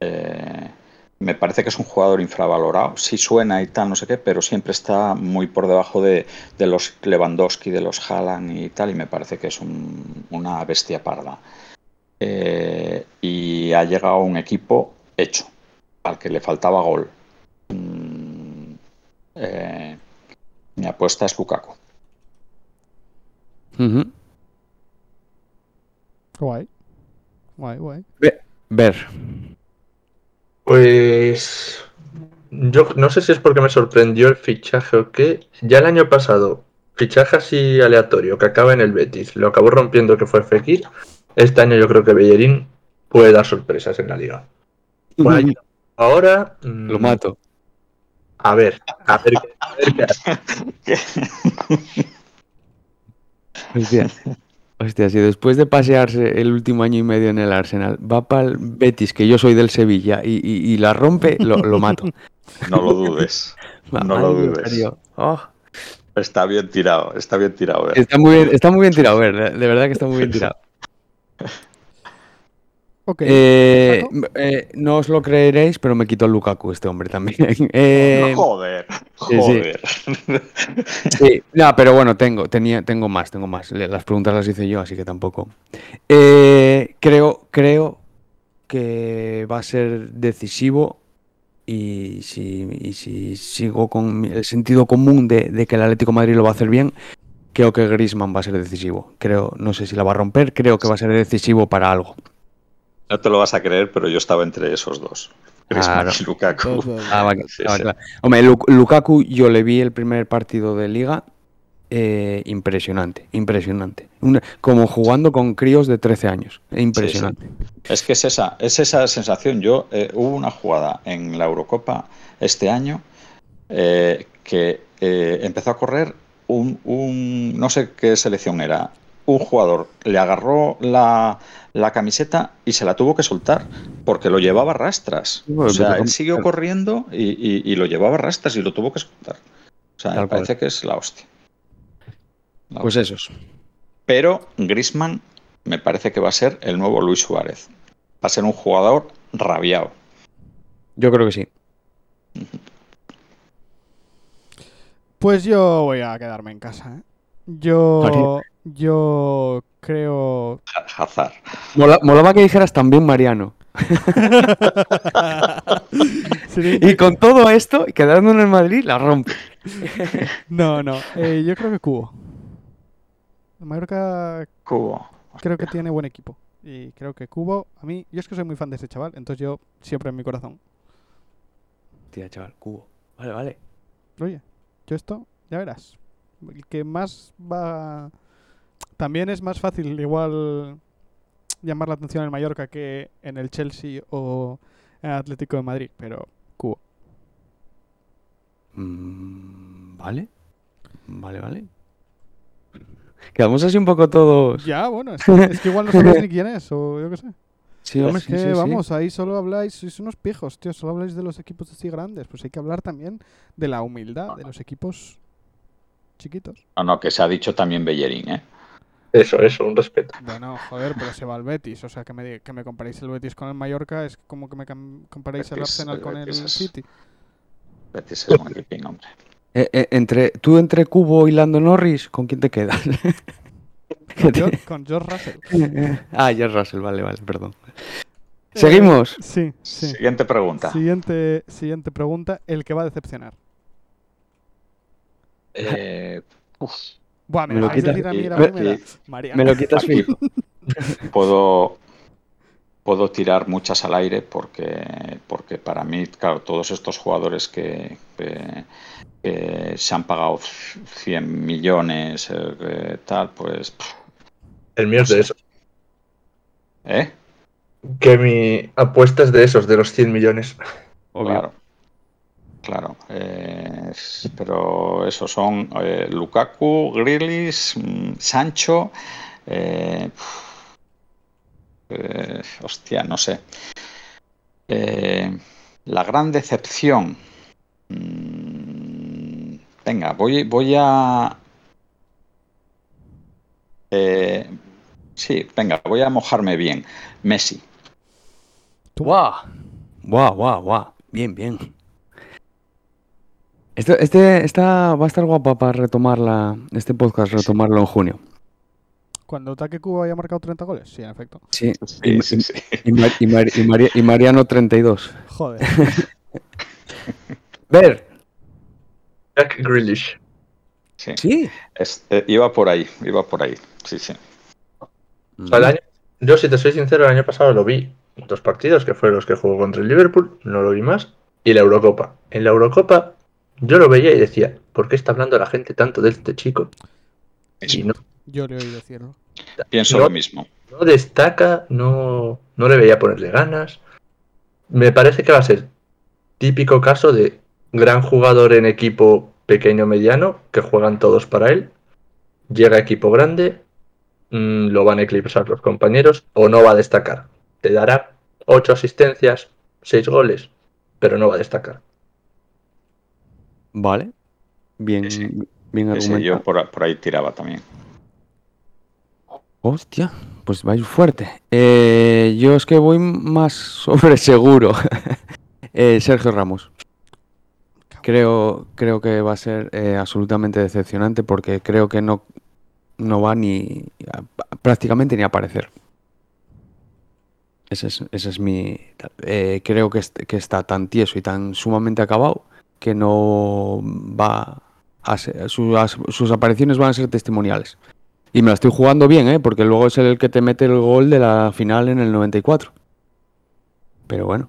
[SPEAKER 1] Eh, me parece que es un jugador infravalorado. Sí suena y tal, no sé qué, pero siempre está muy por debajo de, de los Lewandowski, de los Haaland y tal, y me parece que es un- una bestia parda. Eh, y ha llegado a un equipo hecho, al que le faltaba gol. Mm, eh, mi apuesta es Lukaku.
[SPEAKER 3] Ujú.
[SPEAKER 2] Guay. Guay, guay.
[SPEAKER 3] Ver.
[SPEAKER 4] Pues yo no sé si es porque me sorprendió el fichaje o qué. Ya el año pasado, fichaje así aleatorio que acaba en el Betis, lo acabó rompiendo que fue Fekir. Este año yo creo que Bellerín puede dar sorpresas en la liga. Pues ahí- ahora mm,
[SPEAKER 3] Lo mato.
[SPEAKER 4] A ver, a ver, a ver qué hace.
[SPEAKER 3] Hostia. Hostia, si después de pasearse el último año y medio en el Arsenal va para el Betis, que yo soy del Sevilla, y, y- y la rompe, lo, lo mato.
[SPEAKER 1] No lo dudes. No lo dudes.
[SPEAKER 3] Oh,
[SPEAKER 1] Está bien tirado, está bien tirado. ¿eh?
[SPEAKER 3] está, muy bien, está muy bien tirado, de verdad que está muy bien tirado. Eh, eh, no os lo creeréis, pero me quitó el Lukaku este hombre también. Eh,
[SPEAKER 1] joder,
[SPEAKER 3] sí.
[SPEAKER 1] joder.
[SPEAKER 3] Sí, no, pero bueno, tengo, tenía, tengo más, tengo más. Las preguntas las hice yo, así que tampoco. Eh, creo, creo que va a ser decisivo y si, y si sigo con el sentido común de, de que el Atlético de Madrid lo va a hacer bien, creo que Griezmann va a ser decisivo. Creo, no sé si la va a romper, creo que va a ser decisivo para algo.
[SPEAKER 1] No te lo vas a creer, pero yo estaba entre esos dos.
[SPEAKER 3] Claro.
[SPEAKER 1] y Lukaku.
[SPEAKER 3] Ah, va-
[SPEAKER 1] Sí, sí.
[SPEAKER 3] claro. Hombre, Lu- Lukaku, yo le vi el primer partido de liga. eh, impresionante, impresionante. Una- como jugando con críos de 13 años. Impresionante.
[SPEAKER 1] Es que es esa, es esa sensación. Yo eh, hubo una jugada en la Eurocopa este año eh, que eh, empezó a correr un, un- no sé qué selección era. Un jugador le agarró la, la camiseta y se la tuvo que soltar porque lo llevaba a rastras.
[SPEAKER 3] Bueno,
[SPEAKER 1] O sea, él siguió corriendo y, y- y lo llevaba a rastras y lo tuvo que soltar. O sea, me
[SPEAKER 3] cual.
[SPEAKER 1] parece que es la hostia. La
[SPEAKER 3] Pues esos.
[SPEAKER 1] Pero Grisman me parece que va a ser el nuevo Luis Suárez. Va a ser un jugador rabiado.
[SPEAKER 3] Yo creo que sí.
[SPEAKER 2] Pues yo voy a quedarme en casa. ¿eh? Yo, yo creo.
[SPEAKER 1] Hazard.
[SPEAKER 3] Mola- molaba que dijeras también Mariano. Y con todo esto, quedando en el Madrid, la rompe.
[SPEAKER 2] No, no. eh, yo creo que Cubo. Mallorca
[SPEAKER 1] Cubo.
[SPEAKER 2] creo que tiene buen equipo. Y creo que Cubo, a mí, yo es que soy muy fan de ese chaval, entonces yo siempre en mi corazón.
[SPEAKER 3] Tía, chaval, cubo. Vale, vale.
[SPEAKER 2] Oye, yo esto, ya verás. El que más va. También es más fácil, igual, llamar la atención en el Mallorca que en el Chelsea o en el Atlético de Madrid, pero Cubo.
[SPEAKER 3] Mm, vale. Vale, vale. Quedamos así un poco todos.
[SPEAKER 2] Ya, bueno, es que, es que igual no sabéis ni quién es, o yo qué sé.
[SPEAKER 3] Sí, hombre,
[SPEAKER 2] Es
[SPEAKER 3] sí,
[SPEAKER 2] que,
[SPEAKER 3] sí, sí.
[SPEAKER 2] vamos, ahí solo habláis, sois unos pijos, tío, solo habláis de los equipos así grandes. Pues hay que hablar también de la humildad de los equipos chiquitos.
[SPEAKER 1] No, no, que se ha dicho también Bellerín, ¿eh?
[SPEAKER 4] Eso, eso, un respeto.
[SPEAKER 2] Bueno, joder, pero se va al Betis, o sea, que me, que me comparéis el Betis con el Mallorca es como que me comparéis el Arsenal
[SPEAKER 1] el
[SPEAKER 2] con el
[SPEAKER 1] es-
[SPEAKER 2] City.
[SPEAKER 1] Betis es un equipín, hombre.
[SPEAKER 3] Eh, eh, entre, tú entre Cubo y Lando Norris, ¿con quién te quedas?
[SPEAKER 2] Con, George Russell.
[SPEAKER 3] ah, George Russell, vale, vale, perdón. Seguimos.
[SPEAKER 2] Sí, sí.
[SPEAKER 1] Siguiente pregunta.
[SPEAKER 2] Siguiente, siguiente pregunta, el que va a decepcionar.
[SPEAKER 1] Eh, uf,
[SPEAKER 2] Buah, me,
[SPEAKER 3] Me lo quitas.
[SPEAKER 2] decir a mí la
[SPEAKER 1] Me-
[SPEAKER 3] lo quitas fijo.
[SPEAKER 1] puedo, puedo tirar muchas al aire porque, porque para mí, claro, todos estos jugadores que, que- que se han pagado 100 millones, eh, eh, tal, pues... pff,
[SPEAKER 4] El mío es de eso.
[SPEAKER 1] ¿Eh?
[SPEAKER 4] Que mi apuesta es de esos, de los 100 millones.
[SPEAKER 3] Obvio.
[SPEAKER 1] Claro. Claro. eh, pero esos son eh, Lukaku, Grealish, mm, Sancho. eh, eh, hostia, no sé. La gran decepción. Mm, venga, voy, voy a. sí, venga, voy a mojarme bien. Messi.
[SPEAKER 3] Guau. Guau, guau, guau. Bien, bien. Esto, este, esta va a estar guapa para retomarla, este podcast, retomarlo en junio.
[SPEAKER 2] Cuando Taque Cuba haya marcado 30 goles, sí, en efecto.
[SPEAKER 3] Sí.
[SPEAKER 1] Sí,
[SPEAKER 3] Y,
[SPEAKER 1] sí, sí.
[SPEAKER 3] y Mar- y Mar- y y Mariano 32.
[SPEAKER 2] Joder.
[SPEAKER 3] Ver.
[SPEAKER 4] Jack Grealish.
[SPEAKER 1] Sí.
[SPEAKER 3] Sí.
[SPEAKER 1] Es- eh, iba por ahí, iba por ahí. Sí, sí.
[SPEAKER 4] O sea, el año- yo, si te soy sincero, el año pasado lo vi dos partidos, que fueron los que jugó contra el Liverpool, no lo vi más, y la Eurocopa. En la Eurocopa yo lo veía y decía, ¿por qué está hablando la gente tanto de este chico? Y no,
[SPEAKER 2] Yo le oí decirlo.
[SPEAKER 1] Pienso
[SPEAKER 4] No.
[SPEAKER 1] lo mismo.
[SPEAKER 4] no destaca, no, no le veía ponerle ganas. Me parece que va a ser típico caso de gran jugador en equipo pequeño mediano, que juegan todos para él. Llega a equipo grande, mm, lo van a eclipsar los compañeros o no va a destacar. Te dará ocho asistencias, seis goles, pero no va a destacar.
[SPEAKER 3] Vale. Bien,
[SPEAKER 1] Sí,
[SPEAKER 3] bien
[SPEAKER 1] Sí,
[SPEAKER 3] argumentado.
[SPEAKER 1] yo por, por ahí tiraba también.
[SPEAKER 3] Hostia, pues vais fuerte. Eh, yo es que voy más sobre seguro. Eh, Sergio Ramos. Creo, creo que va a ser eh, absolutamente decepcionante porque creo que no, no va ni a- prácticamente ni a aparecer. Ese es, ese es mi. creo que, que está tan tieso y tan sumamente acabado que no va a ser- sus apariciones van a ser testimoniales. Y me la estoy jugando bien, ¿eh? Porque luego es el que te mete el gol de la final en el 94. Pero bueno,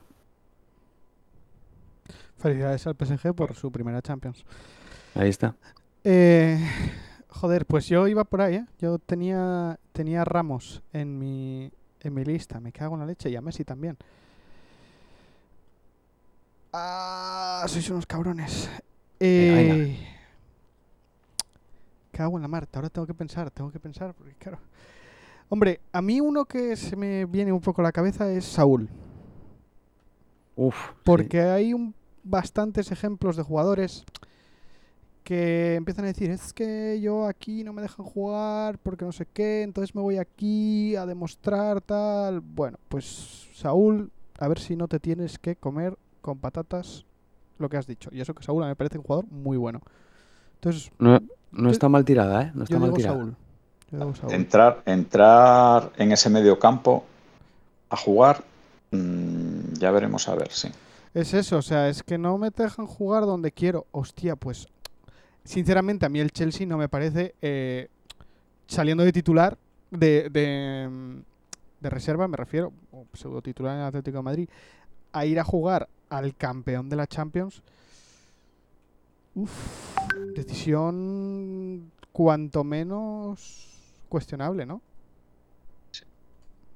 [SPEAKER 2] Felicidades al PSG por su primera Champions.
[SPEAKER 3] ahí está.
[SPEAKER 2] Eh, joder, pues yo iba por ahí, ¿eh? Yo tenía, tenía Ramos en mi, en mi lista. Me cago en la leche y a Messi también. Ah, sois unos cabrones.
[SPEAKER 3] Venga.
[SPEAKER 2] Eh, cago en la Marta. Ahora tengo que pensar, tengo que pensar. Porque claro. Hombre, a mí uno que se me viene un poco a la cabeza es Saúl.
[SPEAKER 3] Uf. sí.
[SPEAKER 2] Porque hay un, bastantes ejemplos de jugadores que empiezan a decir, es que yo aquí no me dejan jugar porque no sé qué, entonces me voy aquí a demostrar tal. Bueno, pues Saúl, a ver si no te tienes que comer con patatas lo que has dicho. Y eso que Saúl me parece un jugador muy bueno. Entonces,
[SPEAKER 3] No, no
[SPEAKER 2] Yo-
[SPEAKER 3] está mal tirada, ¿eh? No está
[SPEAKER 2] yo
[SPEAKER 3] mal
[SPEAKER 2] digo
[SPEAKER 3] tirada.
[SPEAKER 2] Saúl. Yo digo Saúl.
[SPEAKER 1] Entrar, entrar en ese medio campo a jugar, mm, ya veremos a ver, sí.
[SPEAKER 2] Es eso, o sea, es que no me dejan jugar donde quiero. Hostia, pues sinceramente a mí el Chelsea no me parece eh, saliendo de titular, de, de, mm, de reserva, me refiero, o pseudo titular en el Atlético de Madrid, a ir a jugar al campeón de la Champions. Uf, decisión cuanto menos cuestionable, ¿no?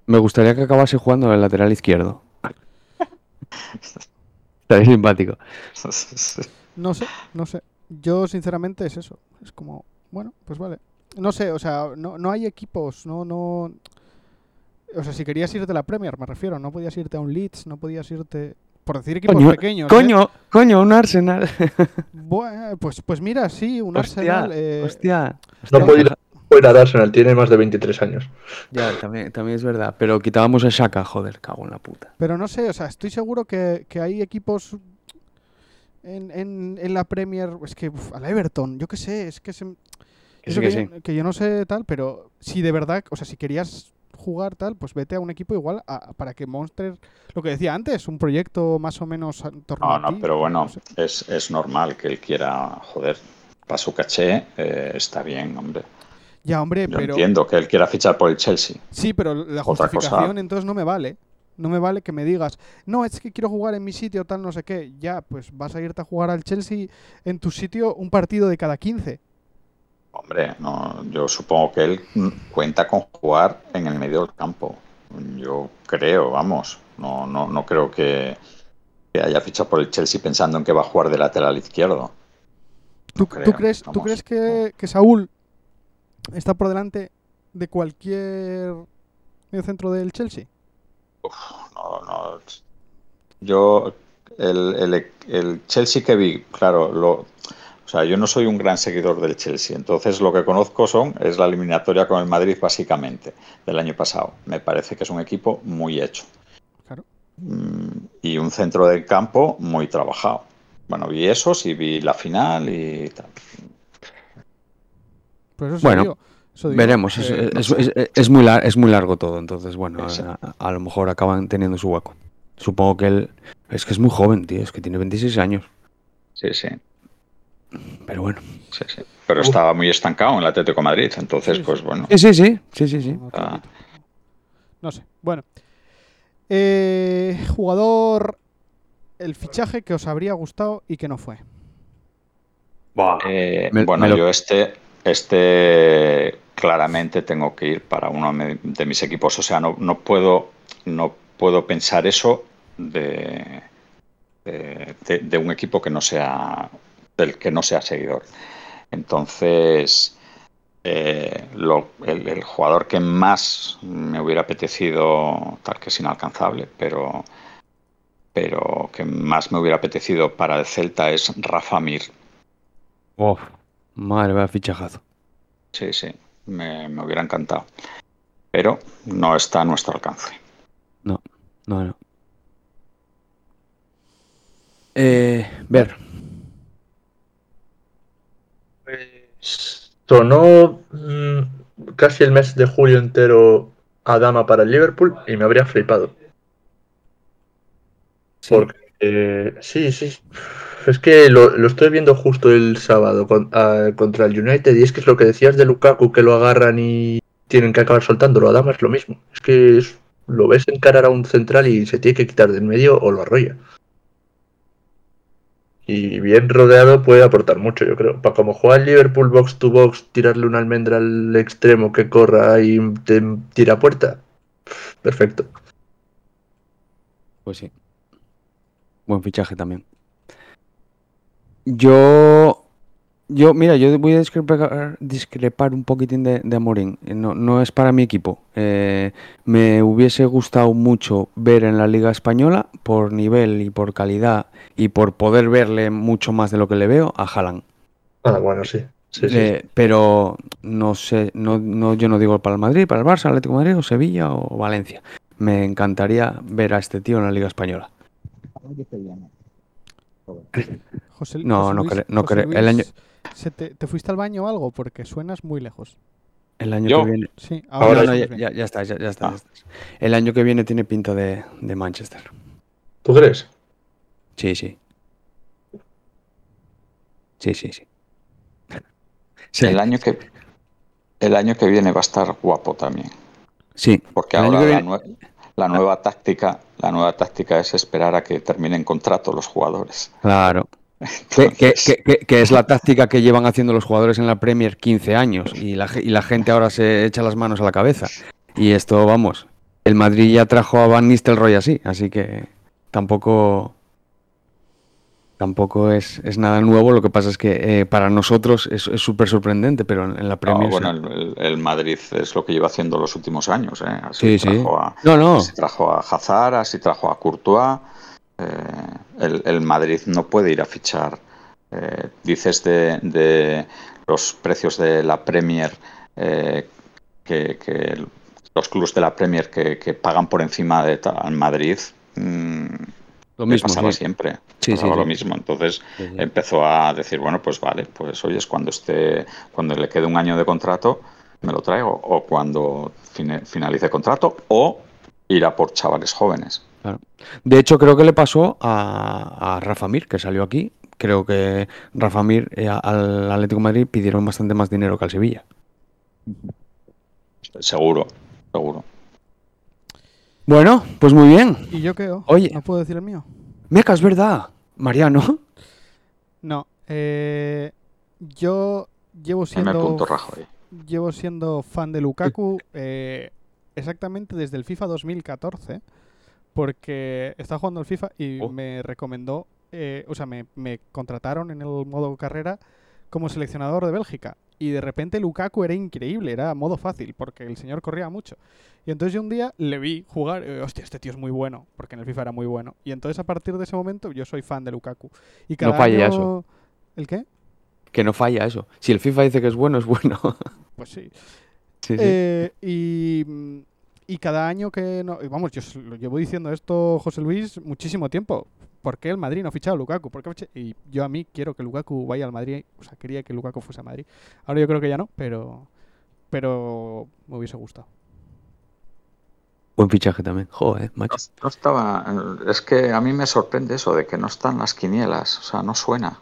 [SPEAKER 3] Me gustaría que acabase jugando en el lateral izquierdo. Estaría simpático.
[SPEAKER 2] No sé, no sé. Yo sinceramente es eso. Es como, bueno, pues vale. No sé, o sea, no, no hay equipos, no, no. O sea, si querías irte a la Premier, me refiero, no podías irte a un Leeds, no podías irte. Por decir equipos
[SPEAKER 3] Coño,
[SPEAKER 2] pequeños. ¿eh?
[SPEAKER 3] Coño, coño, un Arsenal.
[SPEAKER 2] Bue- pues, pues mira, sí, un
[SPEAKER 3] hostia,
[SPEAKER 2] Arsenal. eh,
[SPEAKER 3] hostia.
[SPEAKER 4] No
[SPEAKER 3] hostia,
[SPEAKER 4] puede ir fuera de Arsenal, tiene más de 23 años.
[SPEAKER 3] Ya, también, también es verdad. Pero quitábamos a Shaka, joder, cago en la puta.
[SPEAKER 2] Pero no sé, o sea, estoy seguro que, que hay equipos en, en, en la Premier. Es que uf, al Everton, yo qué sé, es que se,
[SPEAKER 3] Que
[SPEAKER 2] Eso
[SPEAKER 3] sí, que
[SPEAKER 2] que,
[SPEAKER 3] sí.
[SPEAKER 2] yo, que yo no sé tal, pero si de verdad, o sea, si querías jugar tal, pues vete a un equipo igual a- para que Monster, lo que decía antes, un proyecto más o menos en torno
[SPEAKER 1] No,
[SPEAKER 2] a
[SPEAKER 1] no,
[SPEAKER 2] ti,
[SPEAKER 1] pero bueno,
[SPEAKER 2] no sé.
[SPEAKER 1] es, es normal que él quiera, joder, para su caché, eh, está bien, hombre.
[SPEAKER 2] Ya, hombre,
[SPEAKER 1] Yo
[SPEAKER 2] pero
[SPEAKER 1] entiendo que él quiera fichar por el Chelsea.
[SPEAKER 2] sí, pero la justificación
[SPEAKER 1] cosa-
[SPEAKER 2] entonces no me vale. No me vale que me digas, no, es que quiero jugar en mi sitio, tal, no sé qué. Ya, pues vas a irte a jugar al Chelsea en tu sitio un partido de cada 15.
[SPEAKER 1] Hombre, no, yo supongo que él cuenta con jugar en el medio del campo. Yo creo, vamos. No, no, no creo que, que haya fichado por el Chelsea pensando en que va a jugar de lateral izquierdo.
[SPEAKER 2] ¿Tú, crees, ¿tú crees que, que Saúl está por delante de cualquier medio centro del Chelsea?
[SPEAKER 1] No, no. Yo, el, el- el Chelsea que vi, claro, lo, o sea, yo no soy un gran seguidor del Chelsea, entonces lo que conozco son es la eliminatoria con el Madrid básicamente del año pasado. Me parece que es un equipo muy hecho
[SPEAKER 2] Claro.
[SPEAKER 1] Mm, y un centro del campo muy trabajado. Bueno, vi esos y vi la final y tal.
[SPEAKER 2] Pues eso
[SPEAKER 3] Bueno,
[SPEAKER 2] eso digo,
[SPEAKER 3] Veremos, es,
[SPEAKER 2] eh,
[SPEAKER 3] es- es- es- es muy lar- es muy largo todo, entonces bueno,
[SPEAKER 1] Sí.
[SPEAKER 3] a, a lo mejor acaban teniendo su hueco. Supongo que él es que es muy joven, tío, es que tiene 26 años,
[SPEAKER 1] Sí, sí,
[SPEAKER 3] pero bueno.
[SPEAKER 1] sí, sí. Pero estaba muy estancado en el Atlético de Madrid, entonces,
[SPEAKER 2] Sí, sí.
[SPEAKER 1] pues bueno.
[SPEAKER 3] Sí, sí, sí, sí, sí, sí.
[SPEAKER 2] no,
[SPEAKER 1] Ah.
[SPEAKER 2] No sé. Bueno. Eh, jugador. El fichaje que os habría gustado y que no fue.
[SPEAKER 1] Eh,
[SPEAKER 3] Me-
[SPEAKER 1] bueno,
[SPEAKER 3] me lo-
[SPEAKER 1] yo este, este claramente tengo que ir para uno de mis equipos. O sea, no, no puedo, no puedo pensar eso de- de un equipo que no sea del que no sea seguidor. Entonces, eh, lo- el, el jugador que más me hubiera apetecido, tal que es inalcanzable, pero, pero que más me hubiera apetecido para el Celta es Rafa Mir.
[SPEAKER 3] Uf, madre, vaya fichajazo.
[SPEAKER 1] Sí, sí, me, me hubiera encantado. Pero no está a nuestro alcance.
[SPEAKER 3] No, no. Eh, ver,
[SPEAKER 4] Sonó mm, casi el mes de julio entero a Dama para el Liverpool y me habría flipado.
[SPEAKER 3] sí,
[SPEAKER 4] Porque eh, sí, sí. Es que lo, lo estoy viendo justo el sábado con- ah, contra el United y es que es lo que decías de Lukaku, que lo agarran y tienen que acabar soltándolo. A Dama es lo mismo. Es que es- lo ves encarar a un central y se tiene que quitar del medio o lo arrolla. Y bien rodeado puede aportar mucho, yo creo. Para como juega el Liverpool box to box, tirarle una almendra al extremo que corra y te tira puerta. Perfecto.
[SPEAKER 3] pues sí. Buen fichaje también. Yo, yo, mira, yo voy a discrepar, discrepar un poquitín de, de Amorín. Eh, No, no es para mi equipo. Eh, me hubiese gustado mucho ver en la Liga Española, por nivel y por calidad, y por poder verle mucho más de lo que le veo, a Haaland.
[SPEAKER 4] Ah, bueno, sí. Sí, sí.
[SPEAKER 3] Eh, pero no sé, no, no, yo no digo para el Madrid, para el Barça, Atlético de Madrid, o Sevilla o Valencia. Me encantaría ver a este tío en la Liga Española.
[SPEAKER 2] José,
[SPEAKER 3] No,
[SPEAKER 2] José
[SPEAKER 3] no no cre- el año-
[SPEAKER 2] ¿se te, te fuiste al baño o algo? Porque suenas muy lejos.
[SPEAKER 3] El año
[SPEAKER 1] Yo.
[SPEAKER 3] que viene.
[SPEAKER 2] Sí,
[SPEAKER 4] Ahora
[SPEAKER 3] No, ya,
[SPEAKER 2] bien.
[SPEAKER 3] ya, ya está, ya, ya está,
[SPEAKER 1] Ah.
[SPEAKER 3] ya está. El año que viene tiene pinta de, de Manchester.
[SPEAKER 4] ¿Tú crees?
[SPEAKER 3] Sí, sí. Sí, sí, sí. Sí,
[SPEAKER 1] El año que el año que viene va a estar guapo también,
[SPEAKER 3] sí.
[SPEAKER 1] porque
[SPEAKER 3] El
[SPEAKER 1] ahora la,
[SPEAKER 3] viene-
[SPEAKER 1] nue- la nueva táctica, la nueva táctica es esperar a que terminen contrato los jugadores.
[SPEAKER 3] Claro. Que, que-
[SPEAKER 1] Entonces,
[SPEAKER 3] que- que- que es la táctica que llevan haciendo los jugadores en la Premier 15 años y la, y la gente ahora se echa las manos a la cabeza. Y esto, vamos, el Madrid ya trajo a Van Nistelrooy así, así que tampoco tampoco es, es nada nuevo. Lo que pasa es que eh, para nosotros es súper sorprendente, pero en, en la
[SPEAKER 1] no,
[SPEAKER 3] Premier...
[SPEAKER 1] bueno,
[SPEAKER 3] sí.
[SPEAKER 1] el, Madrid es lo que lleva haciendo los últimos años. ¿eh? Así
[SPEAKER 3] Sí, sí.
[SPEAKER 1] trajo a,
[SPEAKER 3] No, no.
[SPEAKER 1] así trajo a Hazard, así trajo a Courtois. Eh, el, el Madrid no puede ir a fichar. eh, dices de, de los precios de la Premier, eh, que, los clubes de la Premier que, que pagan por encima de Madrid. mm,
[SPEAKER 3] Lo mismo,
[SPEAKER 1] pasaba
[SPEAKER 3] sí.
[SPEAKER 1] siempre.
[SPEAKER 3] Sí,
[SPEAKER 1] pasaba
[SPEAKER 3] sí,
[SPEAKER 1] lo mismo. Entonces empezó a decir, bueno, pues vale, pues oye, es cuando esté, cuando le quede un año de contrato, me lo traigo. O cuando finalice contrato, o ir a por chavales jóvenes.
[SPEAKER 3] De hecho, creo que le pasó a, a Rafa Mir, que salió aquí. Creo que Rafa Mir eh, al Atlético de Madrid pidieron bastante más dinero que al Sevilla.
[SPEAKER 1] Seguro, seguro.
[SPEAKER 3] Bueno, pues muy bien.
[SPEAKER 2] ¿Y yo qué? oh?
[SPEAKER 3] Oye.
[SPEAKER 2] ¿No puedo decir el mío?
[SPEAKER 3] Meca, es verdad. Mariano.
[SPEAKER 2] No. eh, yo llevo siendo
[SPEAKER 1] punto rajo ahí.
[SPEAKER 2] llevo siendo fan de Lukaku eh, exactamente desde el FIFA 2014, porque estaba jugando al FIFA y
[SPEAKER 3] Oh.
[SPEAKER 2] me recomendó, eh, o sea, me, me contrataron en el modo carrera como seleccionador de Bélgica. Y de repente Lukaku era increíble, era modo fácil, porque el señor corría mucho. Y entonces yo un día le vi jugar, y, hostia, este tío es muy bueno, porque en el FIFA era muy bueno. Y entonces a partir de ese momento yo soy fan de Lukaku. Y cada
[SPEAKER 3] falle
[SPEAKER 2] año-
[SPEAKER 3] eso.
[SPEAKER 2] ¿El qué?
[SPEAKER 3] Que no falla eso. Si el FIFA dice que es bueno, es bueno.
[SPEAKER 2] Pues sí.
[SPEAKER 3] sí, sí.
[SPEAKER 2] Eh, y, mm, y cada año que no. y Vamos, yo lo llevo diciendo esto, José Luis, muchísimo tiempo. ¿Por qué el Madrid no ha fichado a Lukaku? ¿Por qué ha ficha- Y yo a mí quiero que Lukaku vaya al Madrid. O sea, quería que Lukaku fuese a Madrid. Ahora yo creo que ya no, pero. Pero me hubiese gustado.
[SPEAKER 3] Buen fichaje también. Joder, macho.
[SPEAKER 1] No estaba. Es que a mí me sorprende eso de que no están las quinielas. O sea, no suena.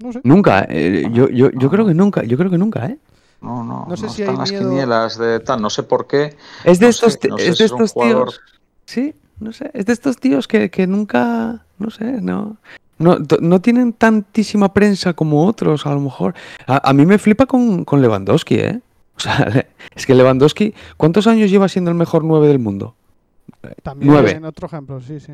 [SPEAKER 2] No sé.
[SPEAKER 3] Nunca. eh, yo yo, yo
[SPEAKER 1] No.
[SPEAKER 3] creo que nunca. Yo creo que nunca, ¿eh?
[SPEAKER 1] No, no,
[SPEAKER 2] No sé
[SPEAKER 1] no
[SPEAKER 2] si
[SPEAKER 1] están
[SPEAKER 2] hay
[SPEAKER 1] las
[SPEAKER 2] miedo-
[SPEAKER 1] quinielas de tal. No sé por qué.
[SPEAKER 3] Es de
[SPEAKER 1] No sé,
[SPEAKER 3] estos, ti-
[SPEAKER 1] no sé
[SPEAKER 3] es
[SPEAKER 1] si
[SPEAKER 3] de
[SPEAKER 1] es un
[SPEAKER 3] estos
[SPEAKER 1] jugador-
[SPEAKER 3] tíos. Sí, no sé. Es de estos tíos que, que nunca. No sé, no. No, no tienen tantísima prensa como otros, a lo mejor. A, a mí me flipa con, con Lewandowski, ¿eh? O sea, es que Lewandowski, ¿cuántos años lleva siendo el mejor 9 del mundo?
[SPEAKER 2] También
[SPEAKER 3] Nueve.
[SPEAKER 2] en otro ejemplo, sí, sí.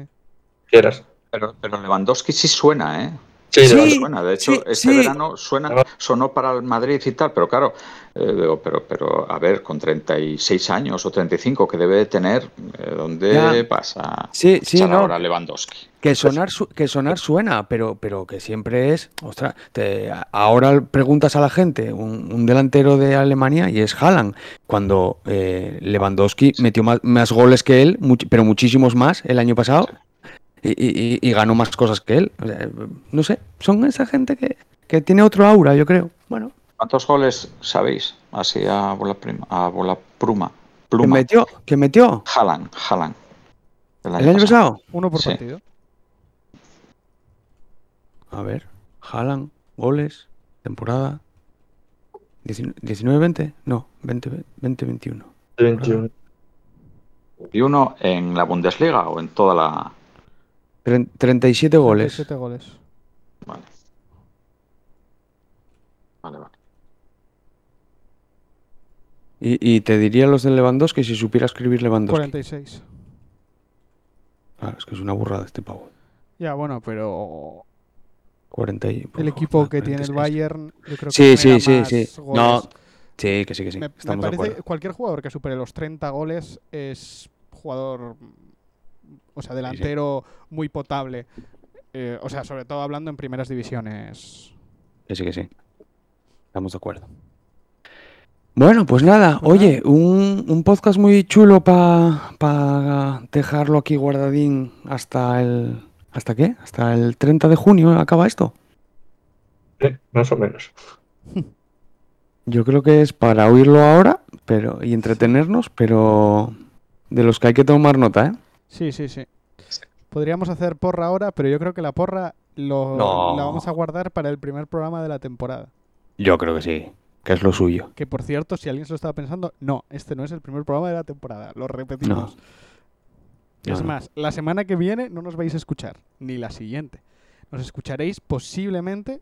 [SPEAKER 4] Quieras.
[SPEAKER 1] Pero, pero Lewandowski sí suena, ¿eh?
[SPEAKER 4] Sí,
[SPEAKER 3] Sí.
[SPEAKER 1] Suena. De hecho,
[SPEAKER 3] sí,
[SPEAKER 1] este verano suena, sonó para el Madrid y tal. Pero claro, eh, digo, pero, pero a ver, con 36 años o 35 que debe de tener, eh, ¿dónde
[SPEAKER 3] Ya.
[SPEAKER 1] pasa?
[SPEAKER 3] Sí, sí, no.
[SPEAKER 1] ahora Lewandowski.
[SPEAKER 3] Que sonar, su- que sonar suena, pero, pero que siempre es. Ostras, te- ahora preguntas a la gente un, un delantero de Alemania y es Haaland, cuando eh, Lewandowski metió más, más goles que él, much- pero muchísimos más el año pasado y, y- y ganó más cosas que él. O sea, no sé, son esa gente que, que tiene otro aura, yo creo. Bueno,
[SPEAKER 1] ¿Cuántos goles sabéis? Así a bola, prima, a bola pruma.
[SPEAKER 3] que
[SPEAKER 1] Pluma.
[SPEAKER 3] metió, que metió
[SPEAKER 1] Haaland, Haaland.
[SPEAKER 3] el año pasado.
[SPEAKER 2] Uno por
[SPEAKER 1] Sí.
[SPEAKER 2] partido.
[SPEAKER 3] A ver, Haaland, goles, temporada. 19-20, no, 20-21.
[SPEAKER 4] 21.
[SPEAKER 1] ¿Y uno en la Bundesliga o en toda la...?
[SPEAKER 3] 37 goles.
[SPEAKER 2] 37 goles.
[SPEAKER 1] Vale. Vale, vale.
[SPEAKER 3] Y, y te diría los de Lewandowski si supiera escribir Lewandowski.
[SPEAKER 2] 46.
[SPEAKER 3] Claro, es que es una burrada este pavo.
[SPEAKER 2] Ya, bueno, pero
[SPEAKER 3] 40 y,
[SPEAKER 2] el equipo
[SPEAKER 3] joder,
[SPEAKER 2] que tiene el
[SPEAKER 3] 46.
[SPEAKER 2] Bayern, yo creo que
[SPEAKER 3] Sí, sí, sí,
[SPEAKER 2] más
[SPEAKER 3] sí.
[SPEAKER 2] goles.
[SPEAKER 3] No, sí, que sí, que sí.
[SPEAKER 2] me, me
[SPEAKER 3] Estamos de
[SPEAKER 2] parece
[SPEAKER 3] acuerdo.
[SPEAKER 2] cualquier jugador que supere los 30 goles es jugador, o sea, delantero muy potable. Eh, o sea, sobre todo hablando en primeras divisiones
[SPEAKER 3] Que sí, que sí. Estamos de acuerdo. Bueno, pues nada,
[SPEAKER 2] Pues
[SPEAKER 3] oye, un, un podcast muy chulo para dejarlo aquí guardadín hasta el... ¿Hasta qué? Hasta el 30 de junio acaba esto.
[SPEAKER 4] Sí, más o menos.
[SPEAKER 3] Yo creo que es para oírlo ahora pero, y entretenernos, pero de los que hay que tomar nota, ¿eh?
[SPEAKER 2] Sí, sí, sí. Podríamos hacer porra ahora, pero yo creo que la porra lo,
[SPEAKER 3] No.
[SPEAKER 2] la vamos a guardar para el primer programa de la temporada.
[SPEAKER 3] Yo creo que sí, que es lo suyo.
[SPEAKER 2] Que por cierto, si alguien se lo estaba pensando, no, este no es el primer programa de la temporada, lo repetimos.
[SPEAKER 3] No,
[SPEAKER 2] es
[SPEAKER 3] no.
[SPEAKER 2] más, la semana que viene no nos vais a escuchar, ni la siguiente. Nos escucharéis posiblemente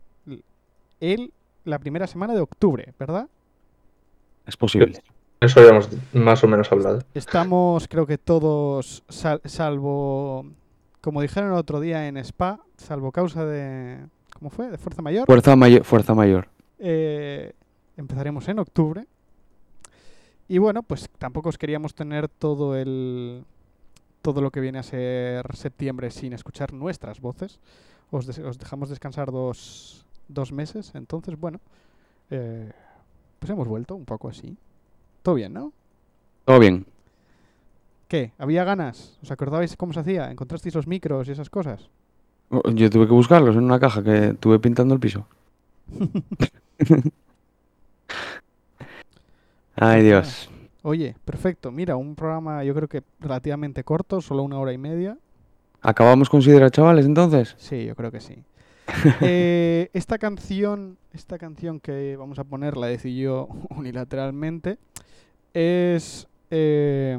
[SPEAKER 2] el, la primera semana de octubre, ¿verdad?
[SPEAKER 3] Es posible.
[SPEAKER 4] Eso habíamos más o menos hablado.
[SPEAKER 2] Estamos, creo que todos, sal- salvo, como dijeron el otro día en Spa, salvo causa de, ¿cómo fue? De fuerza mayor.
[SPEAKER 3] Fuerza, mayor, fuerza mayor.
[SPEAKER 2] Eh, empezaremos en octubre. Y bueno, pues tampoco os queríamos tener todo el todo lo que viene a ser septiembre sin escuchar nuestras voces. Os dejamos descansar dos, dos meses. Entonces, bueno, eh, pues hemos vuelto un poco así. Todo bien, ¿no?
[SPEAKER 3] Todo bien.
[SPEAKER 2] ¿Qué? ¿Había ganas? ¿Os acordabais cómo se hacía? ¿Encontrasteis los micros y esas cosas?
[SPEAKER 3] Oh, Yo tuve que buscarlos en una caja que tuve pintando el piso. Ay, Dios.
[SPEAKER 2] Oye, perfecto. Mira, un programa yo creo que relativamente corto, solo una hora y media.
[SPEAKER 3] ¿Acabamos con Sidra, chavales, entonces?
[SPEAKER 2] Sí, yo creo que sí. Eh, esta canción, esta canción que vamos a poner la decidí yo unilateralmente. Es eh,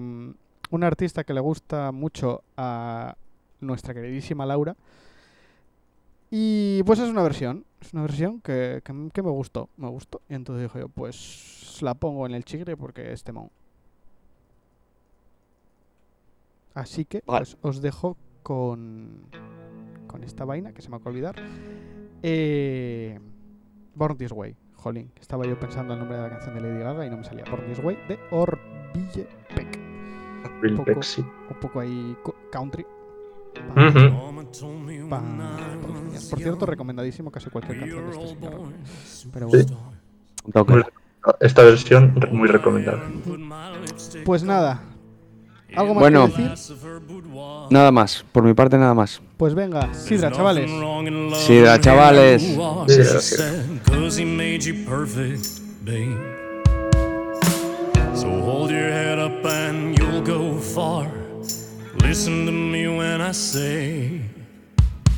[SPEAKER 2] un artista que le gusta mucho a nuestra queridísima Laura. Y pues es una versión, es una versión que, que me gustó, me gustó. Y entonces dije yo, pues la pongo en el chigre porque es temón. Así que
[SPEAKER 3] Vale.
[SPEAKER 2] pues, os dejo con, con esta vaina que se me acaba de olvidar. Eh, Born This Way, jolín. Estaba yo pensando el nombre de la canción de Lady Gaga y no me salía. Born This Way de Orville Peck. Poco.
[SPEAKER 4] Peck, sí.
[SPEAKER 2] Un poco ahí co- country. Pa-
[SPEAKER 4] Ujú.
[SPEAKER 2] pa- por. Por cierto, recomendadísimo casi cualquier canción de este señor. Pero bueno.
[SPEAKER 4] Esta versión muy recomendable.
[SPEAKER 2] Pues nada. ¿Algo más
[SPEAKER 3] Bueno.
[SPEAKER 2] que decir?
[SPEAKER 3] Nada más, por mi parte nada más.
[SPEAKER 2] Pues venga, Sidra, chavales.
[SPEAKER 3] Sidra, chavales.
[SPEAKER 4] Sidra, sidra.
[SPEAKER 5] So hold your head up and you'll go far. Listen to me when I say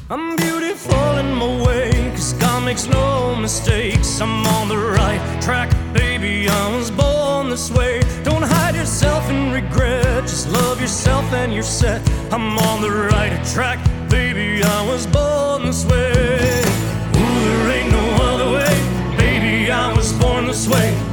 [SPEAKER 5] I'm beautiful in my way, cause God makes no mistakes. I'm on the right track, baby. I was born this way. Don't hide yourself in regret, just love yourself and you're set. I'm on the right track, baby. I was born this way. Ooh, there ain't no other way, baby. I was born this way.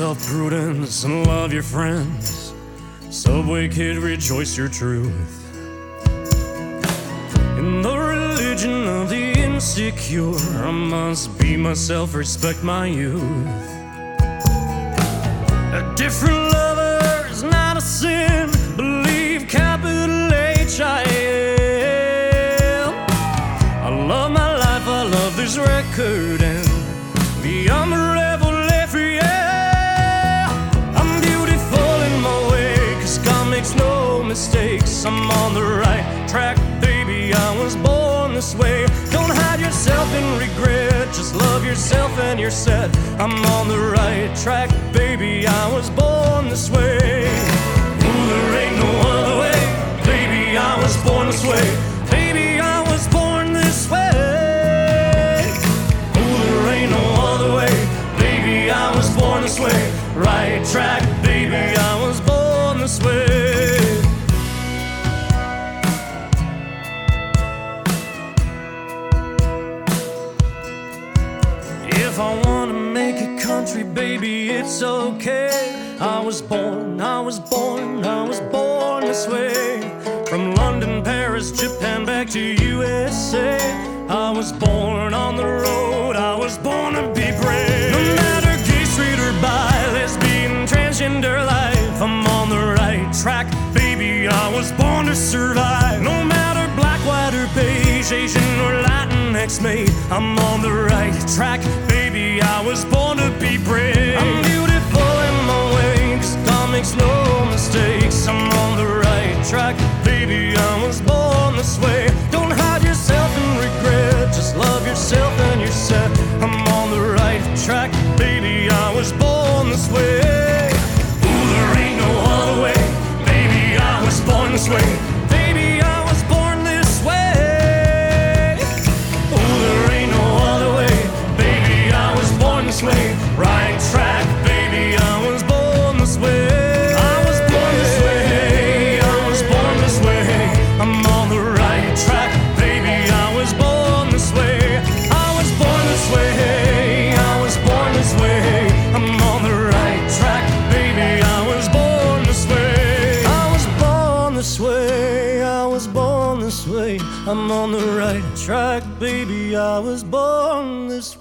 [SPEAKER 5] Yourself prudence and love your friends. Subway kid, rejoice your truth. In the religion of the insecure, I must be myself, respect my youth. A different lover way. Don't hide yourself in regret, just love yourself and you're set. I'm on the right track, baby. I was born this way. Ooh, there ain't no other way, baby. I was born this way. Baby, I was born this way. Ooh, there ain't no other way. Baby, I was born this way. Right track, baby, it's okay. I was born, I was born, I was born this way. From London, Paris, Japan back to USA. I was born on the road, I was born to be brave. No matter gay, straight, or bi, lesbian, transgender life, I'm on the right track, baby. I was born to survive. No matter black, white, or beige, Asian, or Latinx, mate, I'm on the right track, baby. I was born to be brave. I'm beautiful in my way, 'cause God makes no mistakes. I'm on the right track, baby. I was born this way. Don't hide yourself in regret, just love yourself and you're set. I'm on the right track, baby. I was born this way. Ooh, there ain't no other way, baby. I was born this way, I was born this.